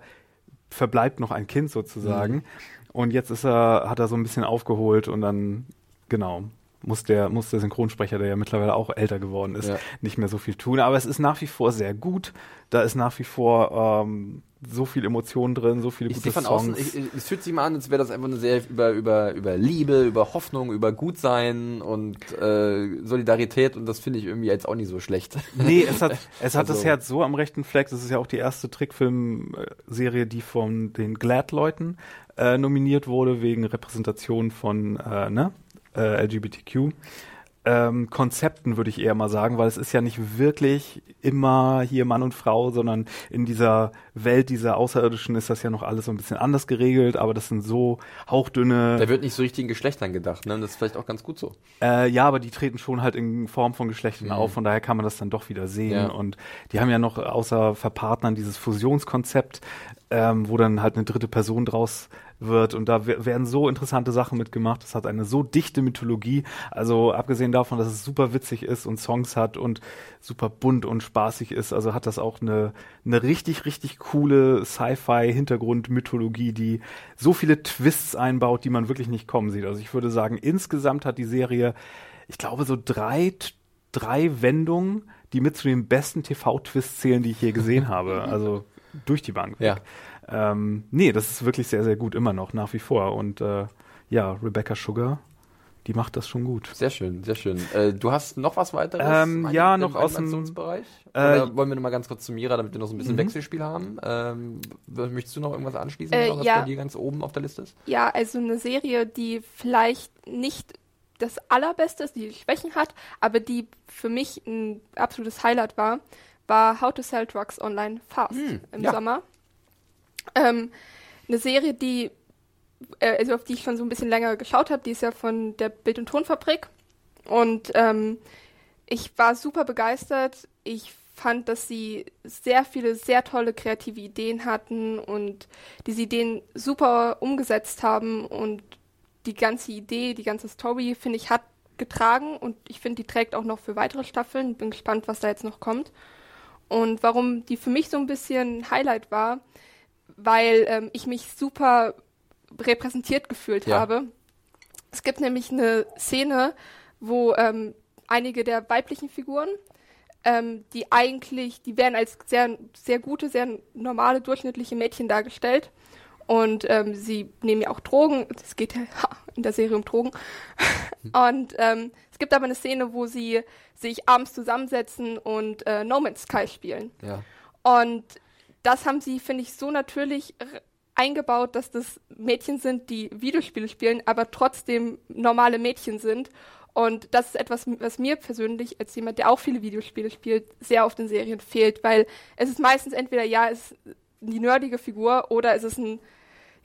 verbleibt noch ein Kind sozusagen. Mhm. Und jetzt ist er, hat er so ein bisschen aufgeholt und dann, genau, muss der, muss der Synchronsprecher, der ja mittlerweile auch älter geworden ist, Ja. nicht mehr so viel tun. Aber es ist nach wie vor sehr gut. Da ist nach wie vor ähm, so viel Emotion drin, so viele Ich gute Songs. außen, ich, ich, es fühlt sich mal an, als wäre das einfach eine Serie über, über, über Liebe, über Hoffnung, über Gutsein und äh, Solidarität und das finde ich irgendwie jetzt auch nicht so schlecht. Nee, es hat, es hat das Also- Herz so am rechten Fleck. Das ist ja auch die erste Trickfilmserie, die von den Glad-Leuten äh, nominiert wurde, wegen Repräsentation von äh, ne? Äh, LGBTQ. Ähm, Konzepten würde ich eher mal sagen, weil es ist ja nicht wirklich immer hier Mann und Frau, sondern in dieser Welt dieser Außerirdischen ist das ja noch alles so ein bisschen anders geregelt, aber das sind so hauchdünne. Da wird nicht so richtig in Geschlechtern gedacht, ne? Das ist vielleicht auch ganz gut so. Äh, ja, aber die treten schon halt in Form von Geschlechtern Mhm. auf, von daher kann man das dann doch wieder sehen. Ja. Und die haben ja noch außer Verpartnern dieses Fusionskonzept, ähm, wo dann halt eine dritte Person draus wird. Und da we- werden so interessante Sachen mitgemacht. Es hat eine so dichte Mythologie. Also abgesehen davon, dass es super witzig ist und Songs hat und super bunt und spaßig ist, also hat das auch eine, eine richtig, richtig coole Sci-Fi-Hintergrund-Mythologie, die so viele Twists einbaut, die man wirklich nicht kommen sieht. Also ich würde sagen, insgesamt hat die Serie, ich glaube, so drei, drei Wendungen, die mit zu den besten TV-Twists zählen, die ich je gesehen habe. Also durch die Bank. Ja. Ähm, nee, das ist wirklich sehr, sehr gut immer noch, nach wie vor. Und äh, ja, Rebecca Sugar, die macht das schon gut. Sehr schön, sehr schön. Äh, du hast noch was weiteres? Ähm, Ein- ja, im noch aus dem- Animationsbereich? Äh, wollen wir noch mal ganz kurz zu Mira, damit wir noch so ein bisschen Mhm. Wechselspiel haben? Ähm, möchtest du noch irgendwas anschließen, Äh, was ja. bei dir ganz oben auf der Liste ist? Ja, also eine Serie, die vielleicht nicht das allerbeste ist, die Schwächen hat, aber die für mich ein absolutes Highlight war, war How to Sell Drugs Online Fast Hm, im ja. Sommer. Ähm, eine Serie, die, äh, also auf die ich schon so ein bisschen länger geschaut habe, die ist ja von der Bild- und Tonfabrik und ähm, ich war super begeistert. Ich fand, dass sie sehr viele, sehr tolle kreative Ideen hatten und diese Ideen super umgesetzt haben und die ganze Idee, die ganze Story, finde ich, hat getragen und ich finde, die trägt auch noch für weitere Staffeln. Bin gespannt, was da jetzt noch kommt. Und warum die für mich so ein bisschen Highlight war, weil ähm, ich mich super repräsentiert gefühlt Ja. habe. Es gibt nämlich eine Szene, wo ähm, einige der weiblichen Figuren, ähm, die eigentlich, die werden als sehr, sehr gute, sehr normale, durchschnittliche Mädchen dargestellt. Und ähm, sie nehmen ja auch Drogen. Es geht ja in der Serie um Drogen. Und ähm, es gibt aber eine Szene, wo sie sich abends zusammensetzen und äh, No Man's Sky spielen. Ja. Und das haben sie, finde ich, so natürlich eingebaut, dass das Mädchen sind, die Videospiele spielen, aber trotzdem normale Mädchen sind. Und das ist etwas, was mir persönlich, als jemand, der auch viele Videospiele spielt, sehr oft in Serien fehlt, weil es ist meistens entweder, ja, es ist die nerdige Figur oder es ist ein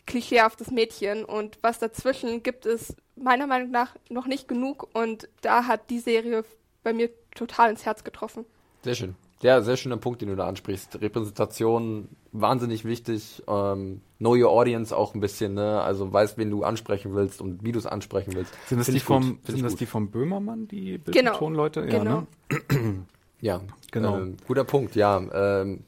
klischeehaftes Mädchen. Und was dazwischen gibt es meiner Meinung nach noch nicht genug. Und da hat die Serie bei mir total ins Herz getroffen. Sehr schön. Ja, sehr schöner Punkt, den du da ansprichst. Repräsentation, wahnsinnig wichtig. Ähm, know your audience auch ein bisschen, ne? Also weißt, wen du ansprechen willst und wie du es ansprechen willst. Sind das, Find die vom, sind das gut. die vom Böhmermann, die Bild- Genau. Ja, Genau. ne? Ja, Genau. Ähm, guter Punkt, ja. Ähm,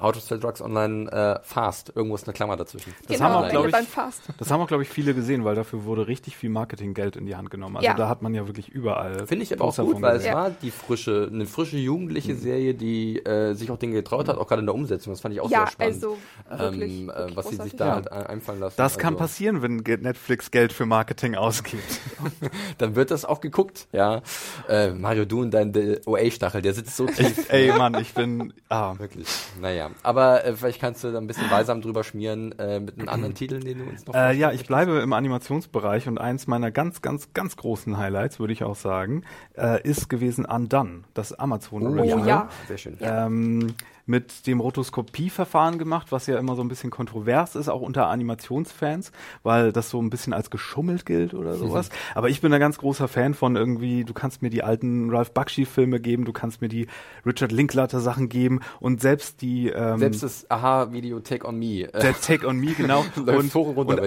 How to Sell Drugs Online äh, Fast. Irgendwo ist eine Klammer dazwischen. Das genau, haben auch, am glaub Ende ich-. Das haben auch, glaube ich, viele gesehen, weil dafür wurde richtig viel Marketinggeld in die Hand genommen. Also Ja. da hat man ja wirklich überall. Finde ich aber auch gut, weil es gesehen. war die frische, eine frische jugendliche Serie, die äh, sich auch Dinge getraut hat, auch gerade in der Umsetzung. Das fand ich auch Ja, sehr spannend. also wirklich, ähm, äh, wirklich was sie sich da Ja. halt ein- einfallen lassen. Das kann also, passieren, wenn Netflix Geld für Marketing ausgibt. Dann wird das auch geguckt, ja. Äh, Mario, du und dein OA-Stachel, der sitzt so tief. Ey, Mann, ich bin. Ah, Wirklich. Naja. Aber äh, vielleicht kannst du da ein bisschen balsam drüber schmieren äh, mit einem anderen Titel, den du uns noch Äh, ja, ich bleibe im Animationsbereich und eins meiner ganz, ganz, ganz großen Highlights, würde ich auch sagen, äh, ist gewesen Undone, das Amazon Oh, Original. ja. Sehr schön. Ähm, mit dem Rotoskopieverfahren gemacht, was ja immer so ein bisschen kontrovers ist, auch unter Animationsfans, weil das so ein bisschen als geschummelt gilt oder sowas. Aber ich bin ein ganz großer Fan von irgendwie, du kannst mir die alten Ralph Bakshi-Filme geben, du kannst mir die Richard Linklater-Sachen geben und selbst die ähm, Selbst das Aha-Video Take on Me. Äh, der Take on Me, genau. Und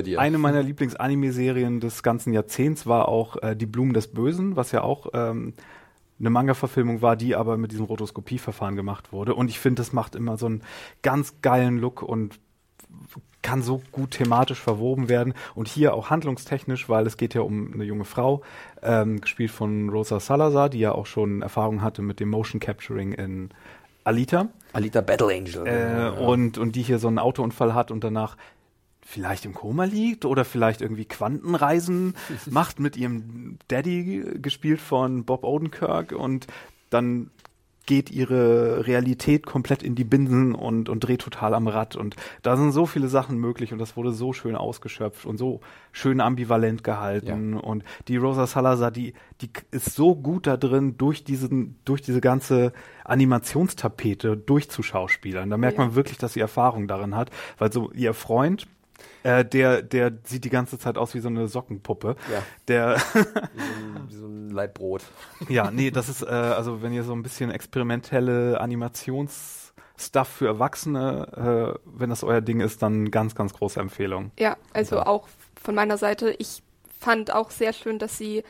dir. Eine meiner Lieblings-Anime-Serien des ganzen Jahrzehnts war auch äh, Die Blumen des Bösen, was ja auch ähm, eine Manga-Verfilmung war, die aber mit diesem Rotoskopieverfahren gemacht wurde. Und ich finde, das macht immer so einen ganz geilen Look und kann so gut thematisch verwoben werden und hier auch handlungstechnisch, weil es geht ja um eine junge Frau, ähm, gespielt von Rosa Salazar, die ja auch schon Erfahrung hatte mit dem Motion Capturing in Alita Alita Battle Angel. äh, und, und die hier so einen Autounfall hat und danach vielleicht im Koma liegt oder vielleicht irgendwie Quantenreisen macht mit ihrem Daddy, gespielt von Bob Odenkirk und dann geht ihre Realität komplett in die Binsen und, und dreht total am Rad. Und da sind so viele Sachen möglich und das wurde so schön ausgeschöpft und so schön ambivalent gehalten. Und die Rosa Salazar, die, die ist so gut da drin, durch diesen, durch diese ganze Animationstapete durchzuschauspielern. Da merkt Ja. man wirklich, dass sie Erfahrung darin hat, weil so ihr Freund, äh, der, der sieht die ganze Zeit aus wie so eine Sockenpuppe. Ja. Der, Wie so ein, wie so ein Leibbrot. ja, nee, das ist, äh, also wenn ihr so ein bisschen experimentelle Animationsstuff für Erwachsene, äh, wenn das euer Ding ist, dann ganz, ganz große Empfehlung. Ja, also Ja. auch von meiner Seite. Ich fand auch sehr schön, dass sie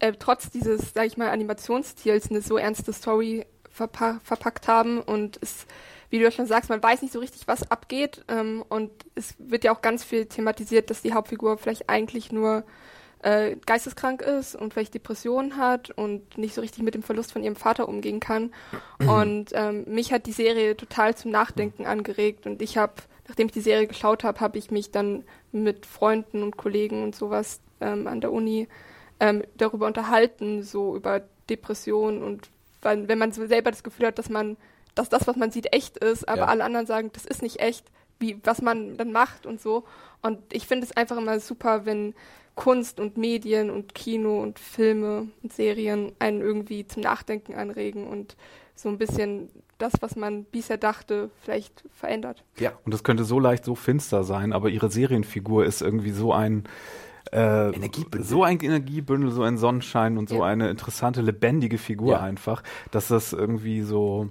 äh, trotz dieses, sag ich mal, Animationsstils eine so ernste Story verpa verpackt haben und es, wie du ja schon sagst, man weiß nicht so richtig, was abgeht ähm, und es wird ja auch ganz viel thematisiert, dass die Hauptfigur vielleicht eigentlich nur äh, geisteskrank ist und vielleicht Depressionen hat und nicht so richtig mit dem Verlust von ihrem Vater umgehen kann. Und ähm, mich hat die Serie total zum Nachdenken angeregt und ich habe, nachdem ich die Serie geschaut habe, habe ich mich dann mit Freunden und Kollegen und sowas ähm, an der Uni ähm, darüber unterhalten, so über Depressionen und wenn man so selber das Gefühl hat, dass man, dass das, was man sieht, echt ist, aber Ja. alle anderen sagen, das ist nicht echt, wie, was man dann macht und so. Und ich finde es einfach immer super, wenn Kunst und Medien und Kino und Filme und Serien einen irgendwie zum Nachdenken anregen und so ein bisschen das, was man bisher dachte, vielleicht verändert. Ja. Und das könnte so leicht so finster sein, aber ihre Serienfigur ist irgendwie so ein äh, Energiebündel. so ein Energiebündel, so ein Sonnenschein und so Ja. eine interessante, lebendige Figur Ja. einfach, dass das irgendwie so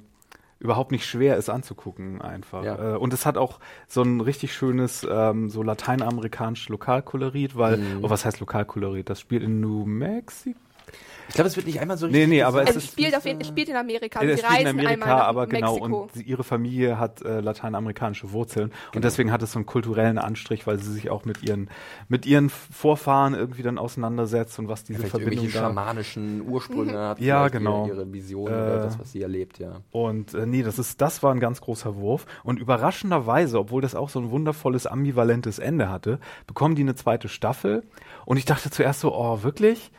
überhaupt nicht schwer ist anzugucken einfach. Ja. Äh, und es hat auch so ein richtig schönes, ähm, so lateinamerikanisches Lokalkolorit, weil, Mhm. oh, was heißt Lokalkolorit? Das spielt in New Mexico? Ich glaube, es wird nicht einmal so Nee, richtig. nee, aber gesagt. es Also ist- spielt auf jeden es spielt in Amerika. Ja, Sie das spielt in Amerika, einmal nach aber genau, Mexiko. und sie, ihre Familie hat äh, lateinamerikanische Wurzeln Genau. und deswegen hat es so einen kulturellen Anstrich, weil sie sich auch mit ihren mit ihren Vorfahren irgendwie dann auseinandersetzt und was diese vielleicht Verbindung da schamanischen Ursprünge hat. Ja, genau. Ihre, ihre Vision oder Äh, das, was sie erlebt, ja. Und äh, nee, das ist, das war ein ganz großer Wurf. Und überraschenderweise, obwohl das auch so ein wundervolles, ambivalentes Ende hatte, bekommen die eine zweite Staffel. Und ich dachte zuerst so, oh, wirklich?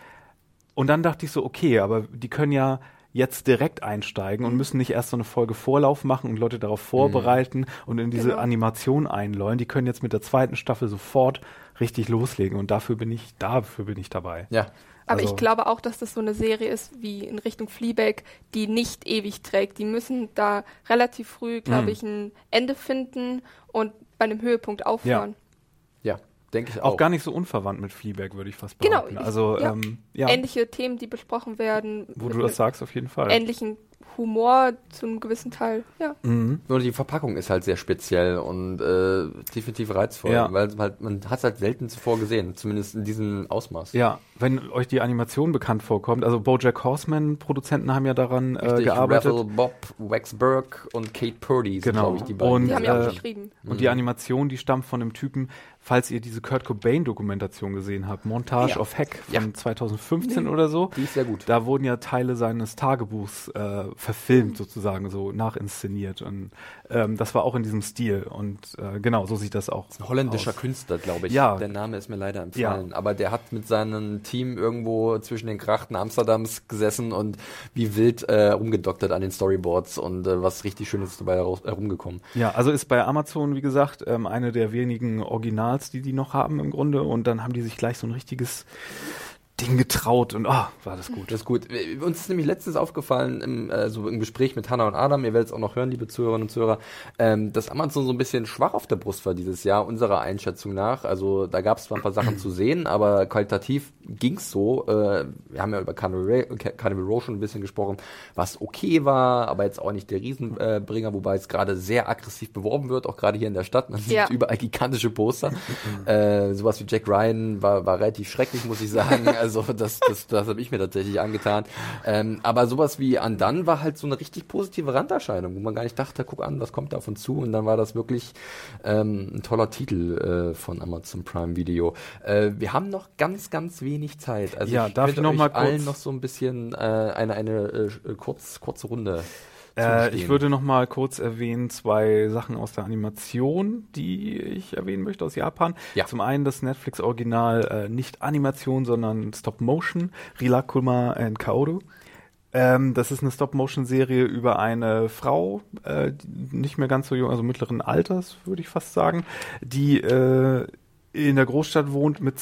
Und dann dachte ich so, okay, aber die können ja jetzt direkt einsteigen und müssen nicht erst so eine Folge Vorlauf machen und Leute darauf vorbereiten und in diese Genau. Animation einläuten. Die können jetzt mit der zweiten Staffel sofort richtig loslegen. Und dafür bin ich, dafür bin ich dabei. Ja. Aber Also- ich glaube auch, dass das so eine Serie ist wie in Richtung Fleabag, die nicht ewig trägt. Die müssen da relativ früh, glaube Mhm. ich, ein Ende finden und bei einem Höhepunkt aufhören. Ja, denke ich auch. Auch gar nicht so unverwandt mit Fleabag, würde ich fast Genau, behaupten. ich- also, ja. ähm, ja, Ähnliche Themen, die besprochen werden. wo du das sagst, auf jeden Fall. Ähnlichen Humor zu einem gewissen Teil. Ja. Mhm. Nur die Verpackung ist halt sehr speziell und äh, definitiv reizvoll, Ja. weil halt, man hat es halt selten zuvor gesehen, zumindest in diesem Ausmaß. Ja, wenn euch die Animation bekannt vorkommt, also BoJack Horseman Produzenten haben ja daran äh, Richtig, gearbeitet. Raffle, Bob Waxberg und Kate Purdy sind, Genau. glaube ich, die beiden. Und, Die haben ja äh, auch geschrieben. Und die Animation, die stammt von einem Typen, falls ihr diese Kurt Cobain-Dokumentation gesehen habt, Montage Ja. of Heck von Ja. 2015 oder so. Die ist sehr gut. Da wurden ja Teile seines Tagebuchs äh, verfilmt sozusagen, so nachinszeniert. Und ähm, das war auch in diesem Stil. Und äh, genau, so sieht das auch Ein holländischer aus. Künstler, glaube ich. Ja. Der Name ist mir leider entfallen. Aber der hat mit seinem Team irgendwo zwischen den Krachten Amsterdams gesessen und wie wild äh, rumgedoktert an den Storyboards und äh, was richtig Schönes dabei herumgekommen. Ja, also ist bei Amazon, wie gesagt, ähm, eine der wenigen Originals, die die noch haben im Grunde. Und dann haben die sich gleich so ein richtiges Ding getraut und oh, war das gut. Das ist gut. Uns ist nämlich letztens aufgefallen, im, äh, so im Gespräch mit Hannah und Adam, ihr werdet es auch noch hören, liebe Zuhörerinnen und Zuhörer, ähm, dass Amazon so ein bisschen schwach auf der Brust war dieses Jahr, unserer Einschätzung nach. Also da gab es zwar ein paar Sachen zu sehen, aber qualitativ ging's so. Äh, wir haben ja über Carnival, Row schon ein bisschen gesprochen, was okay war, aber jetzt auch nicht der Riesenbringer, äh, wobei es gerade sehr aggressiv beworben wird, auch gerade hier in der Stadt. Man sieht Ja. überall gigantische Poster. äh, sowas wie Jack Ryan war, war relativ schrecklich, muss ich sagen. Also das, das, das habe ich mir tatsächlich angetan. Ähm, aber sowas wie Undone war halt so eine richtig positive Randerscheinung, wo man gar nicht dachte, guck an, was kommt da auf uns zu. Und dann war das wirklich ähm, ein toller Titel äh, von Amazon Prime Video. Äh, wir haben noch ganz, ganz wenig Zeit. Also Ja, darf könnte ich noch mal kurz- allen noch so ein bisschen äh, eine, eine äh, kurz, kurze Runde Äh, ich würde noch mal kurz erwähnen zwei Sachen aus der Animation, die ich erwähnen möchte aus Japan. Ja. Zum einen das Netflix-Original, äh, nicht Animation, sondern Stop-Motion, Rilakuma and Kaoru. Ähm, das ist eine Stop-Motion-Serie über eine Frau, äh, nicht mehr ganz so jung, also mittleren Alters, würde ich fast sagen, die äh, in der Großstadt wohnt mit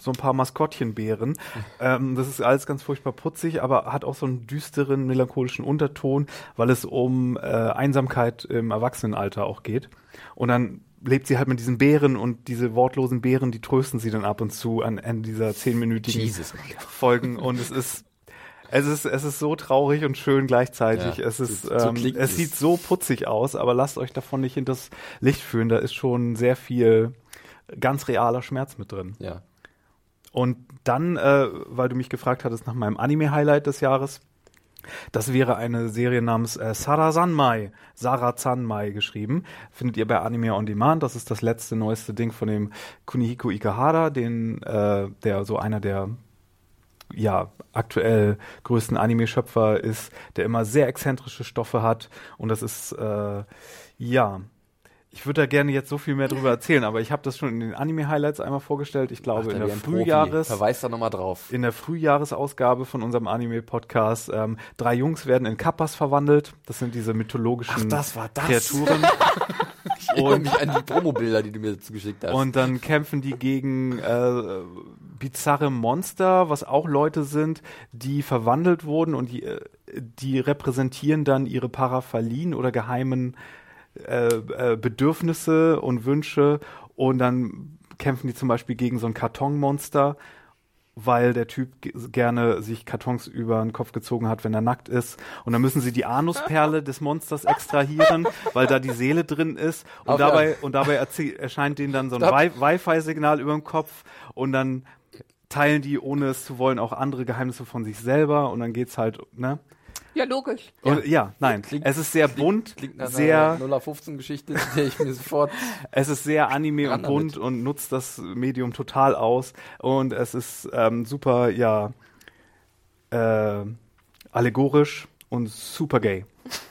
so ein paar Maskottchenbären. Ähm, das ist alles ganz furchtbar putzig, aber hat auch so einen düsteren, melancholischen Unterton, weil es um äh, Einsamkeit im Erwachsenenalter auch geht. Und dann lebt sie halt mit diesen Bären und diese wortlosen Bären, die trösten sie dann ab und zu an Ende dieser zehnminütigen Jesus. Folgen. Und es ist es ist, es ist so traurig und schön gleichzeitig. Ja, es ist, so- so ähm, es es. sieht so putzig aus, aber lasst euch davon nicht hinters Licht führen. Da ist schon sehr viel ganz realer Schmerz mit drin. Ja. Und dann, äh, weil du mich gefragt hattest nach meinem Anime-Highlight des Jahres, das wäre eine Serie namens äh, Sara Sanmai, Sarah Zanmai geschrieben. Findet ihr bei Anime on Demand. Das ist das letzte, neueste Ding von dem Kunihiko Ikehara, den, äh, der so einer der ja, aktuell größten Anime-Schöpfer ist, der immer sehr exzentrische Stoffe hat. Und das ist, äh, ja, ich würde da gerne jetzt so viel mehr drüber erzählen, aber ich habe das schon in den Anime-Highlights einmal vorgestellt. Ich glaube, er in der. Frühjahres, Verweist da nochmal drauf. in der Frühjahresausgabe von unserem Anime-Podcast, ähm, drei Jungs werden in Kappas verwandelt. Das sind diese mythologischen Ach, das war das. Kreaturen. Ich erinnere mich an die Promobilder, die du mir zugeschickt hast. Und dann kämpfen die gegen äh, bizarre Monster, was auch Leute sind, die verwandelt wurden und die, äh, die repräsentieren dann ihre Paraphalien oder geheimen äh, äh, Bedürfnisse und Wünsche und dann kämpfen die zum Beispiel gegen so ein Kartonmonster, weil der Typ ge- gerne sich Kartons über den Kopf gezogen hat, wenn er nackt ist. Und dann müssen sie die Anusperle des Monsters extrahieren, weil da die Seele drin ist. Und Auf dabei, und dabei erscheint denen dann so ein Wi-Fi-Signal über dem Kopf und dann teilen die, ohne es zu wollen, auch andere Geheimnisse von sich selber und dann geht's halt, ne? Ja, logisch. Und, ja, nein. Klingt- es ist sehr bunt, Klingt nach sehr, einer 0815-Geschichte, die ich mir sofort. es ist sehr anime und damit. bunt und nutzt das Medium total aus. Und es ist ähm, super, ja, äh, allegorisch und super gay.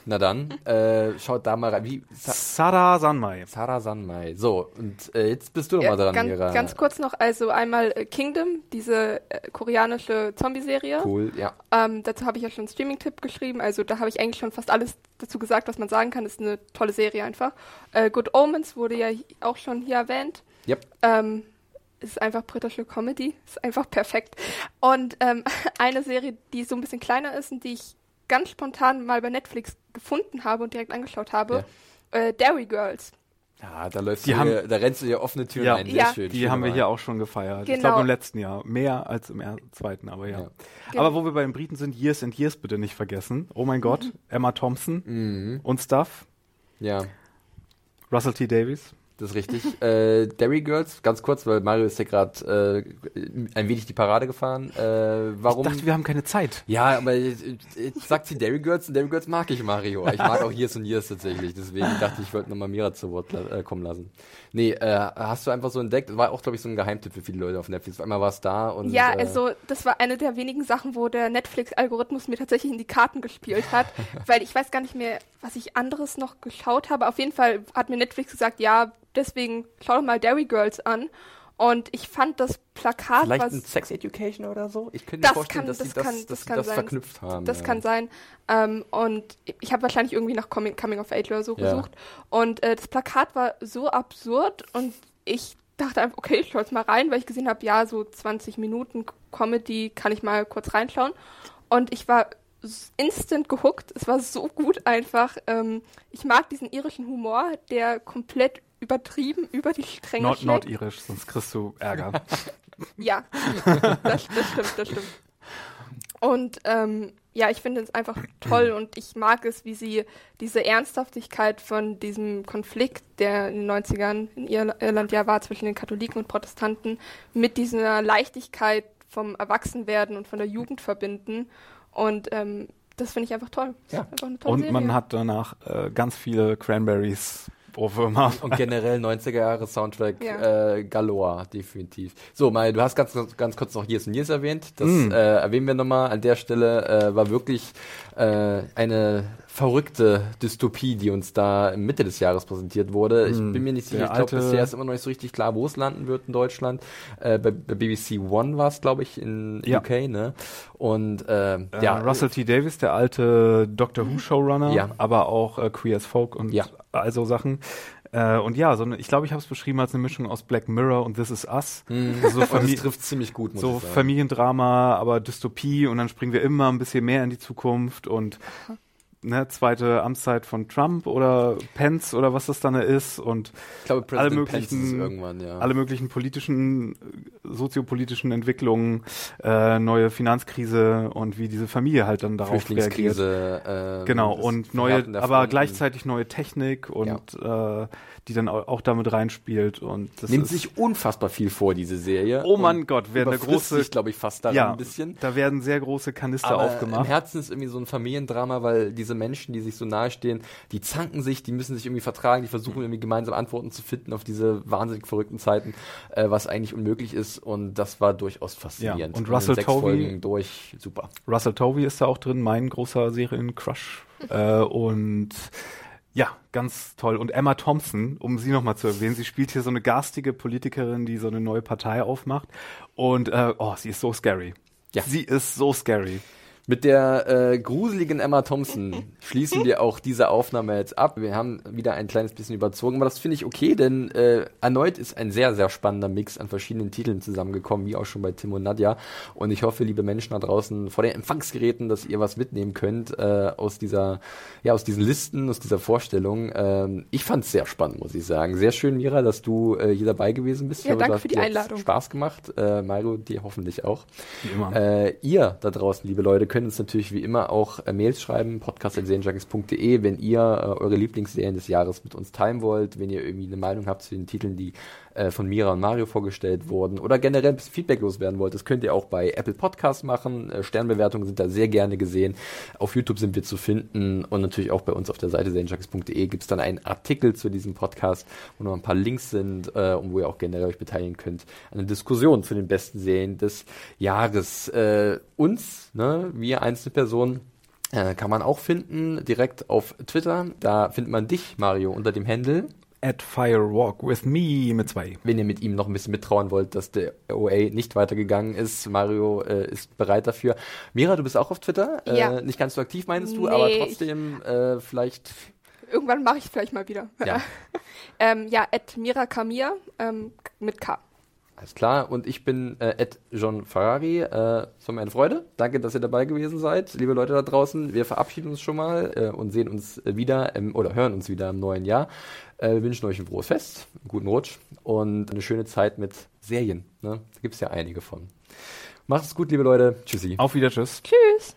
Na dann, äh, schaut da mal rein. Wie? Sa Sada Sanmai. Sarah Sanmai. So, und äh, jetzt bist du noch Ja, mal dran, ganz, Mira. ganz kurz noch, also einmal äh, Kingdom, diese äh, koreanische Zombie-Serie. Cool, ja. Ähm, dazu habe ich ja schon einen Streaming-Tipp geschrieben. Also da habe ich eigentlich schon fast alles dazu gesagt, was man sagen kann. Ist eine tolle Serie einfach. Äh, Good Omens wurde ja auch schon hier erwähnt. Yep. Ähm, ist einfach britische Comedy. Ist einfach perfekt. Und ähm, eine Serie, die so ein bisschen kleiner ist und die ich ganz spontan mal bei Netflix gefunden habe und direkt angeschaut habe. Äh, Dairy Girls. Ja, da läufst Die du haben- hier, da rennst du hier offene Türen Ja. ein. Sehr Ja. schön. Die schöne haben wir hier auch schon gefeiert. Ich Genau. glaube im letzten Jahr. Mehr als im zweiten, aber ja. Ja. Genau. Aber wo wir bei den Briten sind, Years and Years bitte nicht vergessen. Oh mein Gott, Emma Thompson Mhm. und Stuff. Ja, Russell T. Davies. Das ist richtig. äh, Dairy Girls, ganz kurz, weil Mario ist ja gerade äh, ein wenig die Parade gefahren. Äh, warum? Ich dachte, wir haben keine Zeit. ja, aber jetzt, jetzt sagt sie Dairy Girls und Dairy Girls mag ich Mario. Ich mag auch Years und Years tatsächlich. Deswegen dachte ich, ich wollte nochmal Mira zu Wort äh, kommen lassen. Nee, äh, hast du einfach so entdeckt, war auch, glaube ich, so ein Geheimtipp für viele Leute auf Netflix. Einmal war es da und. Ja, äh, also das war eine der wenigen Sachen, wo der Netflix-Algorithmus mir tatsächlich in die Karten gespielt hat, weil ich weiß gar nicht mehr, was ich anderes noch geschaut habe. Auf jeden Fall hat mir Netflix gesagt, ja, deswegen schau doch mal Dairy Girls an. Und ich fand das Plakat, Vielleicht was ein Sex Education oder so? Ich könnte mir Das vorstellen, kann- dass das sie das, kann- das das sein. verknüpft haben. Das ja. kann sein. Ähm, und ich habe wahrscheinlich irgendwie nach Coming, Coming of Age oder so Ja. gesucht. Und äh, das Plakat war so absurd und ich dachte einfach, okay, ich schaue jetzt mal rein, weil ich gesehen habe, ja, so 20 Minuten Comedy kann ich mal kurz reinschauen. Und ich war instant gehuckt. Es war so gut einfach. Ähm, ich mag diesen irischen Humor, der komplett übertrieben über die Stränge Nord schlägt. Nordirisch, sonst kriegst du Ärger. Ja, das, das stimmt, das stimmt. Und ähm, ja, ich finde es einfach toll und ich mag es, wie sie diese Ernsthaftigkeit von diesem Konflikt, der in den 90ern in Ir- Irland ja war zwischen den Katholiken und Protestanten, mit dieser Leichtigkeit vom Erwachsenwerden und von der Jugend verbinden. Und ähm, das finde ich einfach toll. Ja. Einfach Und Serie. man hat danach äh, ganz viele Cranberries Ohrwürmer. Und generell 90er Jahre Soundtrack Ja. äh, Galore, definitiv. So, Mai, du hast ganz, ganz kurz noch Years and Years erwähnt. Das Mm. äh, erwähnen wir nochmal an der Stelle. Äh, war wirklich äh, eine verrückte Dystopie, die uns da Mitte des Jahres präsentiert wurde. Ich Mm. bin mir nicht sicher, Der ich glaube, bisher ist immer noch nicht so richtig klar, wo es landen wird in Deutschland. Äh, bei, bei BBC One war es, glaube ich, in Ja. UK, ne? Und äh, Äh, ja, Russell T. Davis, der alte Doctor Who Showrunner, Ja. aber auch äh, Queer as Folk und Ja. also Sachen. Äh, und ja, so eine, ich glaube, ich habe es beschrieben als eine Mischung aus Black Mirror und This Is Us. Mhm. So, das Famili trifft ziemlich gut, muss so. Familiendrama, aber Dystopie und dann springen wir immer ein bisschen mehr in die Zukunft und ne, zweite Amtszeit von Trump oder Pence oder was das dann ist und glaube, alle möglichen- ja. alle möglichen politischen, soziopolitischen Entwicklungen, äh, neue Finanzkrise und wie diese Familie halt dann darauf reagiert. Äh, Genau, und neue, aber gleichzeitig neue Technik und äh, die dann au- auch damit reinspielt und das Nimmt sich unfassbar viel vor, diese Serie. Oh mein Und Gott, eine überfrisst große- sich, glaube ich, fast daran ja, ein bisschen. da werden sehr große Kanister Aber im aufgemacht. Herzen ist irgendwie so ein Familiendrama, weil diese Menschen, die sich so nahestehen, die zanken sich, die müssen sich irgendwie vertragen, die versuchen irgendwie gemeinsam Antworten zu finden auf diese wahnsinnig verrückten Zeiten, äh, was eigentlich unmöglich ist und das war durchaus faszinierend. und in Russell sechs Tovey- Folgen durch, super. Russell Tovey ist da auch drin, mein großer Seriencrush. äh, und ja, ganz toll. Und Emma Thompson, um sie nochmal zu erwähnen, sie spielt hier so eine garstige Politikerin, die so eine neue Partei aufmacht. Und äh, oh, sie ist so scary. Ja. Sie ist so scary. Mit der äh, gruseligen Emma Thompson schließen wir auch diese Aufnahme jetzt ab. Wir haben wieder ein kleines bisschen überzogen, aber das finde ich okay, denn äh, erneut ist ein sehr, sehr spannender Mix an verschiedenen Titeln zusammengekommen, wie auch schon bei Tim und Nadja. Und ich hoffe, liebe Menschen da draußen vor den Empfangsgeräten, dass ihr was mitnehmen könnt äh, aus dieser, ja, aus diesen Listen, aus dieser Vorstellung. Ähm, ich fand es sehr spannend, muss ich sagen. Sehr schön, Mira, dass du äh, hier dabei gewesen bist. Ja, ich danke für die Einladung. Spaß gemacht. Äh, Mario, dir hoffentlich auch. Wie immer. Äh, ihr da draußen, liebe Leute, könnt uns natürlich wie immer auch äh, Mails schreiben, podcast.serienjunkies.de, wenn ihr äh, eure Lieblingsserien des Jahres mit uns teilen wollt, wenn ihr irgendwie eine Meinung habt zu den Titeln, die äh, von Mira und Mario vorgestellt wurden oder generell ein bisschen Feedback loswerden wollt, das könnt ihr auch bei Apple Podcasts machen. Äh, Sternbewertungen sind da sehr gerne gesehen. Auf YouTube sind wir zu finden und natürlich auch bei uns auf der Seite serienjunkies.de gibt es dann einen Artikel zu diesem Podcast, wo noch ein paar Links sind äh, und wo ihr auch generell euch beteiligen könnt an der Diskussion zu den besten Serien des Jahres. Äh, uns, ne, wir einzelne Personen, äh, kann man auch finden, direkt auf Twitter. Da findet man dich, Mario, unter dem Handle. At Firewalk with me mit zwei. Wenn ihr mit ihm noch ein bisschen mittrauen wollt, dass der OA nicht weitergegangen ist. Mario äh, ist bereit dafür. Mira, du bist auch auf Twitter. Ja. Äh, nicht ganz so aktiv, meinst du, Nee, aber ich- trotzdem äh, vielleicht. Irgendwann mache ich es vielleicht mal wieder. Ja. ähm, ja, at Mira Kamir ähm, mit K. Alles klar. Und ich bin äh, Ed John Ferrari. Äh, es war mir eine Freude. Danke, dass ihr dabei gewesen seid, liebe Leute da draußen. Wir verabschieden uns schon mal äh, und sehen uns äh, wieder im, oder hören uns wieder im neuen Jahr. Äh, wir wünschen euch ein frohes Fest, einen guten Rutsch und eine schöne Zeit mit Serien. Ne? Da gibt es ja einige von. Macht es gut, liebe Leute. Tschüssi. Auf wieder, tschüss. Tschüss.